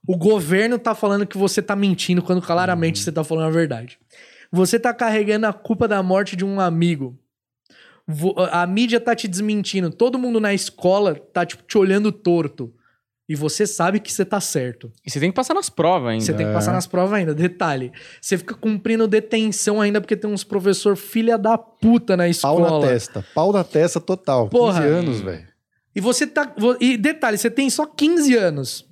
[SPEAKER 3] o governo tá falando que você tá mentindo quando claramente você tá falando a verdade. Você tá carregando a culpa da morte de um amigo. A mídia tá te desmentindo. Todo mundo na escola tá, tipo, te olhando torto. E você sabe que você tá certo.
[SPEAKER 1] E você tem que passar nas provas ainda.
[SPEAKER 3] Você tem que passar
[SPEAKER 2] É.
[SPEAKER 3] nas provas ainda. Detalhe. Você fica cumprindo detenção ainda porque tem uns professor filha da puta na
[SPEAKER 2] Pau
[SPEAKER 3] escola.
[SPEAKER 2] na testa. Pau na testa total.
[SPEAKER 3] Porra.
[SPEAKER 2] 15 anos, velho.
[SPEAKER 3] E você tá. E detalhe, você tem só 15 anos.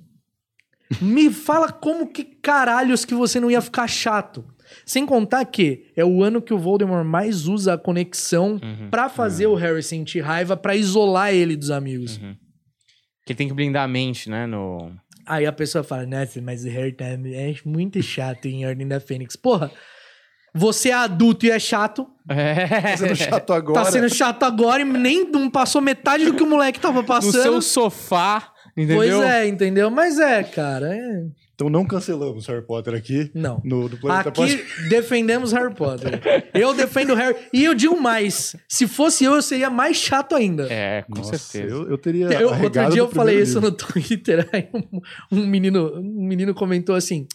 [SPEAKER 3] Me fala como que caralhos que você não ia ficar chato. Sem contar que é o ano que o Voldemort mais usa a conexão
[SPEAKER 1] Uhum.
[SPEAKER 3] pra fazer o Harry sentir raiva, pra isolar ele dos amigos.
[SPEAKER 1] Uhum. Que tem que blindar a mente, né? No...
[SPEAKER 3] Aí a pessoa fala, nossa, mas o Harry tá é muito chato em Ordem da Fênix. Porra, você é adulto e é chato,
[SPEAKER 1] É.
[SPEAKER 2] Tá sendo chato agora.
[SPEAKER 3] tá sendo chato agora e nem não passou metade do que o moleque tava
[SPEAKER 1] No
[SPEAKER 3] passando.
[SPEAKER 1] seu sofá, entendeu?
[SPEAKER 3] Pois é, entendeu? Mas é, cara, é...
[SPEAKER 2] Então não cancelamos Harry Potter aqui
[SPEAKER 3] Não.
[SPEAKER 2] no do Planeta
[SPEAKER 3] Aqui defendemos Harry Potter. Eu defendo Harry. E eu digo mais: se fosse eu, eu seria mais chato ainda.
[SPEAKER 1] É, com
[SPEAKER 2] Nossa,
[SPEAKER 1] certeza.
[SPEAKER 2] Eu, eu teria.
[SPEAKER 3] Eu- outro dia eu falei
[SPEAKER 2] primeiro
[SPEAKER 3] isso
[SPEAKER 2] livro.
[SPEAKER 3] no Twitter, aí um, um menino, um menino comentou assim: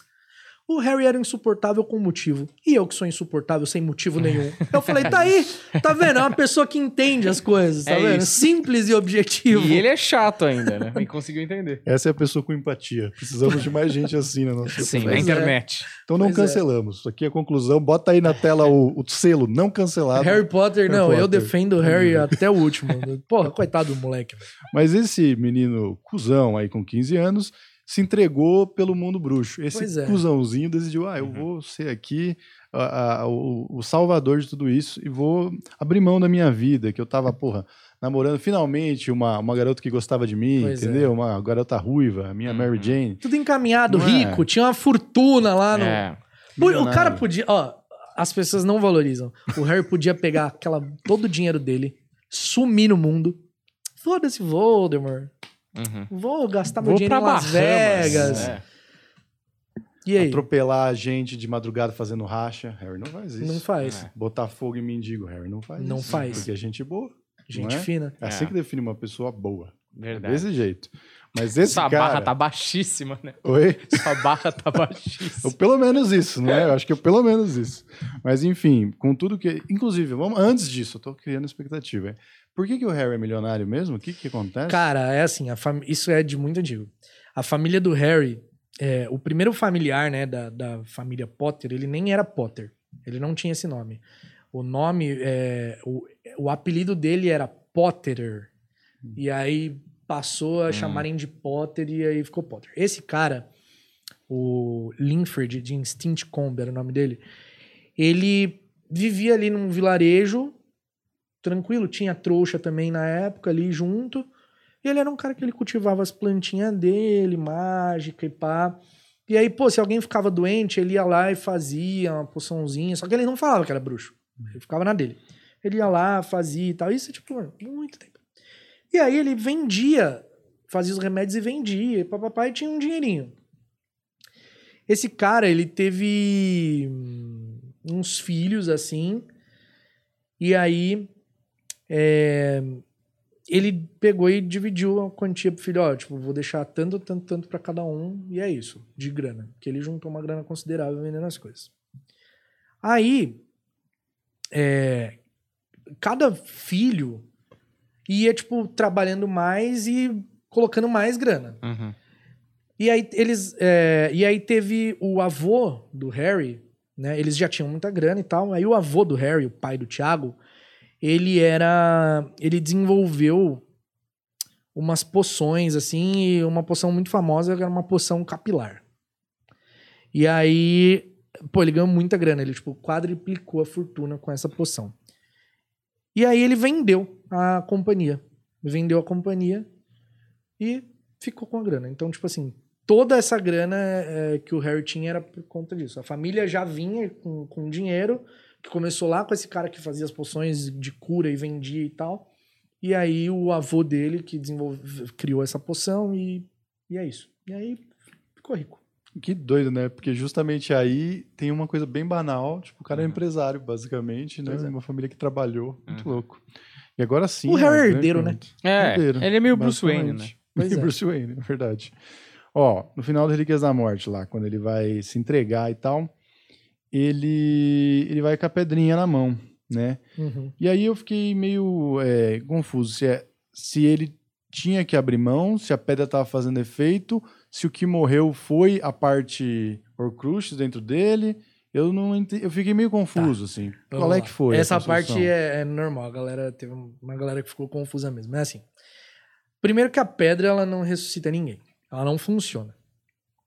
[SPEAKER 3] o Harry era insuportável com motivo. E eu que sou insuportável sem motivo nenhum. Eu falei, tá aí, tá vendo? É uma pessoa que entende as coisas, tá
[SPEAKER 1] É
[SPEAKER 3] vendo?
[SPEAKER 1] isso.
[SPEAKER 3] Simples e objetivo.
[SPEAKER 1] E ele é chato ainda, né? E conseguiu entender.
[SPEAKER 2] Essa é a pessoa com empatia. Precisamos de mais gente assim na nossa
[SPEAKER 1] Sim, na
[SPEAKER 3] é.
[SPEAKER 1] internet.
[SPEAKER 2] Então não
[SPEAKER 3] Pois é.
[SPEAKER 2] cancelamos. Isso aqui é a conclusão. Bota aí na tela o, o selo não cancelado.
[SPEAKER 3] Harry Potter,
[SPEAKER 2] Harry
[SPEAKER 3] não, eu
[SPEAKER 2] Potter.
[SPEAKER 3] defendo o Harry até o último. Porra, coitado do moleque. velho.
[SPEAKER 2] Mas esse menino cuzão aí com 15 anos se entregou pelo mundo bruxo. Esse
[SPEAKER 3] Pois é.
[SPEAKER 2] cuzãozinho decidiu, ah, eu
[SPEAKER 1] Uhum.
[SPEAKER 2] vou ser aqui a- a- o, o salvador de tudo isso e vou abrir mão da minha vida, que eu tava, porra, namorando finalmente uma, uma garota que gostava de mim,
[SPEAKER 3] Pois é.
[SPEAKER 2] entendeu? Uma garota ruiva, a minha
[SPEAKER 1] Uhum.
[SPEAKER 2] Mary Jane.
[SPEAKER 3] Tudo encaminhado,
[SPEAKER 2] Não é?
[SPEAKER 3] rico, tinha uma fortuna lá no.
[SPEAKER 1] É.
[SPEAKER 3] Pô, O cara podia. Ó, as pessoas não valorizam. O Harry podia pegar aquela, todo o dinheiro dele, sumir no mundo. Foda-se, Voldemort.
[SPEAKER 1] Uhum.
[SPEAKER 3] Vou gastar meu
[SPEAKER 1] Vou
[SPEAKER 3] dinheiro
[SPEAKER 1] pra
[SPEAKER 3] em Las
[SPEAKER 1] Bahamas.
[SPEAKER 3] Vegas.
[SPEAKER 1] É.
[SPEAKER 3] E aí?
[SPEAKER 2] Atropelar a gente de madrugada fazendo racha. Harry não faz isso.
[SPEAKER 3] Não faz.
[SPEAKER 1] É.
[SPEAKER 2] Botar fogo em mendigo. Harry não faz
[SPEAKER 3] Não
[SPEAKER 2] isso.
[SPEAKER 3] faz.
[SPEAKER 2] Porque é gente boa.
[SPEAKER 3] Gente
[SPEAKER 2] não é?
[SPEAKER 3] fina.
[SPEAKER 2] É assim
[SPEAKER 1] É.
[SPEAKER 2] que define uma pessoa boa.
[SPEAKER 1] Verdade.
[SPEAKER 2] Desse jeito. Mas esse
[SPEAKER 1] Sua
[SPEAKER 2] cara...
[SPEAKER 1] barra tá baixíssima, né?
[SPEAKER 2] Oi?
[SPEAKER 1] Sua barra tá baixíssima.
[SPEAKER 2] Ou pelo menos isso, né? Eu acho que é pelo menos isso. Mas enfim, com tudo que. Inclusive, vamos antes disso, eu tô criando expectativa. Por que, que o Harry é milionário mesmo? O que, que acontece?
[SPEAKER 3] Cara, é assim, fam... isso é de muito antigo. A família do Harry, é, o primeiro familiar, né, da, da família Potter, ele nem era Potter. Ele não tinha esse nome. O nome, é, o, o apelido dele era Potterer. E aí passou a
[SPEAKER 1] Hum.
[SPEAKER 3] chamarem de Potter e aí ficou Potter. Esse cara, o Linford de Instinct Combe era o nome dele, ele vivia ali num vilarejo tranquilo, tinha trouxa também na época ali junto. E ele era um cara que ele cultivava as plantinhas dele, mágica e pá. E aí, pô, se alguém ficava doente, ele ia lá e fazia uma poçãozinha. Só que ele não falava que era bruxo. Ele ficava na dele. Ele ia lá, fazia e tal. Isso, tipo, muito tempo. E aí ele vendia, fazia os remédios e vendia. E papai tinha um dinheirinho. Esse cara, ele teve uns filhos assim. E aí é, ele pegou e dividiu a quantia pro filho, ó, tipo, vou deixar tanto, tanto, tanto pra cada um, e é isso, de grana. Que ele juntou uma grana considerável vendendo as coisas. Aí, é, cada filho ia, tipo, trabalhando mais e colocando mais grana.
[SPEAKER 1] Uhum.
[SPEAKER 3] E aí eles. é, e aí teve o avô do Harry, né? Eles já tinham muita grana e tal. Aí o avô do Harry, o pai do Thiago, ele era. Ele desenvolveu umas poções, assim, e uma poção muito famosa era uma poção capilar. E aí. Pô, ele ganhou muita grana. Ele, tipo, quadriplicou a fortuna com essa poção. E aí ele vendeu a companhia. Vendeu a companhia e ficou com a grana. Então, tipo assim, toda essa grana é, que o Harry tinha era por conta disso. A família já vinha com, com dinheiro, que começou lá com esse cara que fazia as poções de cura e vendia e tal. E aí o avô dele que desenvolveu, criou essa poção e, e é isso. E aí ficou rico.
[SPEAKER 2] Que doido, né? Porque justamente aí tem uma coisa bem banal. Tipo, o cara é
[SPEAKER 1] Uhum.
[SPEAKER 2] empresário, basicamente, né?
[SPEAKER 3] É.
[SPEAKER 2] Uma família que trabalhou. Muito
[SPEAKER 1] Uhum.
[SPEAKER 2] louco. E agora sim.
[SPEAKER 3] O Harry
[SPEAKER 2] a
[SPEAKER 3] é
[SPEAKER 2] grande
[SPEAKER 3] herdeiro, né?
[SPEAKER 1] É,
[SPEAKER 2] Herdeiro,
[SPEAKER 1] ele é meio Bruce Wayne, né?
[SPEAKER 3] Pois
[SPEAKER 2] Meio
[SPEAKER 3] é.
[SPEAKER 2] Bruce Wayne, é verdade. Ó, no final do Relíquias da Morte, lá, quando ele vai se entregar e tal, ele, ele vai com a pedrinha na mão, né?
[SPEAKER 3] Uhum.
[SPEAKER 2] E aí eu fiquei meio é, confuso se, é, se ele tinha que abrir mão, se a pedra estava fazendo efeito, se o que morreu foi a parte Horcruxes dentro dele. Eu não ente- eu fiquei meio confuso, assim.
[SPEAKER 3] Vamos
[SPEAKER 2] Qual é
[SPEAKER 3] lá.
[SPEAKER 2] que foi?
[SPEAKER 3] Essa parte é, é normal. A galera teve uma galera que ficou confusa mesmo. É assim. Primeiro que a pedra ela não ressuscita ninguém. Ela não funciona.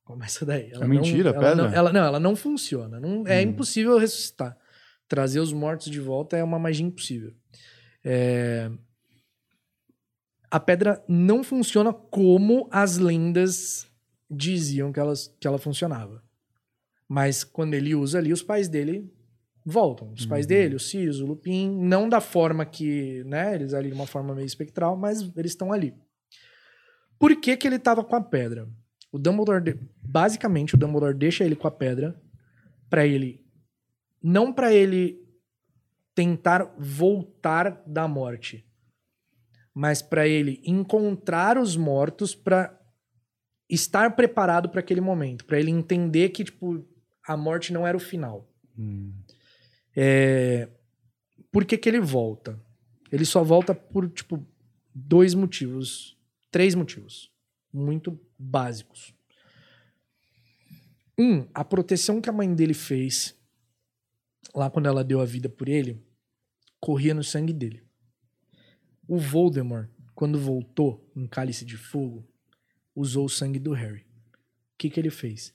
[SPEAKER 3] Começa daí. Ela
[SPEAKER 2] É mentira,
[SPEAKER 3] não, ela
[SPEAKER 2] pedra?
[SPEAKER 3] Não, ela, não, ela não funciona. Não, é
[SPEAKER 2] Hum.
[SPEAKER 3] impossível ressuscitar. Trazer os mortos de volta é uma magia impossível. É, A pedra não funciona como as lendas diziam que, elas, que ela funcionava. Mas quando ele usa ali, os pais dele voltam. Os pais
[SPEAKER 2] Uhum.
[SPEAKER 3] dele, o Sirius, o Lupin, não da forma que, né, eles ali de uma forma meio espectral, mas eles estão ali. Por que que ele tava com a pedra? O Dumbledore, basicamente, o Dumbledore deixa ele com a pedra pra ele não pra ele tentar voltar da morte, mas pra ele encontrar os mortos pra estar preparado pra aquele momento, Pra ele entender que tipo a morte não era o final.
[SPEAKER 2] Hum.
[SPEAKER 3] É... Por que, que ele volta? Ele só volta por, tipo, dois motivos. Três motivos. Muito básicos. Um, a proteção que a mãe dele fez lá quando ela deu a vida por ele corria no sangue dele. O Voldemort, quando voltou em Cálice de Fogo, usou o sangue do Harry. O que, que ele fez?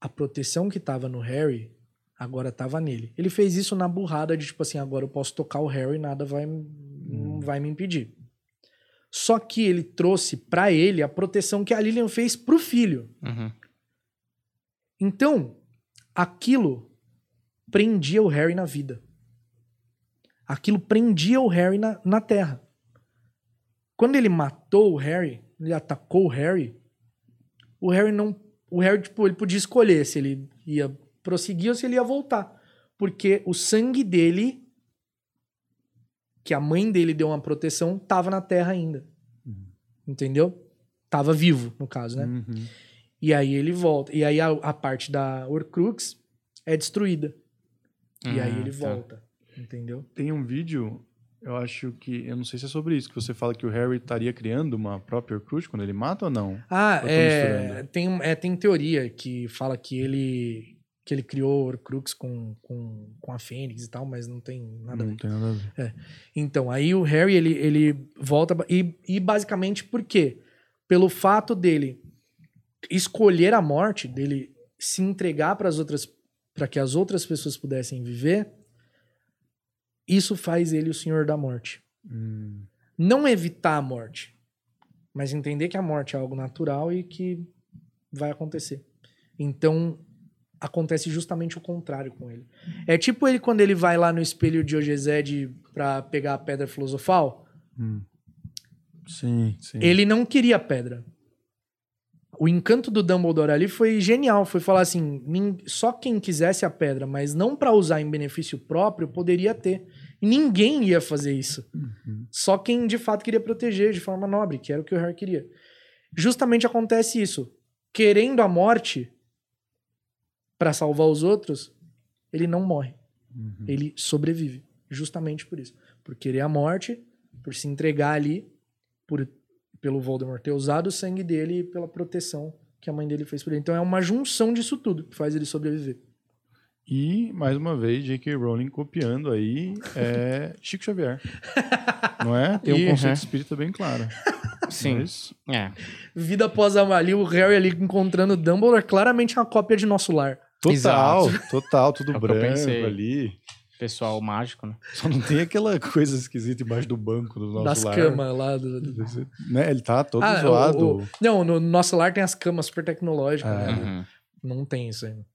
[SPEAKER 3] A proteção que tava no Harry agora tava nele. Ele fez isso na burrada de tipo assim, agora eu posso tocar o Harry e nada vai, não vai me impedir. Só que ele trouxe pra ele a proteção que a Lilian fez pro filho.
[SPEAKER 1] Uhum.
[SPEAKER 3] Então, aquilo prendia o Harry na vida. Aquilo prendia o Harry na, na Terra. Quando ele matou o Harry, ele atacou o Harry, o Harry não. o Harry, tipo, ele podia escolher se ele ia prosseguir ou se ele ia voltar. Porque o sangue dele, que a mãe dele deu uma proteção, tava na Terra ainda.
[SPEAKER 2] Uhum.
[SPEAKER 3] Entendeu? Tava vivo, no caso, né?
[SPEAKER 2] Uhum.
[SPEAKER 3] E aí ele volta. E aí a, a parte da Horcrux é destruída. e aí
[SPEAKER 1] Hum,
[SPEAKER 3] ele
[SPEAKER 1] tá.
[SPEAKER 3] volta. Entendeu?
[SPEAKER 2] Tem um vídeo, eu acho que. Eu não sei se é sobre isso, que você fala que o Harry estaria criando uma própria Horcrux quando ele mata ou não?
[SPEAKER 3] Ah, é, tem, é, tem teoria que fala que ele que ele criou Horcrux com, com, com a Fênix e tal, mas não tem nada a ver.
[SPEAKER 2] Não tem nada a ver.
[SPEAKER 3] Então, aí o Harry, ele, ele volta. E, e basicamente por quê? Pelo fato dele escolher a morte, dele se entregar para as outras. para que as outras pessoas pudessem viver, isso faz ele o senhor da morte.
[SPEAKER 2] Hum,
[SPEAKER 3] Não evitar a morte, mas entender que a morte é algo natural e que vai acontecer. Então, acontece justamente o contrário com ele. É tipo ele quando ele vai lá no espelho de Ogezed pra pegar a pedra filosofal.
[SPEAKER 2] hum. Sim, sim.
[SPEAKER 3] Ele não queria a pedra. O encanto do Dumbledore ali foi genial. Foi falar assim: só quem quisesse a pedra, mas não pra usar em benefício próprio, poderia ter. E ninguém ia fazer isso.
[SPEAKER 2] Uhum.
[SPEAKER 3] Só quem de fato queria proteger de forma nobre, que era o que o Harry queria. Justamente acontece isso. Querendo a morte pra salvar os outros, ele não morre.
[SPEAKER 2] Uhum.
[SPEAKER 3] Ele sobrevive. Justamente por isso. Por querer a morte, por se entregar ali, por pelo Voldemort ter usado o sangue dele e pela proteção que a mãe dele fez por ele. Então é uma junção disso tudo que faz ele sobreviver.
[SPEAKER 2] E, mais uma vez, J.K. Rowling copiando aí é, Chico Xavier. Não é? Tem um conceito
[SPEAKER 1] é.
[SPEAKER 2] espírita bem claro.
[SPEAKER 1] Sim.
[SPEAKER 2] Mas,
[SPEAKER 1] É.
[SPEAKER 3] Vida após a ali, o Harry ali encontrando o Dumbledore, claramente uma cópia de Nosso Lar.
[SPEAKER 2] Total, total, tudo
[SPEAKER 1] É
[SPEAKER 2] branco ali.
[SPEAKER 1] Pessoal mágico, né?
[SPEAKER 2] Só não tem aquela coisa esquisita embaixo do banco do nosso
[SPEAKER 3] das
[SPEAKER 2] lar.
[SPEAKER 3] camas lá. Do,
[SPEAKER 2] Né? Ele tá todo
[SPEAKER 3] Ah,
[SPEAKER 2] zoado.
[SPEAKER 3] o- o- não, no nosso lar tem as camas super tecnológicas,
[SPEAKER 2] Ah,
[SPEAKER 3] né?
[SPEAKER 1] Uhum.
[SPEAKER 3] Não tem isso ainda.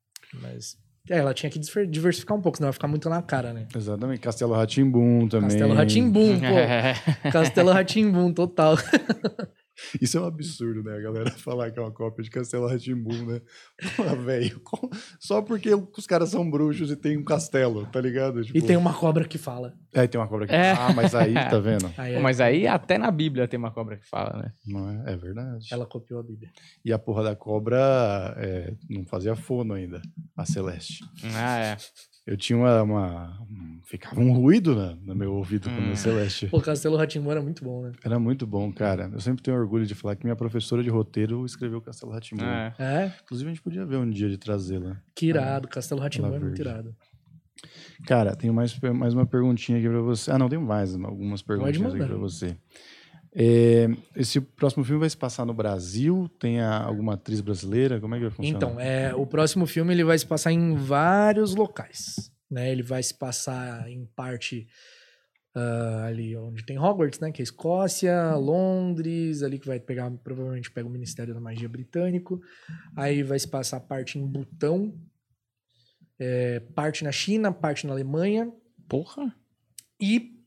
[SPEAKER 3] Mas. É, ela tinha que diversificar um pouco, senão vai ficar muito na cara, né?
[SPEAKER 2] Exatamente. Castelo Ratimbum também.
[SPEAKER 3] Castelo Ratimbum,
[SPEAKER 1] É.
[SPEAKER 3] pô. Castelo Ratimbum, total.
[SPEAKER 2] Isso é um absurdo, né? A galera falar que é uma cópia de Castelo Ratimbum, né? Pô, velho. com- Só porque os caras são bruxos e tem um castelo, tá ligado? Tipo,
[SPEAKER 3] E tem uma cobra que fala.
[SPEAKER 2] É, tem uma cobra aqui.
[SPEAKER 1] É.
[SPEAKER 2] Ah, mas aí, tá vendo?
[SPEAKER 3] Aí é-
[SPEAKER 1] Mas aí até na Bíblia tem uma cobra que fala, né?
[SPEAKER 2] Não é? É verdade.
[SPEAKER 3] ela copiou a Bíblia.
[SPEAKER 2] E a porra da cobra é, não fazia fono ainda, a Celeste.
[SPEAKER 1] Ah, é.
[SPEAKER 2] Eu tinha uma. uma- um- ficava um ruído na- no meu ouvido quando
[SPEAKER 1] Hum.
[SPEAKER 2] a Celeste.
[SPEAKER 3] Pô, Castelo Ratimbum era muito bom, né?
[SPEAKER 2] Era muito bom, cara. Eu sempre tenho orgulho de falar que minha professora de roteiro escreveu Castelo Ratimbum.
[SPEAKER 1] É.
[SPEAKER 3] É,
[SPEAKER 2] Inclusive, a gente podia ver um dia de trazê-la.
[SPEAKER 3] que irado. Castelo Ratimbum é muito irado.
[SPEAKER 2] Cara, tenho mais, mais uma perguntinha aqui pra você. Ah, não, tem mais algumas perguntinhas aqui pra você. É, esse próximo filme vai se passar no Brasil? Tem a- alguma atriz brasileira? Como é que vai funcionar?
[SPEAKER 3] Então, é, o próximo filme ele vai se passar em vários locais. Né? Ele vai se passar em parte ah, ali onde tem Hogwarts, né? Que é Escócia, Londres, ali que vai pegar, provavelmente pega o Ministério da Magia Britânico. Aí vai se passar parte em Butão, é, parte na China, parte na Alemanha
[SPEAKER 1] Porra.
[SPEAKER 3] e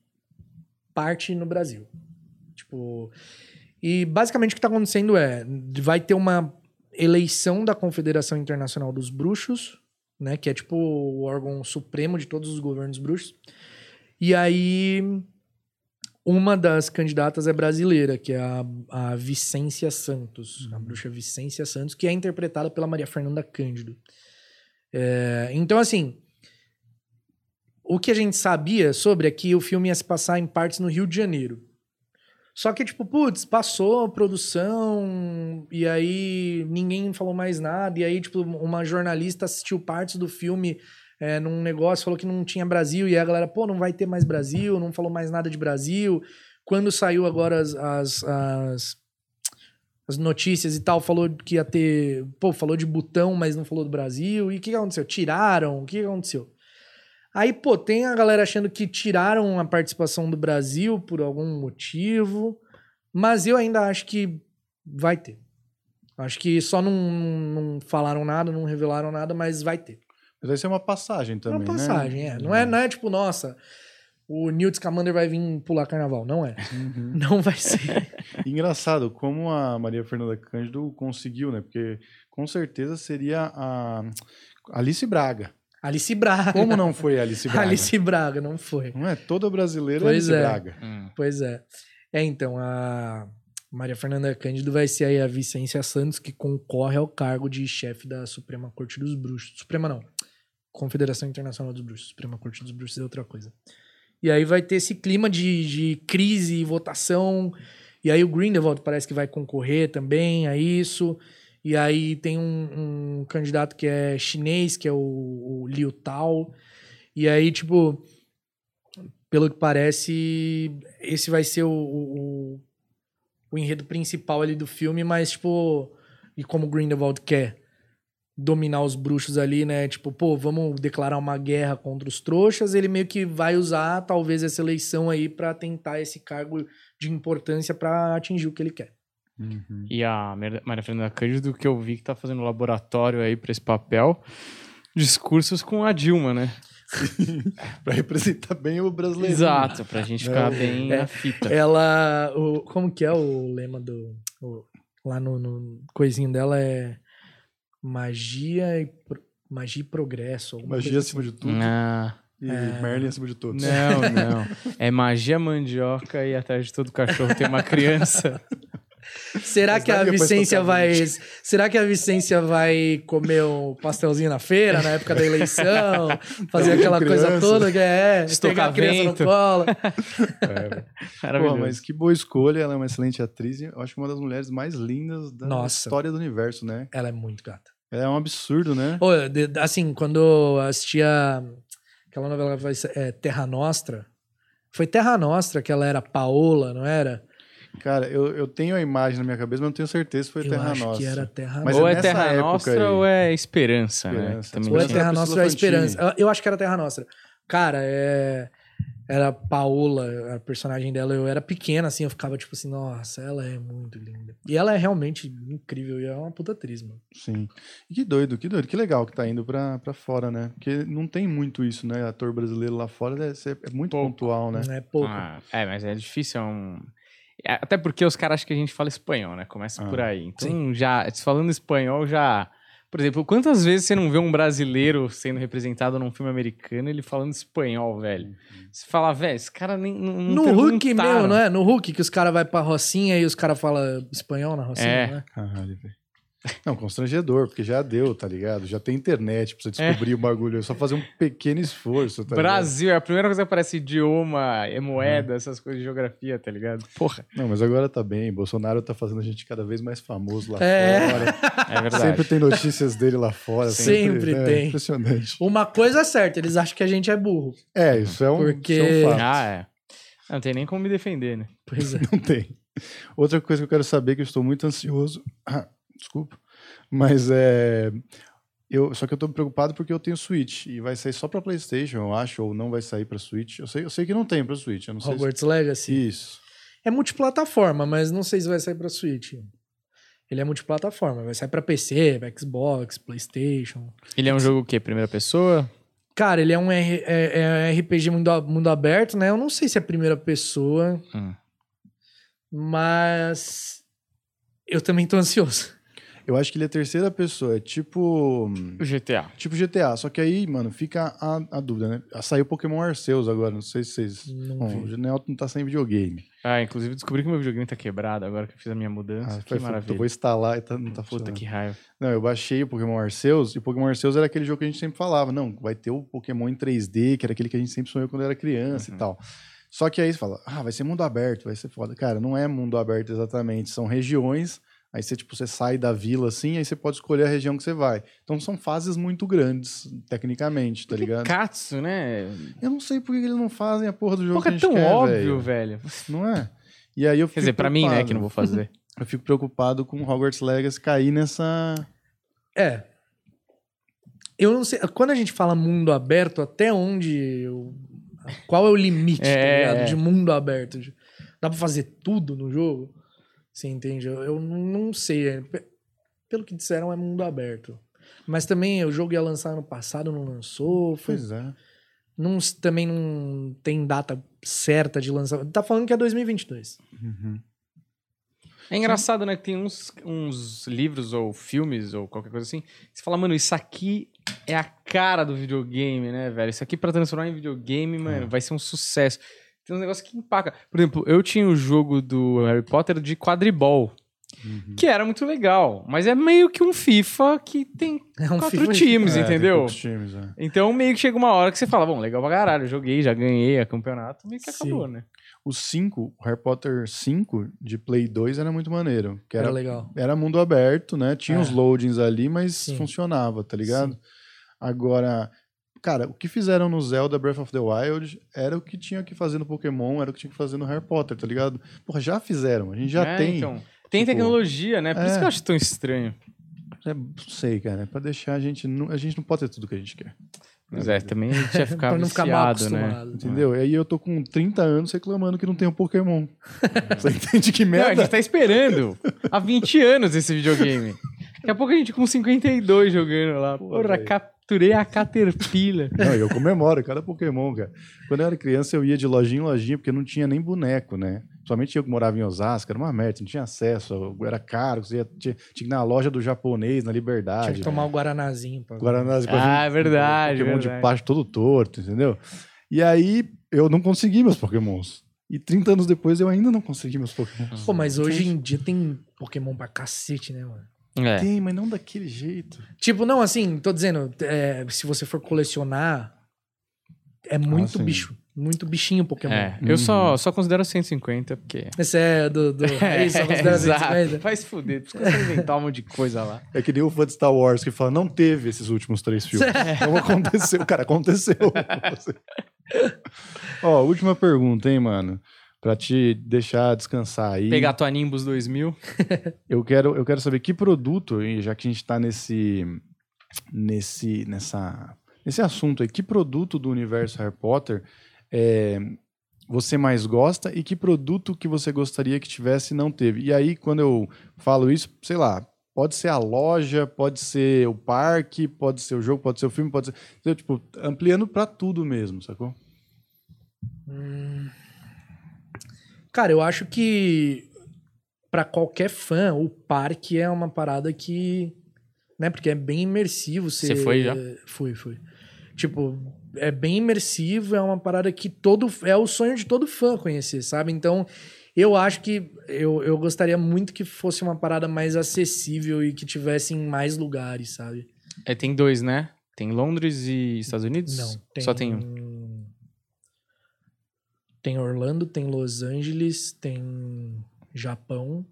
[SPEAKER 3] parte no Brasil. Tipo, e basicamente o que tá acontecendo é, vai ter uma eleição da Confederação Internacional dos Bruxos, né, que é tipo o órgão supremo de todos os governos bruxos. E aí uma das candidatas é brasileira, que é a, a Vicência Santos, a bruxa Vicência Santos, que é interpretada pela Maria Fernanda Cândido. É, então, assim, o que a gente sabia sobre é que o filme ia se passar em partes no Rio de Janeiro. Só que, tipo, putz, passou produção, e aí ninguém falou mais nada, e aí, tipo, uma jornalista assistiu partes do filme é, num negócio, falou que não tinha Brasil, e aí a galera, pô, não vai ter mais Brasil, não falou mais nada de Brasil. Quando saiu agora as, as, as, as notícias e tal, falou que ia ter. Pô, falou de Butão, mas não falou do Brasil. E o que, que aconteceu? Tiraram? O que, que aconteceu? Aí, pô, tem a galera achando que tiraram a participação do Brasil por algum motivo, mas eu ainda acho que vai ter. Acho que só não, não falaram nada, não revelaram nada, mas vai ter.
[SPEAKER 2] Mas vai ser uma passagem
[SPEAKER 3] É
[SPEAKER 2] também,
[SPEAKER 3] uma passagem,
[SPEAKER 2] né?
[SPEAKER 3] é. Não é, não é tipo, nossa, o Newt Scamander vai vir pular carnaval. Não é.
[SPEAKER 2] Uhum.
[SPEAKER 3] Não vai ser.
[SPEAKER 2] Engraçado como a Maria Fernanda Cândido conseguiu, né? Porque com certeza seria a Alice Braga.
[SPEAKER 3] Alice Braga.
[SPEAKER 2] Como não foi Alice Braga?
[SPEAKER 3] Alice Braga, não foi.
[SPEAKER 2] Não é? Toda brasileira
[SPEAKER 3] Pois
[SPEAKER 2] é Alice
[SPEAKER 3] é.
[SPEAKER 2] Braga.
[SPEAKER 1] Hum.
[SPEAKER 3] Pois é. É, então, a Maria Fernanda Cândido vai ser aí a Vicência Santos, que concorre ao cargo de chefe da Suprema Corte dos Bruxos. Suprema não. Confederação Internacional dos Bruxos. Suprema Corte dos Bruxos é outra coisa. E aí vai ter esse clima de, de crise e votação. E aí o Grindelwald parece que vai concorrer também a isso. E aí tem um, um candidato que é chinês, que é o, o Liu Tao. E aí, tipo, pelo que parece, esse vai ser o, o, o enredo principal ali do filme, mas, tipo, e como Grindelwald quer dominar os bruxos ali, né? Tipo, pô, vamos declarar uma guerra contra os trouxas, ele meio que vai usar, talvez, essa eleição aí pra tentar esse cargo de importância pra atingir o que ele quer.
[SPEAKER 2] Uhum.
[SPEAKER 1] E a Maria Fernanda Cândido, que eu vi que tá fazendo laboratório aí pra esse papel, discursos com a Dilma, né?
[SPEAKER 2] Pra representar bem o brasileiro.
[SPEAKER 1] Exato, pra gente ficar
[SPEAKER 2] É,
[SPEAKER 1] bem
[SPEAKER 3] é.
[SPEAKER 1] na fita.
[SPEAKER 3] Ela. O, como que é o lema do. o- lá no, no coisinho dela é. Magia e, pro- magia e progresso.
[SPEAKER 2] Magia acima de tudo
[SPEAKER 1] Ah,
[SPEAKER 2] e
[SPEAKER 3] É.
[SPEAKER 2] Merlin acima de todos.
[SPEAKER 1] não, não. É magia mandioca e atrás de todo cachorro tem uma criança.
[SPEAKER 3] Será
[SPEAKER 2] Mas
[SPEAKER 3] que a Vicência vai. Será que a Vicência vai comer o pastelzinho na feira, na época da eleição? Fazer aquela coisa
[SPEAKER 2] criança.
[SPEAKER 3] toda que é. Pegar
[SPEAKER 1] Estocar
[SPEAKER 3] a criança
[SPEAKER 1] vento.
[SPEAKER 3] no colo.
[SPEAKER 2] É. Pô, mas que boa escolha, ela é uma excelente atriz e eu acho que uma das mulheres mais lindas da
[SPEAKER 3] Nossa.
[SPEAKER 2] história do universo, né?
[SPEAKER 3] Ela é muito gata.
[SPEAKER 2] Ela é um absurdo, né?
[SPEAKER 3] Assim, quando eu assistia aquela novela que faz, é, Terra Nostra, foi Terra Nostra que ela era Paola, não era?
[SPEAKER 2] Cara, eu, eu tenho a imagem na minha cabeça, mas não tenho certeza se foi
[SPEAKER 3] eu
[SPEAKER 2] Terra
[SPEAKER 3] acho
[SPEAKER 2] Nossa.
[SPEAKER 3] que era Terra
[SPEAKER 2] Mas
[SPEAKER 3] Nostra.
[SPEAKER 1] ou
[SPEAKER 2] é
[SPEAKER 1] é Terra
[SPEAKER 2] época
[SPEAKER 1] Nostra
[SPEAKER 2] aí.
[SPEAKER 1] ou é Esperança, né?
[SPEAKER 2] Esperança.
[SPEAKER 1] Também
[SPEAKER 3] Ou é. Terra Nostra ou é. Esperança. Eu- Eu acho que era Terra Nostra. Cara, é... era Paola, a personagem dela. Eu era pequena, assim, eu ficava tipo assim, nossa, ela é muito linda. E ela é realmente incrível e é uma puta atriz, mano.
[SPEAKER 2] Sim. E que doido, que doido. Que legal que tá indo pra, pra fora, né? Porque não tem muito isso, né? Ator brasileiro lá fora deve ser, é muito
[SPEAKER 1] Pouco.
[SPEAKER 2] pontual, né?
[SPEAKER 3] É pouco.
[SPEAKER 1] Ah, é, mas é difícil, é um... é, Até porque os caras acham que a gente fala espanhol, né? Começa
[SPEAKER 2] Ah,
[SPEAKER 1] por aí. Então, já, falando espanhol, já... Por exemplo, quantas vezes você não vê um brasileiro sendo representado num filme americano ele falando espanhol, velho? Você fala, velho, esse cara nem. Não, não
[SPEAKER 3] no Hulk mesmo, não é? No Hulk, que os caras vão pra Rocinha e os caras falam espanhol na Rocinha,
[SPEAKER 1] É.
[SPEAKER 3] né?
[SPEAKER 2] Caralho, velho. Não, constrangedor, porque já deu, tá ligado? Já tem internet pra você
[SPEAKER 1] É.
[SPEAKER 2] descobrir o bagulho. É só fazer um pequeno esforço, tá ligado?
[SPEAKER 1] Brasil, é a primeira coisa que aparece idioma, é moeda, essas coisas de geografia, tá ligado? Porra.
[SPEAKER 2] Não, mas agora tá bem. Bolsonaro tá fazendo a gente cada vez mais famoso lá
[SPEAKER 3] É.
[SPEAKER 2] fora.
[SPEAKER 1] É verdade.
[SPEAKER 2] Sempre tem notícias dele lá fora.
[SPEAKER 3] Sempre
[SPEAKER 2] é,
[SPEAKER 3] tem.
[SPEAKER 2] Impressionante.
[SPEAKER 3] Uma coisa é certa, eles acham que a gente é burro.
[SPEAKER 2] É, isso é um,
[SPEAKER 3] Porque-
[SPEAKER 2] isso é um fato.
[SPEAKER 1] Ah, é. Não tem nem como me defender, né?
[SPEAKER 3] Pois é.
[SPEAKER 2] Não tem. Outra coisa que eu quero saber, que eu estou muito ansioso. Desculpa. Mas é. Eu, só que eu tô preocupado porque eu tenho Switch e vai sair só pra PlayStation, eu acho, ou não vai sair pra Switch. Eu sei, eu sei que não tem pra Switch, eu não sei.
[SPEAKER 3] Hogwarts Legacy.
[SPEAKER 2] Se... Isso.
[SPEAKER 3] É multiplataforma, mas não sei se vai sair pra Switch. Ele é multiplataforma, vai sair pra PC, pra Xbox, PlayStation.
[SPEAKER 1] Ele é um jogo o quê? Primeira pessoa?
[SPEAKER 3] Cara, ele é um, R- é, é RPG mundo, a- mundo aberto, né? Eu não sei se é primeira pessoa,
[SPEAKER 1] Hum.
[SPEAKER 3] mas eu também tô ansioso.
[SPEAKER 2] Eu acho que ele é terceira pessoa, é tipo.
[SPEAKER 1] O GTA.
[SPEAKER 2] Tipo GTA. Só que aí, mano, fica a, a dúvida, né? Saiu Pokémon Arceus agora, não sei se vocês.
[SPEAKER 3] Não
[SPEAKER 2] Bom,
[SPEAKER 3] vi.
[SPEAKER 2] o Nelton não tá sem videogame.
[SPEAKER 1] Ah, inclusive descobri que meu videogame tá quebrado agora que eu fiz a minha mudança.
[SPEAKER 2] Ah,
[SPEAKER 1] que
[SPEAKER 2] foi,
[SPEAKER 1] maravilha.
[SPEAKER 2] eu vou instalar e tá, não tá
[SPEAKER 1] Puta que raiva.
[SPEAKER 2] Não, eu baixei o Pokémon Arceus, e o Pokémon Arceus era aquele jogo que a gente sempre falava, não, vai ter o Pokémon em 3D, que era aquele que a gente sempre sonhou quando era criança
[SPEAKER 1] Uhum.
[SPEAKER 2] e tal. Só que aí você fala, ah, vai ser mundo aberto, vai ser foda. Cara, não é mundo aberto exatamente, são regiões, aí você, tipo, você sai da vila assim, aí você pode escolher a região que você vai. Então são fases muito grandes, tecnicamente, tá ligado?
[SPEAKER 1] Katsu, né?
[SPEAKER 2] Eu não sei por que eles não fazem a porra do jogo
[SPEAKER 1] Porra,
[SPEAKER 2] que
[SPEAKER 1] é
[SPEAKER 2] a gente
[SPEAKER 1] tão
[SPEAKER 2] quer,
[SPEAKER 1] óbvio,
[SPEAKER 2] velho.
[SPEAKER 1] velho.
[SPEAKER 2] Não é? E aí eu
[SPEAKER 1] Quer dizer, pra mim, né, que não vou fazer.
[SPEAKER 2] Eu fico preocupado com Hogwarts Legacy cair nessa...
[SPEAKER 3] É. Eu não sei. Quando a gente fala mundo aberto, até onde. eu- qual é o limite,
[SPEAKER 1] É,
[SPEAKER 3] tá ligado?
[SPEAKER 1] é.
[SPEAKER 3] De mundo aberto. Dá pra fazer tudo no jogo? Você entende? Eu, eu não sei. é, pe- Pelo que disseram, é mundo aberto. Mas também o jogo ia lançar ano passado, não lançou. Foi...
[SPEAKER 2] Pois é.
[SPEAKER 3] não, também não tem data certa de lançamento. Tá falando que é 2022.
[SPEAKER 2] Uhum.
[SPEAKER 1] É engraçado, né? Que tem uns, uns livros ou filmes ou qualquer coisa assim. Você fala, mano, isso aqui é a cara do videogame, né, velho? Isso aqui pra transformar em videogame, mano, vai ser um sucesso. Tem um negócio que empaca. Por exemplo, eu tinha o jogo do Harry Potter de quadribol,
[SPEAKER 2] Uhum.
[SPEAKER 1] que era muito legal. Mas é meio que um FIFA que tem
[SPEAKER 3] É um
[SPEAKER 1] quatro
[SPEAKER 3] FIFA
[SPEAKER 1] times,
[SPEAKER 2] É,
[SPEAKER 1] entendeu?
[SPEAKER 2] times, é.
[SPEAKER 1] Então meio que chega uma hora que você fala, bom, legal pra caralho, eu joguei, já ganhei a campeonato, meio que
[SPEAKER 3] Sim.
[SPEAKER 1] acabou, né?
[SPEAKER 2] O 5, o Harry Potter 5 de Play 2 era muito maneiro. Que
[SPEAKER 3] Era,
[SPEAKER 2] era,
[SPEAKER 3] legal.
[SPEAKER 2] era mundo aberto, né? Tinha
[SPEAKER 3] É.
[SPEAKER 2] uns loadings ali, mas
[SPEAKER 3] Sim.
[SPEAKER 2] funcionava, tá ligado?
[SPEAKER 3] Sim.
[SPEAKER 2] Agora, cara, o que fizeram no Zelda Breath of the Wild era o que tinha que fazer no Pokémon, era o que tinha que fazer no Harry Potter, tá ligado? Porra, já fizeram, a gente já
[SPEAKER 1] É,
[SPEAKER 2] tem.
[SPEAKER 1] então. Tem
[SPEAKER 2] Tipo,
[SPEAKER 1] tecnologia, né? Por isso
[SPEAKER 2] é.
[SPEAKER 1] que eu acho tão estranho.
[SPEAKER 2] É, não sei, cara, é pra deixar a gente. não- A gente não pode ter tudo que a gente quer.
[SPEAKER 1] Pois é, também a gente ia ficar
[SPEAKER 3] pra não ficar mal
[SPEAKER 1] né?
[SPEAKER 2] Entendeu? E aí eu tô com 30 anos reclamando que não tem um Pokémon. Você entende que
[SPEAKER 1] Não, a
[SPEAKER 2] merda?
[SPEAKER 1] gente tá esperando há 20 anos esse videogame. Daqui a pouco a gente com 52 jogando lá. Porra,
[SPEAKER 2] velho.
[SPEAKER 1] Capturei a Caterpillar.
[SPEAKER 2] Não, eu comemoro cada Pokémon, cara. Quando eu era criança, eu ia de lojinha em lojinha, porque não tinha nem boneco, né? Somente eu que morava em Osasco, era uma merda, não tinha acesso, era caro, você ia, tinha, tinha que ir na loja do japonês, na
[SPEAKER 3] Tinha
[SPEAKER 2] Liberdade.
[SPEAKER 3] que tomar o Guaranazinho. Pra...
[SPEAKER 2] Guaraná,
[SPEAKER 1] Ah, é verdade,
[SPEAKER 2] Pokémon
[SPEAKER 1] verdade.
[SPEAKER 2] de plástico todo torto, entendeu? E aí eu não consegui meus Pokémons. E 30 anos depois eu ainda não consegui meus Pokémons.
[SPEAKER 3] Pô, mas hoje em dia tem Pokémon pra cacete, né, mano?
[SPEAKER 1] É.
[SPEAKER 2] Tem, mas não daquele jeito.
[SPEAKER 3] Tipo, não, assim, tô dizendo, é, se você for colecionar, é muito
[SPEAKER 2] sim.
[SPEAKER 3] bicho. Muito bichinho Pokémon.
[SPEAKER 1] É, eu só, só considero 150, porque.
[SPEAKER 3] Esse é do. do é isso, só considera
[SPEAKER 1] exato.
[SPEAKER 3] 150.
[SPEAKER 1] Vai se fuder, por isso que você inventar um monte de coisa lá.
[SPEAKER 2] É que nem o fã de Star Wars que fala, não teve esses últimos três filmes. Não aconteceu, cara, aconteceu. Ó, última pergunta, hein, mano? Pra te deixar descansar aí.
[SPEAKER 1] Pegar tua Nimbus 2000.
[SPEAKER 2] Eu quero, eu quero saber que produto, e já que a gente tá nesse, nesse, nessa, nesse assunto aí, que produto do universo Harry Potter é, você mais gosta e que produto que você gostaria que tivesse e não teve? E aí, quando eu falo isso, sei lá, pode ser a loja, pode ser o parque, pode ser o jogo, pode ser o filme, pode ser. Tipo, ampliando pra tudo mesmo, sacou?
[SPEAKER 3] Hum. Cara, eu acho que pra qualquer fã, o parque é uma parada que. Né, porque é bem imersivo.
[SPEAKER 1] Você foi já?
[SPEAKER 3] Fui, fui. Tipo, é bem imersivo, é uma parada que todo. É o sonho de todo fã conhecer, sabe? Então, eu acho que. Eu, eu gostaria muito que fosse uma parada mais acessível e que tivesse em mais lugares, sabe?
[SPEAKER 1] É, tem dois, né? Tem Londres e Estados Unidos?
[SPEAKER 3] Não. Tem,
[SPEAKER 1] Só tem um.
[SPEAKER 3] Tem Orlando, tem Los Angeles, tem Japão.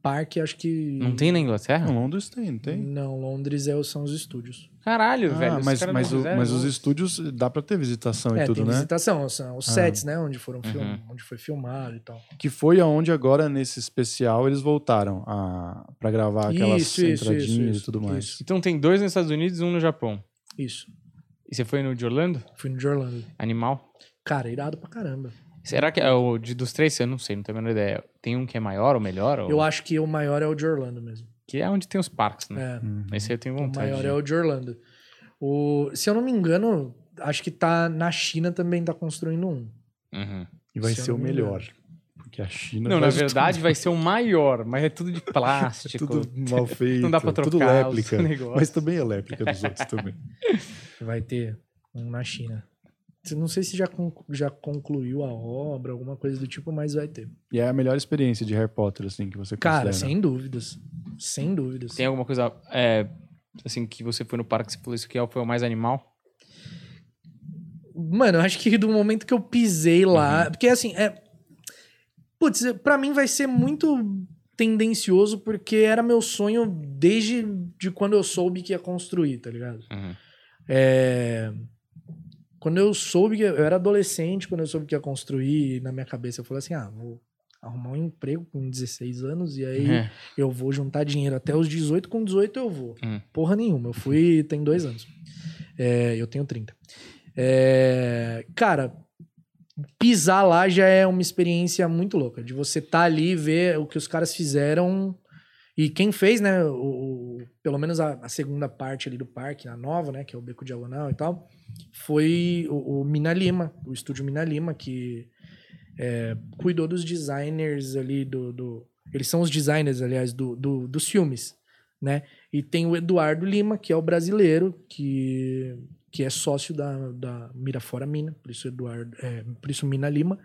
[SPEAKER 3] Parque, acho que.
[SPEAKER 1] Não tem na Inglaterra?
[SPEAKER 2] Não, Londres tem, não tem?
[SPEAKER 3] Não, Londres é, são os estúdios.
[SPEAKER 1] Caralho,
[SPEAKER 2] Ah,
[SPEAKER 1] velho.
[SPEAKER 2] mas, mas, o- mas os estúdios dá pra ter visitação
[SPEAKER 3] é,
[SPEAKER 2] e tudo,
[SPEAKER 3] tem
[SPEAKER 2] né?
[SPEAKER 3] visitação, são os
[SPEAKER 2] Ah.
[SPEAKER 3] sets, né? Onde foram film...
[SPEAKER 1] Uhum.
[SPEAKER 3] onde foi filmado e tal.
[SPEAKER 2] Que foi aonde agora, nesse especial, eles voltaram a, pra gravar aquelas
[SPEAKER 3] Isso, isso,
[SPEAKER 2] entradinhas
[SPEAKER 3] isso,
[SPEAKER 2] e tudo mais.
[SPEAKER 3] isso.
[SPEAKER 1] Então tem dois nos Estados Unidos e um no Japão.
[SPEAKER 3] Isso.
[SPEAKER 1] E você foi no de Orlando?
[SPEAKER 3] Fui no de Orlando.
[SPEAKER 1] Animal?
[SPEAKER 3] Cara, irado pra caramba.
[SPEAKER 1] Será que é o de, dos três? Eu não sei, não tenho a menor ideia. Tem um que é maior ou melhor? Ou...
[SPEAKER 3] Eu acho que o maior é o de Orlando mesmo.
[SPEAKER 1] Que é onde tem os parques, né?
[SPEAKER 3] É.
[SPEAKER 2] Uhum.
[SPEAKER 1] Esse eu tenho
[SPEAKER 3] O
[SPEAKER 1] vontade.
[SPEAKER 3] maior
[SPEAKER 1] de-
[SPEAKER 3] é o de Orlando. O... Se eu não me engano, acho que tá na China também tá construindo um.
[SPEAKER 1] Uhum.
[SPEAKER 2] E vai
[SPEAKER 3] Se
[SPEAKER 2] ser o melhor. Porque a China.
[SPEAKER 1] Não, na verdade
[SPEAKER 2] tudo-
[SPEAKER 1] vai ser o maior, mas é tudo de plástico.
[SPEAKER 2] Tudo mal feito.
[SPEAKER 1] Não dá pra
[SPEAKER 2] Tudo
[SPEAKER 1] trocar os
[SPEAKER 2] réplica. Mas também é réplica dos outros também.
[SPEAKER 3] Vai ter um na China. Não sei se já, conclu- já concluiu a obra, alguma coisa do tipo, mas vai ter.
[SPEAKER 2] E é a melhor experiência de Harry Potter, assim, que você
[SPEAKER 3] Cara,
[SPEAKER 2] considera.
[SPEAKER 3] sem dúvidas. Sem dúvidas.
[SPEAKER 1] Tem alguma coisa, é, assim, que você foi no parque e você falou isso que foi o mais animal?
[SPEAKER 3] Mano, eu acho que do momento que eu pisei lá. Porque assim, é. Putz, pra mim vai ser muito tendencioso, porque era meu sonho desde de quando eu soube que ia construir, tá ligado?
[SPEAKER 1] Uhum.
[SPEAKER 3] É, Quando eu soube que eu era adolescente, quando eu soube que ia construir, na minha cabeça eu falei assim: ah, vou arrumar um emprego com 16 anos e aí
[SPEAKER 1] É.
[SPEAKER 3] eu vou juntar dinheiro até os 18, com 18 eu vou.
[SPEAKER 1] Hum.
[SPEAKER 3] Porra nenhuma, eu fui tem dois anos. É, eu tenho 30. É, cara, pisar lá já é uma experiência muito louca. De você estar ali e ver o que os caras fizeram E quem fez, né, o, pelo menos a, a segunda parte ali do parque, a nova, né, que é o Beco Diagonal e tal, foi o, o Mina Lima, o estúdio Mina Lima, que é, cuidou dos designers ali do, do- Eles são os designers, aliás, do, do- dos filmes, né? E tem o Eduardo Lima, que é o brasileiro, que, que é sócio da, da Mirafora Mina, por isso Eduardo, é, por isso Mina Lima.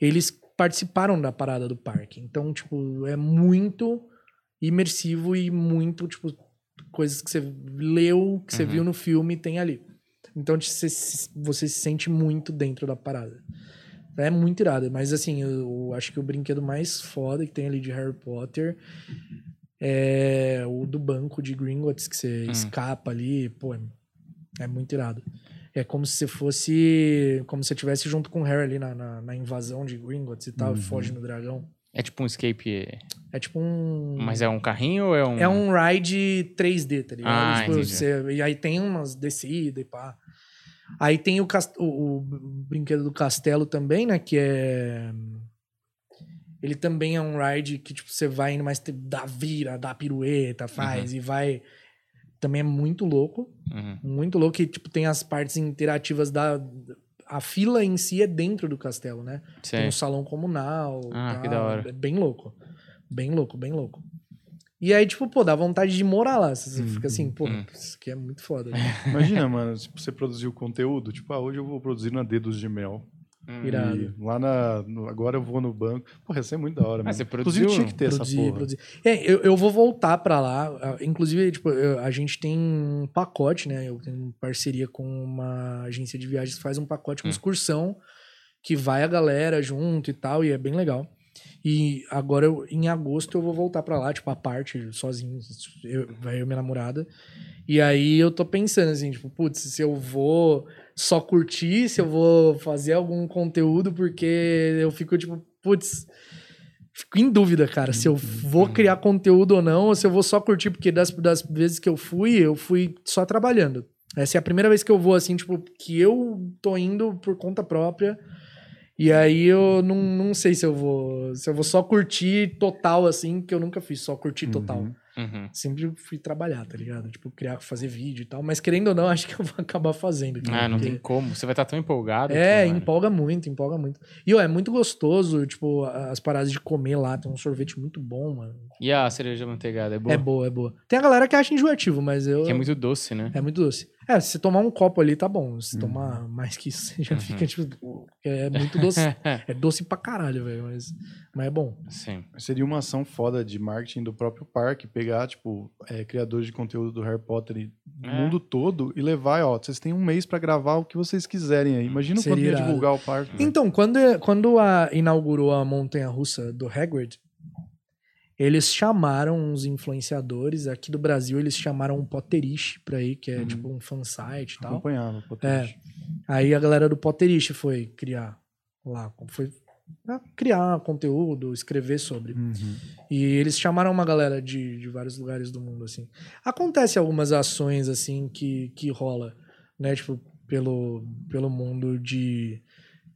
[SPEAKER 3] Eles participaram da parada do parque. Então, tipo, é muito imersivo e muito, tipo, coisas que você leu, que você
[SPEAKER 1] Uhum.
[SPEAKER 3] viu no filme, tem ali. Então, você, se- você se sente muito dentro da parada. É muito irado. Mas, assim, eu, eu acho que o brinquedo mais foda que tem ali de Harry Potter é o do banco de Gringotts, que você
[SPEAKER 1] Hum.
[SPEAKER 3] escapa ali. Pô, é, é muito irado. É como se você fosse. Como se você estivesse junto com o Harry ali na, na, na invasão de Gringotts e tal,
[SPEAKER 2] Uhum.
[SPEAKER 3] foge no dragão.
[SPEAKER 1] É tipo um escape.
[SPEAKER 3] É tipo um.
[SPEAKER 1] Mas é um carrinho ou é um.
[SPEAKER 3] É um ride 3D, tá ligado?
[SPEAKER 1] Ah,
[SPEAKER 3] Tipo, você- e aí tem umas descidas e pá. Aí tem o, cas- o, o brinquedo do castelo também, né? Que é. Ele também é um ride que, tipo, você vai indo, mas dá vira, dá pirueta, faz
[SPEAKER 1] Uhum.
[SPEAKER 3] e vai. Também é muito louco.
[SPEAKER 1] Uhum.
[SPEAKER 3] Muito louco. E, tipo, tem as partes interativas da. A fila em si é dentro do castelo, né? Tem
[SPEAKER 1] Sei.
[SPEAKER 3] um salão comunal.
[SPEAKER 1] Ah,
[SPEAKER 3] tal.
[SPEAKER 1] que da hora.
[SPEAKER 3] É bem louco. Bem louco, bem louco. E aí, tipo, pô, dá vontade de morar lá. Você
[SPEAKER 2] Uhum.
[SPEAKER 3] fica assim, pô,
[SPEAKER 1] Hum.
[SPEAKER 3] isso aqui é muito foda. né?
[SPEAKER 2] Imagina, mano, tipo, você produziu conteúdo, tipo, ah, hoje eu vou produzir na Dedos de Mel.
[SPEAKER 1] Hum.
[SPEAKER 3] Irado.
[SPEAKER 2] Lá na. no- agora eu vou no banco. Porra, isso é muito da hora,
[SPEAKER 1] Ah,
[SPEAKER 2] mano.
[SPEAKER 1] você
[SPEAKER 2] Inclusive
[SPEAKER 1] produziu?
[SPEAKER 2] tinha que ter essa
[SPEAKER 3] Produzir,
[SPEAKER 2] porra.
[SPEAKER 3] produzir. É, eu, eu vou voltar pra lá. ah, Inclusive, tipo, eu- a gente tem um pacote, né? Eu tenho parceria com uma agência de viagens que faz um pacote com
[SPEAKER 1] Hum.
[SPEAKER 3] excursão que vai a galera junto e tal, e é bem legal. E agora, eu- em agosto, eu vou voltar pra lá, tipo, a parte, sozinho, eu, vai eu e minha namorada. E aí eu tô pensando assim, tipo, putz, se eu vou só curtir, se eu vou fazer algum conteúdo, porque eu fico, tipo, putz, fico em dúvida, cara, se eu vou criar conteúdo ou não, ou se eu vou só curtir, porque das, das vezes que eu fui, eu fui só trabalhando. Essa é a primeira vez que eu vou, assim, tipo, que eu tô indo por conta própria. E aí eu não, não sei se eu vou. Se eu vou só curtir total, assim, que eu nunca fiz, só curtir total.
[SPEAKER 2] Uhum.
[SPEAKER 1] Uhum.
[SPEAKER 3] Sempre fui trabalhar, tá ligado? Tipo, criar, fazer vídeo e tal. Mas querendo ou não, acho que eu vou acabar fazendo. cara,
[SPEAKER 1] Ah, não
[SPEAKER 3] porque-
[SPEAKER 1] tem como. Você vai estar tão empolgado.
[SPEAKER 3] É,
[SPEAKER 1] que,
[SPEAKER 3] empolga muito, empolga muito. E, ó, é muito gostoso, tipo, as paradas de comer lá. Tem um sorvete muito bom, mano.
[SPEAKER 1] E a cereja manteigada é boa?
[SPEAKER 3] É boa, é boa. Tem a galera que acha enjoativo, mas eu...
[SPEAKER 1] Que é muito doce, né?
[SPEAKER 3] É muito doce. É, se você tomar um copo ali, tá bom. Se
[SPEAKER 2] Uhum.
[SPEAKER 3] tomar mais que isso, já
[SPEAKER 1] Uhum.
[SPEAKER 3] fica, tipo... É muito doce. é doce pra caralho, velho. Mas, mas é bom.
[SPEAKER 1] Sim.
[SPEAKER 2] Seria uma ação foda de marketing do próprio parque, pegar, tipo, é, criadores de conteúdo do Harry Potter do
[SPEAKER 1] É.
[SPEAKER 2] mundo todo e levar, ó, vocês têm um mês pra gravar o que vocês quiserem aí. Imagina
[SPEAKER 3] Seria
[SPEAKER 2] quando ia divulgar o parque.
[SPEAKER 3] Então, quando, quando a, inaugurou a montanha-russa do Hagrid, eles chamaram uns influenciadores. Aqui do Brasil, eles chamaram um Potterish pra ir, que é
[SPEAKER 2] Uhum.
[SPEAKER 3] tipo um fansite e tal.
[SPEAKER 2] Acompanhava. pô,
[SPEAKER 3] É. Aí a galera do Potterish foi criar lá, foi criar conteúdo, escrever sobre.
[SPEAKER 2] Uhum.
[SPEAKER 3] E eles chamaram uma galera de, de vários lugares do mundo, assim. Acontece algumas ações, assim, que, que rola, né? Tipo, pelo, pelo mundo de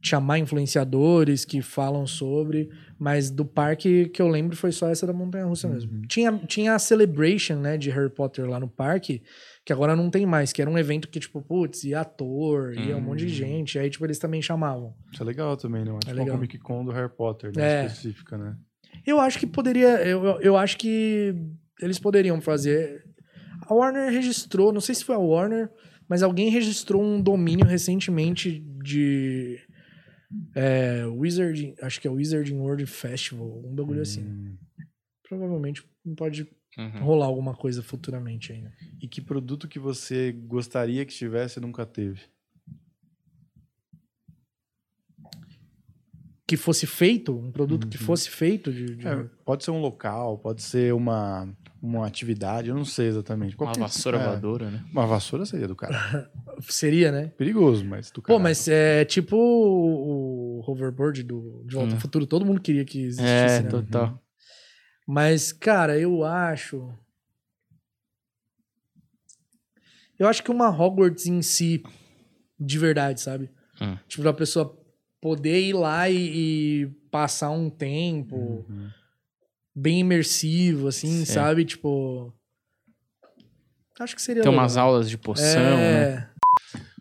[SPEAKER 3] chamar influenciadores que falam sobre, mas do parque que eu lembro foi só essa da Montanha Russa mesmo.
[SPEAKER 2] Uhum.
[SPEAKER 3] Tinha, tinha a Celebration, né, de Harry Potter lá no parque, que agora não tem mais, que era um evento que, tipo, putz, ia ator, ia um monte de
[SPEAKER 2] Hum.
[SPEAKER 3] gente, aí, tipo, eles também chamavam.
[SPEAKER 2] Isso é legal também, né? Tipo
[SPEAKER 3] legal.
[SPEAKER 2] uma Comic Con do Harry Potter, né?
[SPEAKER 3] É.
[SPEAKER 2] Específica, né?
[SPEAKER 3] Eu acho que poderia. Eu- eu acho que eles poderiam fazer. A Warner registrou, não sei se foi a Warner, mas alguém registrou um domínio recentemente de. É, Wizard, acho que é Wizarding World Festival, um bagulho assim.
[SPEAKER 2] Hum.
[SPEAKER 3] Provavelmente pode
[SPEAKER 1] Uhum.
[SPEAKER 3] rolar alguma coisa futuramente ainda.
[SPEAKER 2] E que produto que você gostaria que tivesse e nunca teve?
[SPEAKER 3] Que fosse feito, um produto que
[SPEAKER 2] Uhum.
[SPEAKER 3] fosse feito de. de-
[SPEAKER 2] É, pode ser um local, pode ser uma, uma atividade, eu não sei exatamente.
[SPEAKER 1] Uma
[SPEAKER 2] Qualquer-
[SPEAKER 1] vassoura
[SPEAKER 2] é,
[SPEAKER 1] voadora, né?
[SPEAKER 2] Uma vassoura seria do cara.
[SPEAKER 3] Seria, né?
[SPEAKER 2] Perigoso, mas do
[SPEAKER 3] Pô,
[SPEAKER 2] cara.
[SPEAKER 3] mas é tipo o, o hoverboard do De Volta
[SPEAKER 1] Hum.
[SPEAKER 3] ao Futuro, todo mundo queria que existisse,
[SPEAKER 1] É,
[SPEAKER 3] né?
[SPEAKER 1] total.
[SPEAKER 3] Mas, cara, eu acho. Eu acho que uma Hogwarts em si, de verdade, sabe?
[SPEAKER 1] Hum.
[SPEAKER 3] Tipo, pra pessoa poder ir lá e, e passar um tempo,
[SPEAKER 2] Uhum.
[SPEAKER 3] Bem imersivo, assim,
[SPEAKER 1] Sim.
[SPEAKER 3] sabe? Tipo. Acho que seria.
[SPEAKER 1] Tem
[SPEAKER 3] legal.
[SPEAKER 1] umas aulas de poção, né?
[SPEAKER 3] é...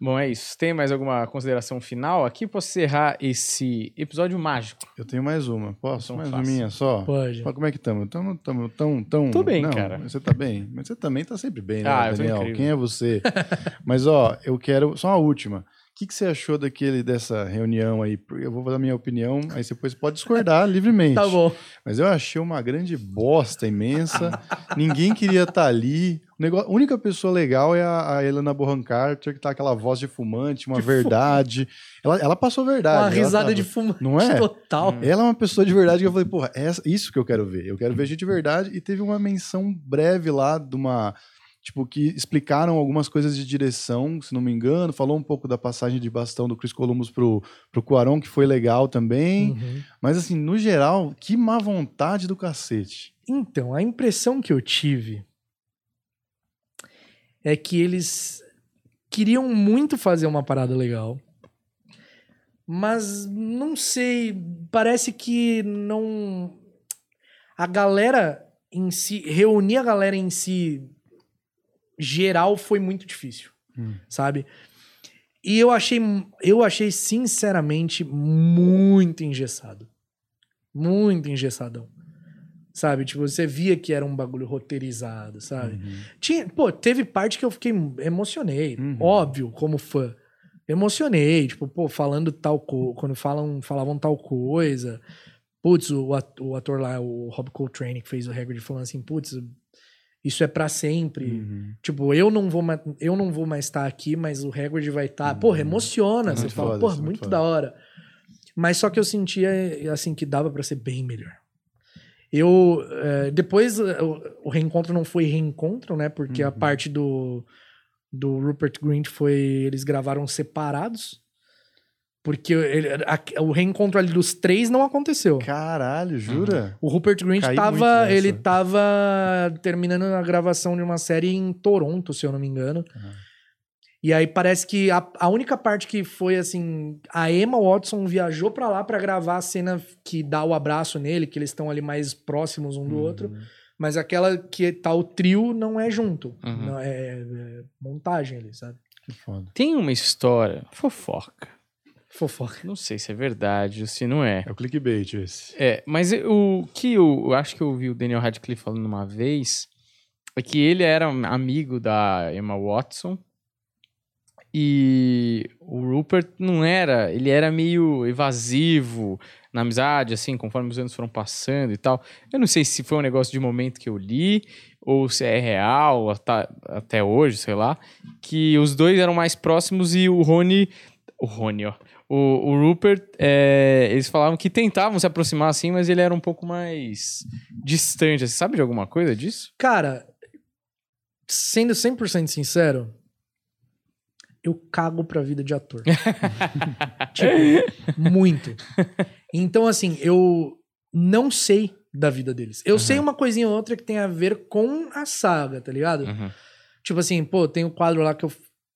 [SPEAKER 1] Bom, é isso. Tem mais alguma consideração final aqui? Posso encerrar esse episódio mágico?
[SPEAKER 2] Eu tenho mais uma. Posso?
[SPEAKER 1] Então
[SPEAKER 2] mais uma minha só?
[SPEAKER 3] Pode.
[SPEAKER 2] Como é que estamos? Tamo, tamo, tão, tão...
[SPEAKER 1] Tô bem,
[SPEAKER 2] Não,
[SPEAKER 1] cara.
[SPEAKER 2] Você tá bem? Mas você também tá sempre bem, né,
[SPEAKER 1] Ah, eu tô
[SPEAKER 2] Daniel? Quem é você? Mas, ó, eu quero... Só uma última. O que, que você achou daquele, dessa reunião aí? Eu vou dar a minha opinião, aí você depois pode discordar livremente.
[SPEAKER 3] Tá bom.
[SPEAKER 2] Mas eu achei uma grande bosta imensa. Ninguém queria estar ali. O negócio, a única pessoa legal é a, a Helena Bonham Carter, que tá aquela voz de fumante, uma verdade. Ela, ela passou verdade.
[SPEAKER 3] Uma risada
[SPEAKER 2] tava-
[SPEAKER 3] de fumante
[SPEAKER 2] Não é?
[SPEAKER 3] total.
[SPEAKER 2] Ela é uma pessoa de verdade que eu falei, porra, essa, isso que eu quero ver. Eu quero ver gente de verdade. E teve uma menção breve lá de uma. Tipo, que explicaram algumas coisas de direção, se não me engano. Falou um pouco da passagem de bastão do Chris Columbus pro, pro Cuarón, que foi legal também.
[SPEAKER 3] Uhum.
[SPEAKER 2] Mas, assim, no geral, que má vontade do cacete.
[SPEAKER 3] Então, a impressão que eu tive é que eles queriam muito fazer uma parada legal, mas não sei, parece que não. A galera em si, reunir a galera em si geral foi muito difícil,
[SPEAKER 2] Hum.
[SPEAKER 3] sabe? E eu achei, eu achei sinceramente muito engessado. Muito engessadão. Sabe? Tipo, você via que era um bagulho roteirizado, sabe?
[SPEAKER 2] Uhum.
[SPEAKER 3] Tinha, pô, teve parte que eu fiquei emocionei,
[SPEAKER 2] Uhum.
[SPEAKER 3] óbvio, como fã. Emocionei, tipo, pô, falando tal coisa, quando falam, falavam tal coisa. Putz, o, at- o ator lá, o Rob Coltrane, que fez o Hagrid, falando assim, putz, isso é pra sempre.
[SPEAKER 2] Uhum.
[SPEAKER 3] Tipo, eu não vou mais, eu não vou mais estar aqui, mas o Hagrid vai estar.
[SPEAKER 2] Uhum.
[SPEAKER 3] Porra, emociona. Você
[SPEAKER 2] Muito
[SPEAKER 3] fala,
[SPEAKER 2] foda,
[SPEAKER 3] porra,
[SPEAKER 2] é
[SPEAKER 3] muito,
[SPEAKER 2] muito
[SPEAKER 3] da hora. Mas só que eu sentia, assim, que dava pra ser bem melhor. Eu, eh, depois, eh, o, o reencontro não foi reencontro, né? Porque a
[SPEAKER 2] Uhum.
[SPEAKER 3] parte do, do Rupert Grint foi, eles gravaram separados. Porque ele- a- o reencontro ali dos três não aconteceu.
[SPEAKER 2] Caralho, jura?
[SPEAKER 3] O Rupert Grint
[SPEAKER 2] Caí muito
[SPEAKER 3] tava, ele tava terminando a gravação de uma série em Toronto, se eu não me engano.
[SPEAKER 2] Aham.
[SPEAKER 3] E aí parece que a, a única parte que foi assim, a Emma Watson viajou pra lá pra gravar a cena que dá o abraço nele, que eles estão ali mais próximos um do
[SPEAKER 2] Uhum.
[SPEAKER 3] outro, mas aquela que tá o trio não é junto,
[SPEAKER 1] Uhum.
[SPEAKER 3] não é, é montagem ali, sabe?
[SPEAKER 2] Que foda.
[SPEAKER 1] Tem uma história fofoca.
[SPEAKER 3] Fofoca.
[SPEAKER 1] Não sei se é verdade ou se não é.
[SPEAKER 2] É o clickbait esse.
[SPEAKER 1] É, mas o que eu, eu acho que eu ouvi o Daniel Radcliffe falando uma vez é que ele era amigo da Emma Watson e o Rupert não era, ele era meio evasivo na amizade, assim, conforme os anos foram passando e tal. Eu não sei se foi um negócio de momento que eu li ou se é real até, até hoje, sei lá, que os dois eram mais próximos e o Rony, o Rony, ó, o, o Rupert, é, eles falavam que tentavam se aproximar assim, mas ele era um pouco mais distante. Você sabe de alguma coisa disso?
[SPEAKER 3] Cara, sendo 100% sincero, eu cago pra vida de ator. tipo, muito. Então, assim, eu não sei da vida deles. Eu
[SPEAKER 1] Uhum.
[SPEAKER 3] sei uma coisinha ou outra que tem a ver com a saga, tá ligado?
[SPEAKER 1] Uhum.
[SPEAKER 3] Tipo assim, pô, tem o quadro lá que eu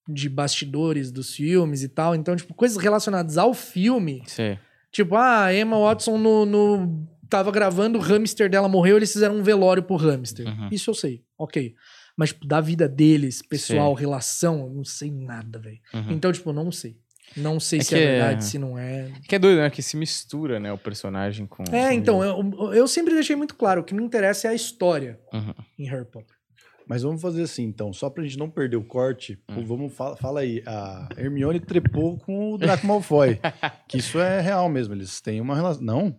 [SPEAKER 3] de bastidores dos filmes e tal. Então, tipo, coisas relacionadas ao filme.
[SPEAKER 1] Sei.
[SPEAKER 3] Tipo, ah, a Emma Watson no, no- tava gravando, o hamster dela morreu, eles fizeram um velório pro hamster.
[SPEAKER 1] Uhum.
[SPEAKER 3] Isso eu sei, ok. Mas, tipo, da vida deles, pessoal, relação, eu não sei nada, velho.
[SPEAKER 1] Uhum.
[SPEAKER 3] Então, tipo, não sei. Não sei
[SPEAKER 1] É
[SPEAKER 3] se é
[SPEAKER 1] é-
[SPEAKER 3] verdade, se não é.
[SPEAKER 1] Que é doido, né? Que se mistura, né? O personagem com.
[SPEAKER 3] É, então, eu, eu sempre deixei muito claro, o que me interessa é a história
[SPEAKER 1] Uhum.
[SPEAKER 3] em Harry Potter.
[SPEAKER 2] Mas vamos fazer assim, então, só pra gente não perder o corte,
[SPEAKER 1] Hum.
[SPEAKER 2] vamos fala, fala aí, a Hermione trepou com o Draco Malfoy, que isso é real mesmo, eles têm uma relação. Não?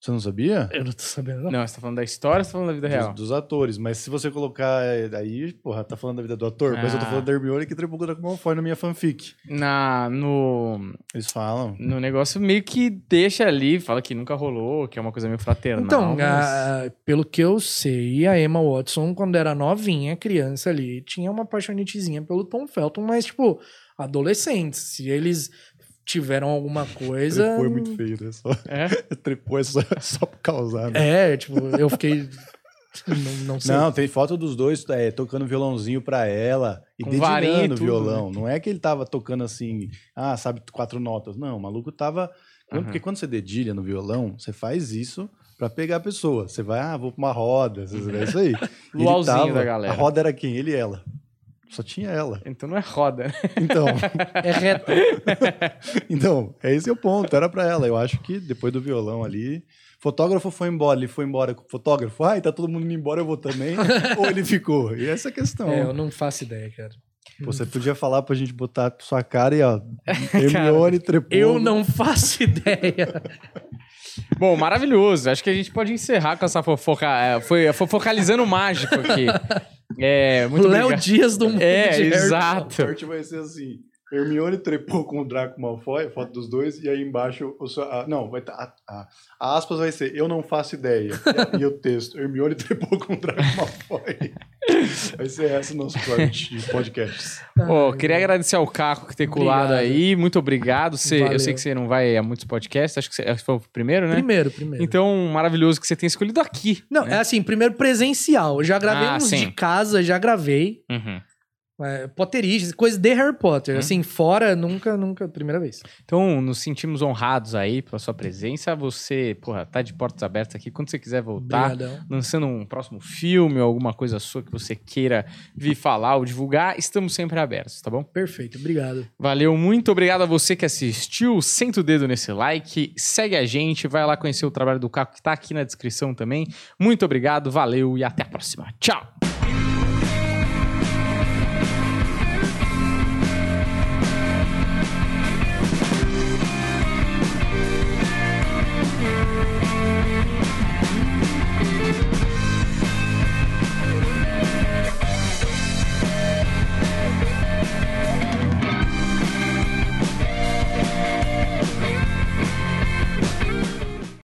[SPEAKER 2] Você não sabia?
[SPEAKER 3] Eu não tô sabendo, não.
[SPEAKER 1] Não, você tá falando da história ou você tá falando da vida
[SPEAKER 2] Dos,
[SPEAKER 1] real?
[SPEAKER 2] dos atores, mas se você colocar é, aí, porra, tá falando da vida do ator, mas eu tô
[SPEAKER 1] Ah.
[SPEAKER 2] falando da Hermione que trepou com o Draco Malfoy na minha fanfic.
[SPEAKER 1] Na, no,
[SPEAKER 2] Eles falam.
[SPEAKER 1] no negócio meio que deixa ali, fala que nunca rolou, que é uma coisa meio fraternal.
[SPEAKER 3] Então,
[SPEAKER 1] mas-
[SPEAKER 3] a- pelo que eu sei, a Emma Watson, quando era novinha, criança ali, tinha uma paixonitezinha pelo Tom Felton, mas, tipo, adolescentes. Se eles tiveram alguma coisa.
[SPEAKER 2] Trepou é muito feio, né? Só,
[SPEAKER 1] É?
[SPEAKER 2] trepou é só, só pra causar, né?
[SPEAKER 3] É, tipo, eu fiquei. não, não sei.
[SPEAKER 2] Não, tem foto dos dois é, tocando violãozinho pra ela e
[SPEAKER 1] Com
[SPEAKER 2] dedilhando o
[SPEAKER 1] tudo,
[SPEAKER 2] violão. Não é que ele tava tocando assim, ah, sabe, quatro notas. Não, o maluco tava.
[SPEAKER 1] Aham.
[SPEAKER 2] Porque quando você dedilha no violão, você faz isso pra pegar a pessoa. Você vai, ah, vou pra uma roda, é isso aí.
[SPEAKER 1] Luauzinho da galera.
[SPEAKER 2] A roda era quem? Ele e ela. Só tinha ela.
[SPEAKER 1] Então não é roda. né?
[SPEAKER 2] Então,
[SPEAKER 3] É reto.
[SPEAKER 2] então, é esse é o ponto. Era pra ela. Eu acho que depois do violão ali. Fotógrafo foi embora, ele foi embora com o fotógrafo. Ai, tá todo mundo indo embora, eu vou também. Ou ele ficou. E essa é a questão.
[SPEAKER 3] É, eu não faço ideia, cara.
[SPEAKER 2] Pô, Você podia falar pra gente botar sua cara e, ó, Hermione trepou.
[SPEAKER 3] Eu não faço ideia.
[SPEAKER 1] Bom, maravilhoso. Acho que a gente pode encerrar com essa fofoca. é, Foi fofocalizando o mágico aqui. É, muito
[SPEAKER 3] Léo. Dias do mundo
[SPEAKER 1] É,
[SPEAKER 3] de Harry
[SPEAKER 1] exato.
[SPEAKER 2] Vai ser assim. Hermione trepou com o Draco Malfoy, a foto dos dois, e aí embaixo o seu- a- não, vai estar a, a aspas vai ser eu não faço ideia. E, o texto Hermione trepou com o Draco Malfoy. Vai ser esse o nosso corte de podcasts.
[SPEAKER 1] Pô, queria agradecer ao Caco que ter colado
[SPEAKER 3] Obrigado.
[SPEAKER 1] aí. Muito obrigado. Você, eu sei que você não vai a muitos podcasts, acho que você, acho que foi o primeiro, né?
[SPEAKER 3] Primeiro, primeiro.
[SPEAKER 1] Então, maravilhoso que você tenha escolhido aqui.
[SPEAKER 3] Não, é assim, primeiro presencial. Eu já gravei
[SPEAKER 1] Ah,
[SPEAKER 3] uns
[SPEAKER 1] sim.
[SPEAKER 3] de casa, já gravei.
[SPEAKER 1] Uhum.
[SPEAKER 3] É, Potteristas, coisa de Harry Potter.
[SPEAKER 1] Hum.
[SPEAKER 3] Assim, fora, nunca, nunca, primeira vez.
[SPEAKER 1] Então, nos sentimos honrados aí pela sua presença. Você, porra, tá de portas abertas aqui. Quando você quiser voltar,
[SPEAKER 3] Obrigadão.
[SPEAKER 1] lançando um próximo filme ou alguma coisa sua que você queira vir falar ou divulgar, estamos sempre abertos, tá bom?
[SPEAKER 3] Perfeito, obrigado.
[SPEAKER 1] Valeu, muito obrigado a você que assistiu. Senta o dedo nesse like, segue a gente, vai lá conhecer o trabalho do Caco que tá aqui na descrição também. Muito obrigado, valeu e até a próxima. Tchau!